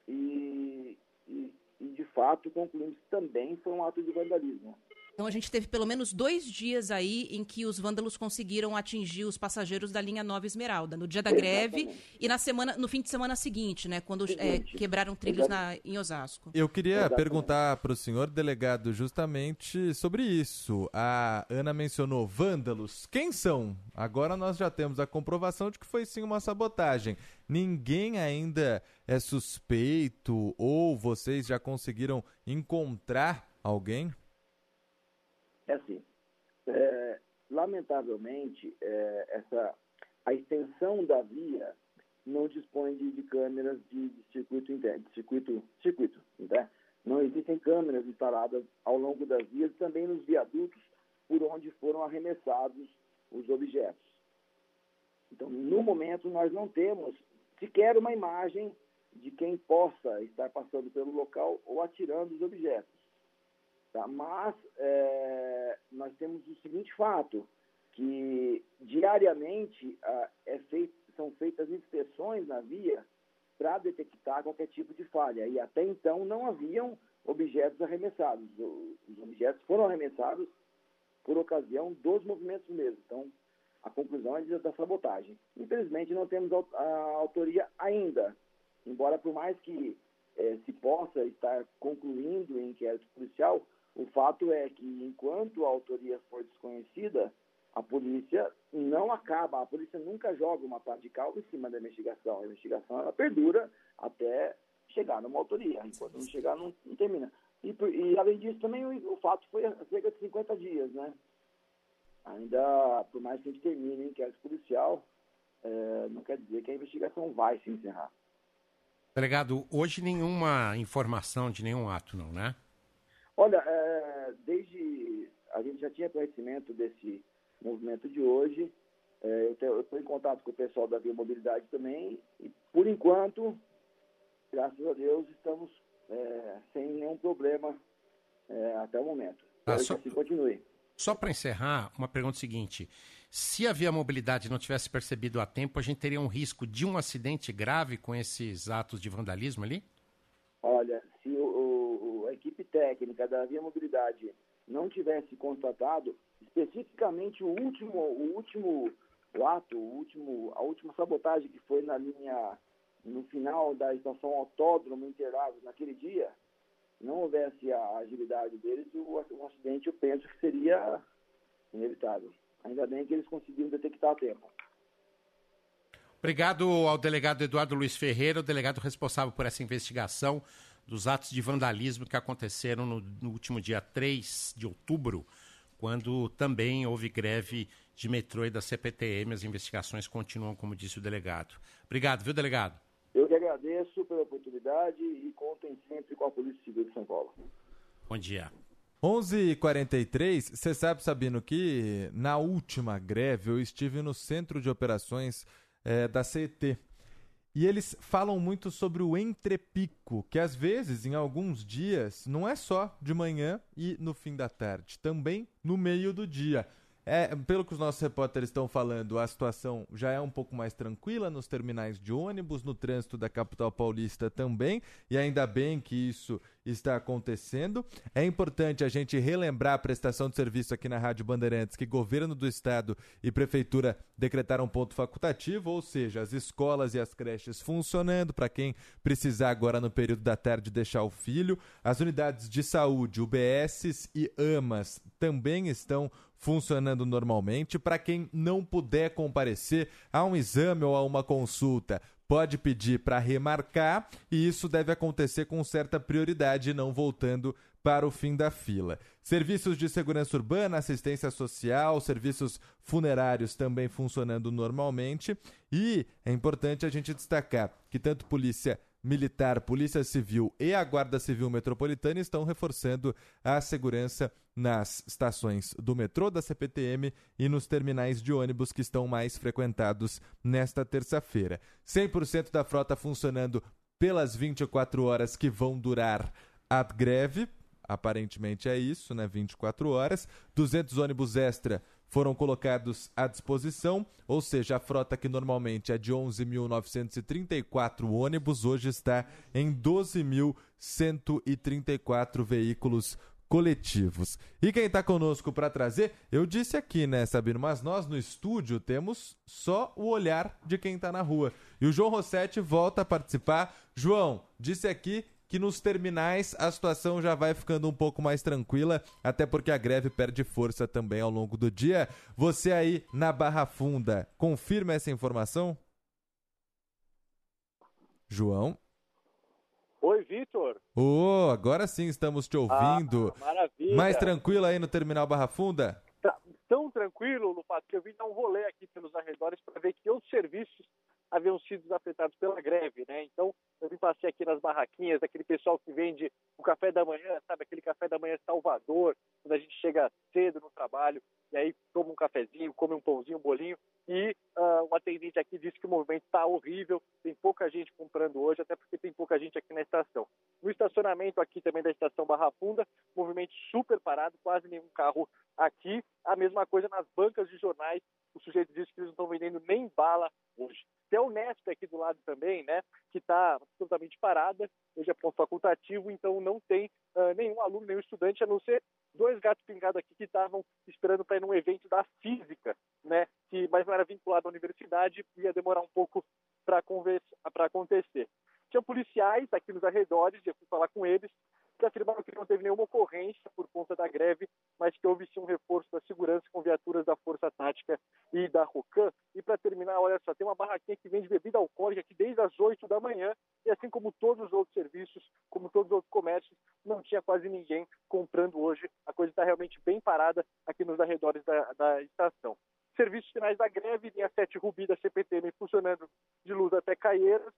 e, e, e, de fato concluímos que também foi um ato de vandalismo. Então a gente teve pelo menos dois dias aí em que os vândalos conseguiram atingir os passageiros da linha Nova Esmeralda, no dia da greve e na semana, no fim de semana seguinte, né, quando é, quebraram trilhos na, em Osasco. Eu queria perguntar para o senhor delegado justamente sobre isso. A Ana mencionou vândalos. Quem são? Agora nós já temos a comprovação de que foi sim uma sabotagem. Ninguém ainda é suspeito ou vocês já conseguiram encontrar alguém? É assim, é, lamentavelmente, é, essa, a extensão da via não dispõe de, de câmeras de, de circuito interno, de circuito, circuito, né? Não existem câmeras instaladas ao longo das vias e também nos viadutos por onde foram arremessados os objetos. Então, no momento, nós não temos sequer uma imagem de quem possa estar passando pelo local ou atirando os objetos. Tá? Mas é, nós temos o seguinte fato, que diariamente ah, é feito, são feitas inspeções na via para detectar qualquer tipo de falha. E até então não haviam objetos arremessados. Os objetos foram arremessados por ocasião dos movimentos mesmo. Então, a conclusão é da sabotagem. Infelizmente, não temos a autoria ainda, embora por mais que eh, se possa estar concluindo o inquérito policial, o fato é que enquanto a autoria for desconhecida, a polícia não acaba, a polícia nunca joga uma pá de cal em cima da investigação. A investigação ela perdura até chegar numa autoria. Enquanto não chegar, não, não termina. E, e, além disso, também o, o fato foi há cerca de 50 dias, né? Ainda, por mais que a gente termine o inquérito policial, eh, não quer dizer que a investigação vai se encerrar. Delegado, hoje nenhuma informação de nenhum ato, não, né? Olha, é, desde a gente já tinha conhecimento desse movimento de hoje. É, eu estou em contato com o pessoal da Via Mobilidade também e, por enquanto, graças a Deus, estamos é, sem nenhum problema é, até o momento. Ah, só- assim continue. Só para encerrar, uma pergunta seguinte. Se a Via Mobilidade não tivesse percebido a tempo, a gente teria um risco de um acidente grave com esses atos de vandalismo ali? Olha, se o, equipe técnica da Via Mobilidade não tivesse constatado especificamente o último, o último o ato, o último, a última sabotagem que foi na linha no final da estação Autódromo Interlagos naquele dia, não houvesse a agilidade deles, o, o acidente eu penso que seria inevitável. Ainda bem que eles conseguiram detectar a tempo. Obrigado ao delegado Eduardo Luiz Ferreira, o delegado responsável por essa investigação dos atos de vandalismo que aconteceram no, no último dia 3 de outubro, quando também houve greve de metrô e da CPTM. As investigações continuam, como disse o delegado. Obrigado, viu, delegado? Eu que agradeço pela oportunidade e contem sempre com a Polícia Civil de São Paulo. Bom dia. 11h43, você sabe, Sabino, que na última greve eu estive no centro de operações eh, da CET. E eles falam muito sobre o entrepico, que às vezes, em alguns dias, não é só de manhã e no fim da tarde, também no meio do dia. É, pelo que os nossos repórteres estão falando, a situação já é um pouco mais tranquila nos terminais de ônibus, no trânsito da capital paulista também, e ainda bem que isso está acontecendo. É importante a gente relembrar a prestação de serviço aqui na Rádio Bandeirantes que governo do estado e prefeitura decretaram ponto facultativo, ou seja, as escolas e as creches funcionando para quem precisar agora no período da tarde deixar o filho. As unidades de saúde, UBSs e AMAs também estão funcionando normalmente. Para quem não puder comparecer a um exame ou a uma consulta, pode pedir para remarcar e isso deve acontecer com certa prioridade, não voltando para o fim da fila. Serviços de segurança urbana, assistência social, serviços funerários também funcionando normalmente. E é importante a gente destacar que tanto Polícia Militar, Polícia Civil e a Guarda Civil Metropolitana estão reforçando a segurança nas estações do metrô, da CPTM e nos terminais de ônibus que estão mais frequentados nesta terça-feira. 100% da frota funcionando pelas 24 horas que vão durar a greve. Aparentemente é isso, né? 24 horas. 200 ônibus extra foram colocados à disposição, ou seja, a frota que normalmente é de 11.934 ônibus, hoje está em 12.134 veículos coletivos. E quem está conosco para trazer, eu disse aqui, né, Sabino, mas nós no estúdio temos só o olhar de quem está na rua. E o João Rossetti volta a participar. João, disse aqui que nos terminais a situação já vai ficando um pouco mais tranquila, até porque a greve perde força também ao longo do dia. Você aí na Barra Funda, confirma essa informação? João? Oi, Vitor. Ô, oh, agora sim estamos te ouvindo. Ah, maravilha. Mais tranquilo aí no terminal Barra Funda? Tá tão tranquilo, Lupato, que eu vim dar um rolê aqui pelos arredores para ver que outros serviços haviam sido afetados pela greve, né? Então, eu vim passei aqui nas barraquinhas, aquele pessoal que vende o café da manhã, sabe? Aquele café da manhã Salvador, quando a gente chega cedo no trabalho e aí toma um cafezinho, come um pãozinho, um bolinho. E uh, o atendente aqui disse que o movimento está horrível, tem pouca gente comprando hoje, até porque tem pouca gente aqui na estação. No estacionamento aqui também da estação Barra Funda, movimento super parado, quase nenhum carro aqui. A mesma coisa nas bancas de jornais, o sujeito disse que eles não estão vendendo nem bala hoje. Tem a Unesp aqui do lado também, né, que está absolutamente parada, hoje é ponto facultativo, então não tem uh, nenhum aluno, nenhum estudante, a não ser dois gatos pingados aqui que estavam esperando para ir num evento da física, né, que, mas não era vinculado à universidade, ia demorar um pouco para acontecer. Tinha policiais aqui nos arredores, eu fui falar com eles, que afirmaram que não teve nenhuma ocorrência por conta da greve, mas que houve sim um reforço da segurança com viaturas da Força Tática e da ROCAM. E para terminar, olha só, tem uma barraquinha que vende bebida alcoólica aqui desde as 8 da manhã, e assim como todos os outros serviços, como todos os outros comércios, não tinha quase ninguém comprando hoje. A coisa está realmente bem parada aqui nos arredores da, da estação. Serviços finais da greve, linha 7 Rubi da CPTM funcionando de luz até Caieiras,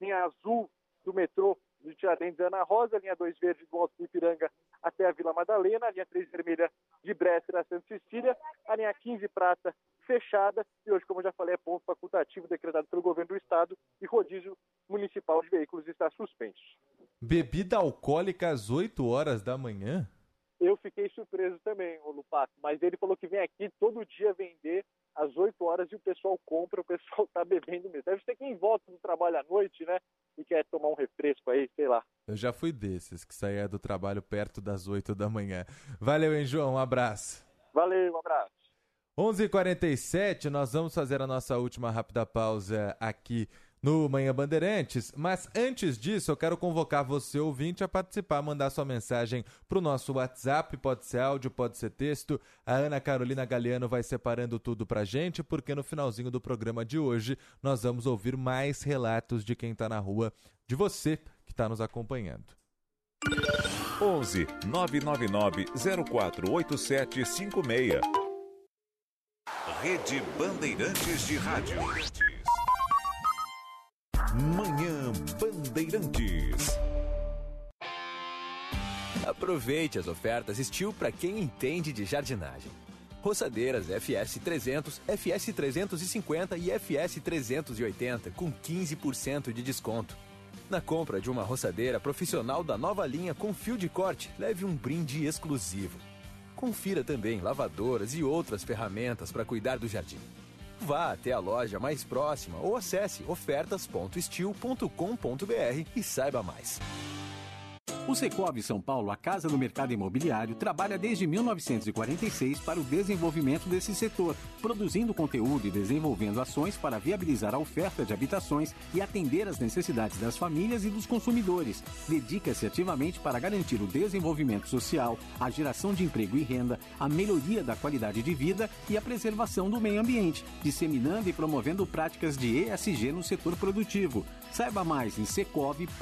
linha azul do metrô de Tiradentes Ana Rosa, linha 2 verde do Alto do Ipiranga até a Vila Madalena, linha 3 vermelha de Bresser a Santa Cecília, a linha 15 prata fechada e hoje, como já falei, é ponto facultativo decretado pelo governo do estado e rodízio municipal de veículos está suspenso. Bebida alcoólica às 8 horas da manhã? Eu fiquei surpreso também, o Lupato, mas ele falou que vem aqui todo dia vender às 8 horas e o pessoal compra, o pessoal tá bebendo mesmo. Deve ser quem volta do trabalho à noite, né? E quer tomar um refresco aí, sei lá. Eu já fui desses, que saía do trabalho perto das 8 da manhã. Valeu, hein, João? Um abraço. Valeu, um abraço. 11:47 h 47 nós vamos fazer a nossa última rápida pausa aqui no Manhã Bandeirantes, mas antes disso eu quero convocar você, ouvinte, a participar, mandar sua mensagem para o nosso WhatsApp, pode ser áudio, pode ser texto. A Ana Carolina Galeano vai separando tudo para gente, porque no finalzinho do programa de hoje nós vamos ouvir mais relatos de quem está na rua, de você que está nos acompanhando. 11 999 048756 Rede Bandeirantes de Rádio. Manhã Bandeirantes. Aproveite as ofertas Steel para quem entende de jardinagem. Roçadeiras FS 300, FS 350 e FS 380 com 15% de desconto. Na compra de uma roçadeira profissional da nova linha com fio de corte, leve um brinde exclusivo. Confira também lavadoras e outras ferramentas para cuidar do jardim. Vá até a loja mais próxima ou acesse ofertas.estil.com.br e saiba mais. O Secov São Paulo, a Casa do Mercado Imobiliário, trabalha desde 1946 para o desenvolvimento desse setor, produzindo conteúdo e desenvolvendo ações para viabilizar a oferta de habitações e atender às necessidades das famílias e dos consumidores. Dedica-se ativamente para garantir o desenvolvimento social, a geração de emprego e renda, a melhoria da qualidade de vida e a preservação do meio ambiente, disseminando e promovendo práticas de ESG no setor produtivo. Saiba mais em secov.com.br.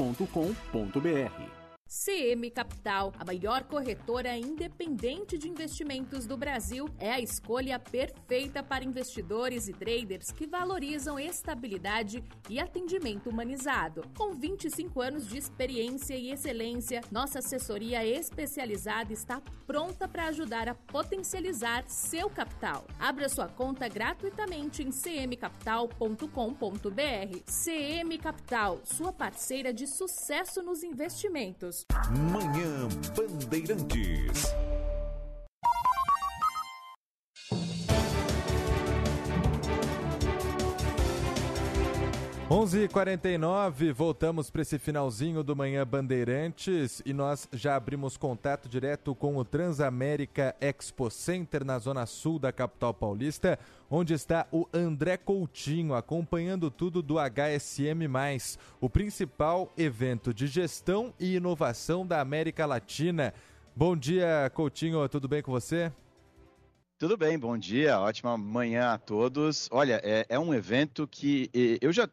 CM Capital, a maior corretora independente de investimentos do Brasil, é a escolha perfeita para investidores e traders que valorizam estabilidade e atendimento humanizado. Com 25 anos de experiência e excelência, nossa assessoria especializada está pronta para ajudar a potencializar seu capital. Abra sua conta gratuitamente em cmcapital.com.br. CM Capital, sua parceira de sucesso nos investimentos. Manhã Bandeirantes. Onze h 49 voltamos para esse finalzinho do Manhã Bandeirantes e nós já abrimos contato direto com o Transamérica Expo Center na zona sul da capital paulista, onde está o André Coutinho acompanhando tudo do HSM+, o principal evento de gestão e inovação da América Latina. Bom dia, Coutinho, tudo bem com você? Tudo bem, bom dia, ótima manhã a todos. Olha, é, é um evento que eh, eu já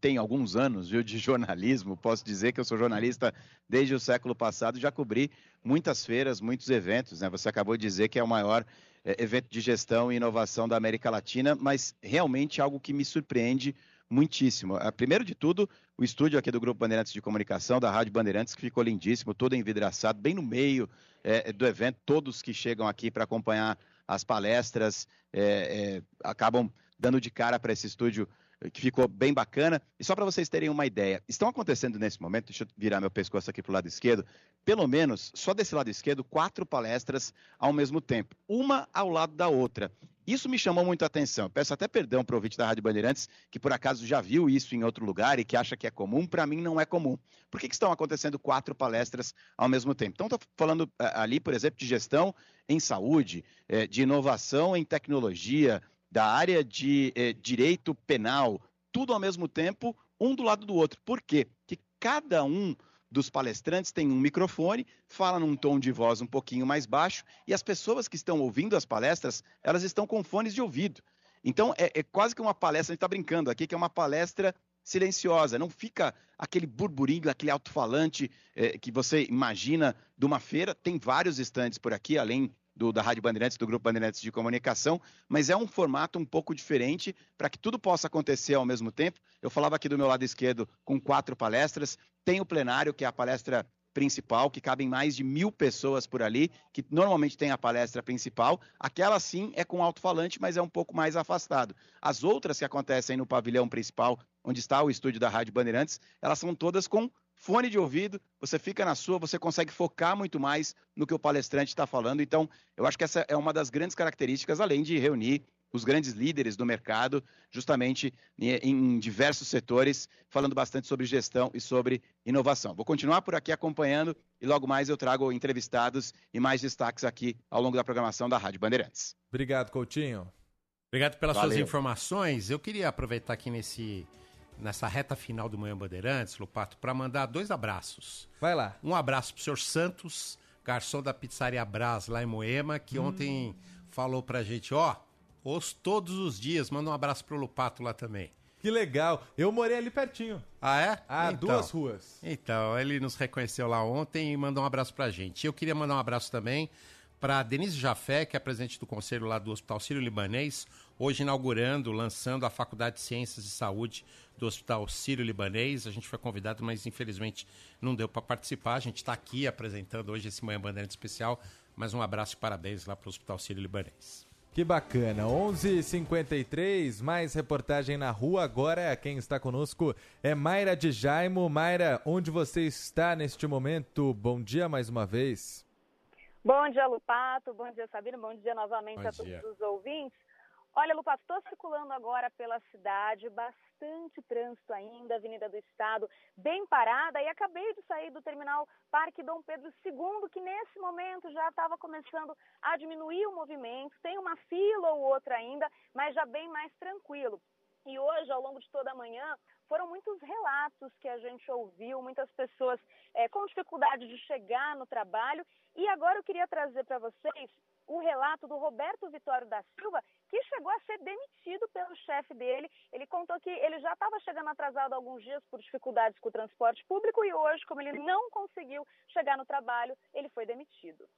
tenho alguns anos viu, de jornalismo, posso dizer que eu sou jornalista desde o século passado, já cobri muitas feiras, muitos eventos, né? Você acabou de dizer que é o maior eh, evento de gestão e inovação da América Latina, mas realmente algo que me surpreende muitíssimo. Ah, Primeiro de tudo, o estúdio aqui do Grupo Bandeirantes de Comunicação, da Rádio Bandeirantes, que ficou lindíssimo, todo envidraçado, bem no meio eh, do evento, todos que chegam aqui para acompanhar as palestras eh, eh, acabam dando de cara para esse estúdio que ficou bem bacana. E só para vocês terem uma ideia, estão acontecendo nesse momento, deixa eu virar meu pescoço aqui para o lado esquerdo, pelo menos, só desse lado esquerdo, quatro palestras ao mesmo tempo, uma ao lado da outra. Isso me chamou muito a atenção. Peço até perdão para o ouvinte da Rádio Bandeirantes, que por acaso já viu isso em outro lugar e que acha que é comum. Para mim, não é comum. Por que, que estão acontecendo quatro palestras ao mesmo tempo? Então, estou falando ah, ali, por exemplo, de gestão em saúde, eh, de inovação em tecnologia, da área de eh, direito penal, tudo ao mesmo tempo, um do lado do outro. Por quê? Que cada um dos palestrantes tem um microfone, fala num tom de voz um pouquinho mais baixo, e as pessoas que estão ouvindo as palestras, elas estão com fones de ouvido. Então, é, é quase que uma palestra, a gente está brincando aqui, que é uma palestra silenciosa, não fica aquele burburinho, aquele alto-falante eh, que você imagina de uma feira. Tem vários estandes por aqui, além do, da Rádio Bandeirantes, do Grupo Bandeirantes de Comunicação, mas é um formato um pouco diferente para que tudo possa acontecer ao mesmo tempo. Eu falava aqui do meu lado esquerdo com quatro palestras, tem o plenário, que é a palestra principal, que cabem mais de mil pessoas por ali, que normalmente tem a palestra principal. Aquela sim é com alto-falante, mas é um pouco mais afastado. As outras que acontecem no pavilhão principal, onde está o estúdio da Rádio Bandeirantes, elas são todas com fone de ouvido, você fica na sua, você consegue focar muito mais no que o palestrante está falando. Então, eu acho que essa é uma das grandes características, além de reunir os grandes líderes do mercado, justamente em, diversos setores, falando bastante sobre gestão e sobre inovação. Vou continuar por aqui acompanhando e logo mais eu trago entrevistados e mais destaques aqui ao longo da programação da Rádio Bandeirantes. Obrigado, Coutinho. Obrigado pelas suas Valeu. informações. Eu queria aproveitar aqui nesse, nessa reta final do Manhã Bandeirantes, Lupato, para mandar dois abraços. Vai lá. Um abraço pro senhor Santos, garçom da pizzaria Brás lá em Moema, que Hum. ontem falou pra gente, ó, ouço todos os dias, manda um abraço pro Lupato lá também. Que legal. Eu morei ali pertinho. Ah, é? Ah, duas ruas. Então, ele nos reconheceu lá ontem e mandou um abraço pra gente. Eu queria mandar um abraço também para Denise Jafé, que é presidente do conselho lá do Hospital Sírio-Libanês, hoje inaugurando, lançando a Faculdade de Ciências de Saúde do Hospital Sírio-Libanês. A gente foi convidado, mas infelizmente não deu para participar. A gente está aqui apresentando hoje esse Manhã Bandeirante especial. Mas um abraço e parabéns lá para o Hospital Sírio-Libanês. Que bacana. 11:53, mais reportagem na rua. Agora quem está conosco é Mayra de Jaimo. Mayra, onde você está neste momento? Bom dia mais uma vez. Bom dia, Lupato. Bom dia, Sabino. Bom dia novamente Bom a todos dia. os ouvintes. Olha, Lupato, estou circulando agora pela cidade, bastante trânsito ainda, Avenida do Estado bem parada e acabei de sair do terminal Parque Dom Pedro II, que nesse momento já estava começando a diminuir o movimento. Tem uma fila ou outra ainda, mas já bem mais tranquilo. E hoje, ao longo de toda a manhã, foram muitos relatos que a gente ouviu, muitas pessoas eh, com dificuldade de chegar no trabalho. E agora eu queria trazer para vocês o relato do Roberto Vitório da Silva, que chegou a ser demitido pelo chefe dele. Ele contou que ele já estava chegando atrasado alguns dias por dificuldades com o transporte público e hoje, como ele não conseguiu chegar no trabalho, ele foi demitido.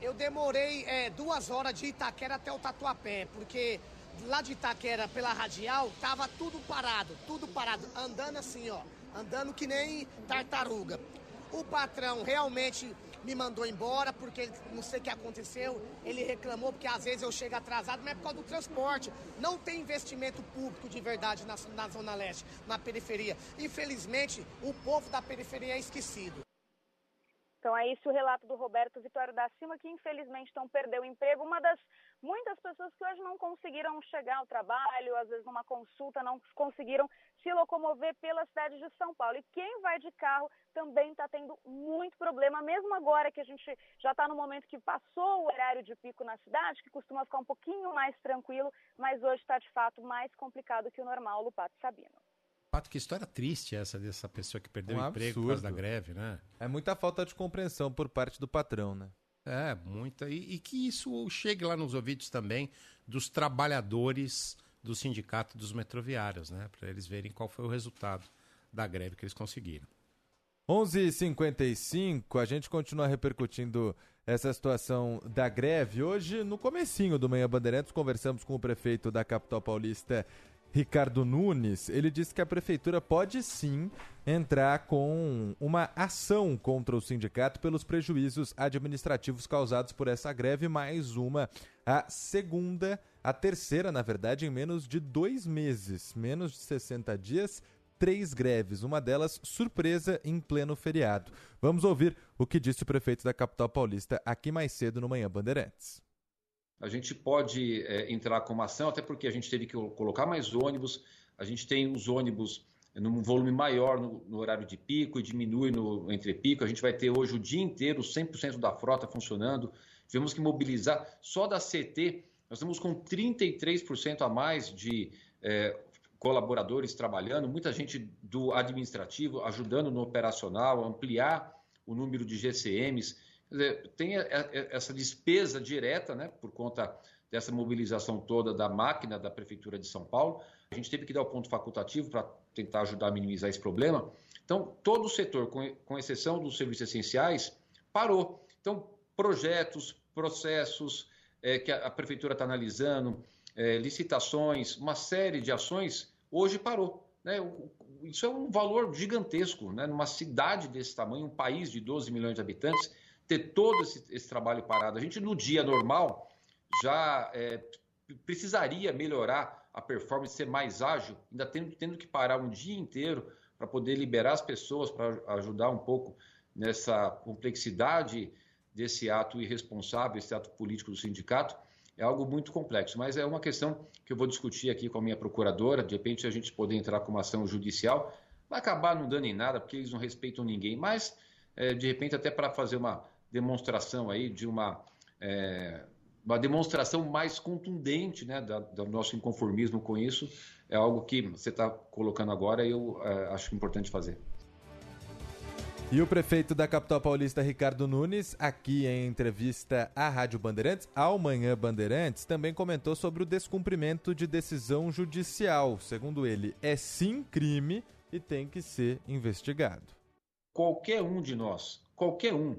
Eu demorei é, duas horas de Itaquera até o Tatuapé, porque lá de Itaquera, pela radial, tava tudo parado, tudo parado, andando assim, ó, andando que nem tartaruga. O patrão realmente me mandou embora porque não sei o que aconteceu. Ele reclamou porque às vezes eu chego atrasado, mas é por causa do transporte. Não tem investimento público de verdade na, na Zona Leste, na periferia. Infelizmente, o povo da periferia é esquecido. Então é esse o relato do Roberto Vitório da Silva, que infelizmente então perdeu o emprego. Uma das muitas pessoas que hoje não conseguiram chegar ao trabalho, às vezes numa consulta, não conseguiram se locomover pela cidade de São Paulo. E quem vai de carro também está tendo muito problema, mesmo agora que a gente já está no momento que passou o horário de pico na cidade, que costuma ficar um pouquinho mais tranquilo, mas hoje está de fato mais complicado que o normal, Lupato Sabino. Pato, que história triste essa dessa pessoa que perdeu Um o emprego por causa da greve, né? É muita falta de compreensão por parte do patrão, né? É, muita. E, e que isso chegue lá nos ouvidos também dos trabalhadores do sindicato dos metroviários, né? Para eles verem qual foi o resultado da greve que eles conseguiram. 11h55, a gente continua repercutindo essa situação da greve. Hoje, no comecinho do Manhã Bandeirantes, conversamos com o prefeito da capital paulista, Ricardo Nunes. Ele disse que a prefeitura pode sim entrar com uma ação contra o sindicato pelos prejuízos administrativos causados por essa greve, mais uma, a segunda, a terceira, na verdade, em menos de dois meses, menos de 60 dias, três greves, uma delas surpresa em pleno feriado. Vamos ouvir o que disse o prefeito da capital paulista aqui mais cedo no Manhã Bandeirantes. A gente pode é, entrar com uma ação, até porque a gente teve que colocar mais ônibus, a gente tem os ônibus num volume maior no, no horário de pico e diminui no entre pico. A gente vai ter hoje o dia inteiro 100% da frota funcionando. Tivemos que mobilizar só da CT, nós estamos com 33% a mais de é, colaboradores trabalhando, muita gente do administrativo ajudando no operacional, ampliar o número de GCMs. Tem essa despesa direta, né, por conta dessa mobilização toda da máquina da Prefeitura de São Paulo. A gente teve que dar o ponto facultativo para tentar ajudar a minimizar esse problema. Então, todo o setor, com, exceção dos serviços essenciais, parou. Então, projetos, processos eh, que a, Prefeitura está analisando, eh, licitações, uma série de ações, hoje parou. Né? Isso é um valor gigantesco, né? numa cidade desse tamanho, um país de 12 milhões de habitantes, ter todo esse, esse trabalho parado. A gente, no dia normal, já eh, precisaria melhorar a performance, ser mais ágil, ainda tendo, tendo que parar um dia inteiro para poder liberar as pessoas, para ajudar um pouco nessa complexidade desse ato irresponsável, esse ato político do sindicato, é algo muito complexo. Mas é uma questão que eu vou discutir aqui com a minha procuradora, de repente a gente poder entrar com uma ação judicial, vai acabar não dando em nada, porque eles não respeitam ninguém, mas eh, de repente até para fazer uma demonstração aí de uma é, uma demonstração mais contundente né, da- do nosso inconformismo com isso é algo que você está colocando agora e eu é, acho importante fazer. E o prefeito da capital paulista, Ricardo Nunes, aqui em entrevista à Rádio Bandeirantes, ao Manhã Bandeirantes, também comentou sobre o descumprimento de decisão judicial. Segundo ele, é sim crime e tem que ser investigado. Qualquer um de nós, qualquer um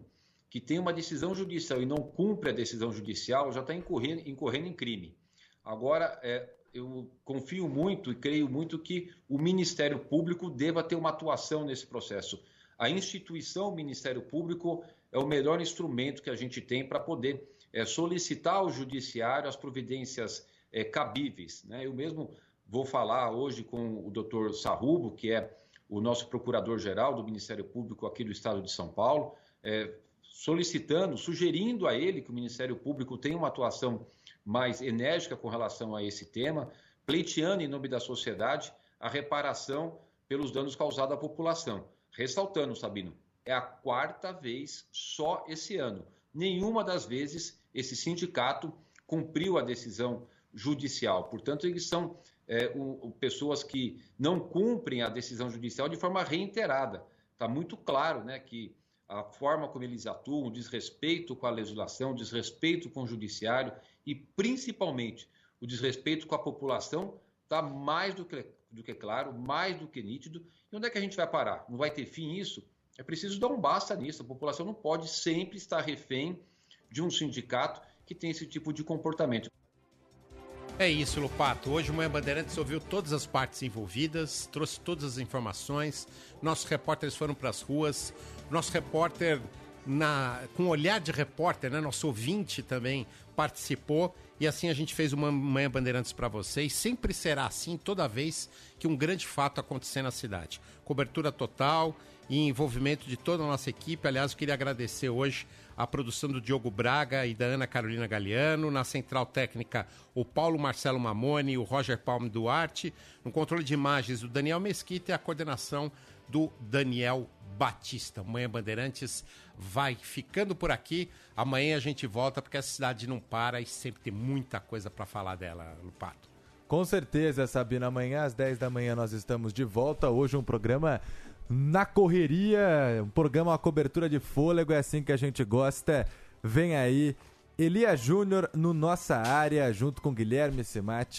que tem uma decisão judicial e não cumpre a decisão judicial já está incorrendo, incorrendo em crime. Agora, é, eu confio muito e creio muito que o Ministério Público deva ter uma atuação nesse processo. A instituição Ministério Público é o melhor instrumento que a gente tem para poder é, solicitar ao Judiciário as providências é, cabíveis. Né? Eu mesmo vou falar hoje com o doutor Sarrubo, que é o nosso procurador-geral do Ministério Público aqui do Estado de São Paulo, é, solicitando, sugerindo a ele que o Ministério Público tenha uma atuação mais enérgica com relação a esse tema, pleiteando em nome da sociedade a reparação pelos danos causados à população. Ressaltando, Sabino, é a quarta vez só esse ano. Nenhuma das vezes esse sindicato cumpriu a decisão judicial. Portanto, eles são é, o- pessoas que não cumprem a decisão judicial de forma reiterada. Está muito claro né, que a forma como eles atuam, o desrespeito com a legislação, o desrespeito com o judiciário e, principalmente, o desrespeito com a população está mais do que, do que claro, mais do que nítido. E onde é que a gente vai parar? Não vai ter fim isso? É preciso dar um basta nisso. A população não pode sempre estar refém de um sindicato que tem esse tipo de comportamento. É isso, Lupato. Hoje o Manhã Bandeirantes ouviu todas as partes envolvidas, trouxe todas as informações. Nossos repórteres foram para as ruas. Nosso repórter, na, com olhar de repórter, né, nosso ouvinte também participou. E assim a gente fez uma Manhã Bandeirantes para vocês. Sempre será assim toda vez que um grande fato acontecer na cidade. Cobertura total e envolvimento de toda a nossa equipe. Aliás, eu queria agradecer hoje a produção do Diogo Braga e da Ana Carolina Galeano, na central técnica o Paulo Marcelo Mamoni e o Roger Palme Duarte, no controle de imagens o Daniel Mesquita e a coordenação do Daniel Batista. Manhã Bandeirantes vai ficando por aqui. Amanhã a gente volta porque a cidade não para e sempre tem muita coisa para falar dela, Lupato. Com certeza, Sabina. Amanhã às 10 da manhã nós estamos de volta. Hoje um programa na correria, um programa, uma cobertura de fôlego, é assim que a gente gosta. Vem aí, Elia Júnior no Nossa Área, junto com Guilherme Semati.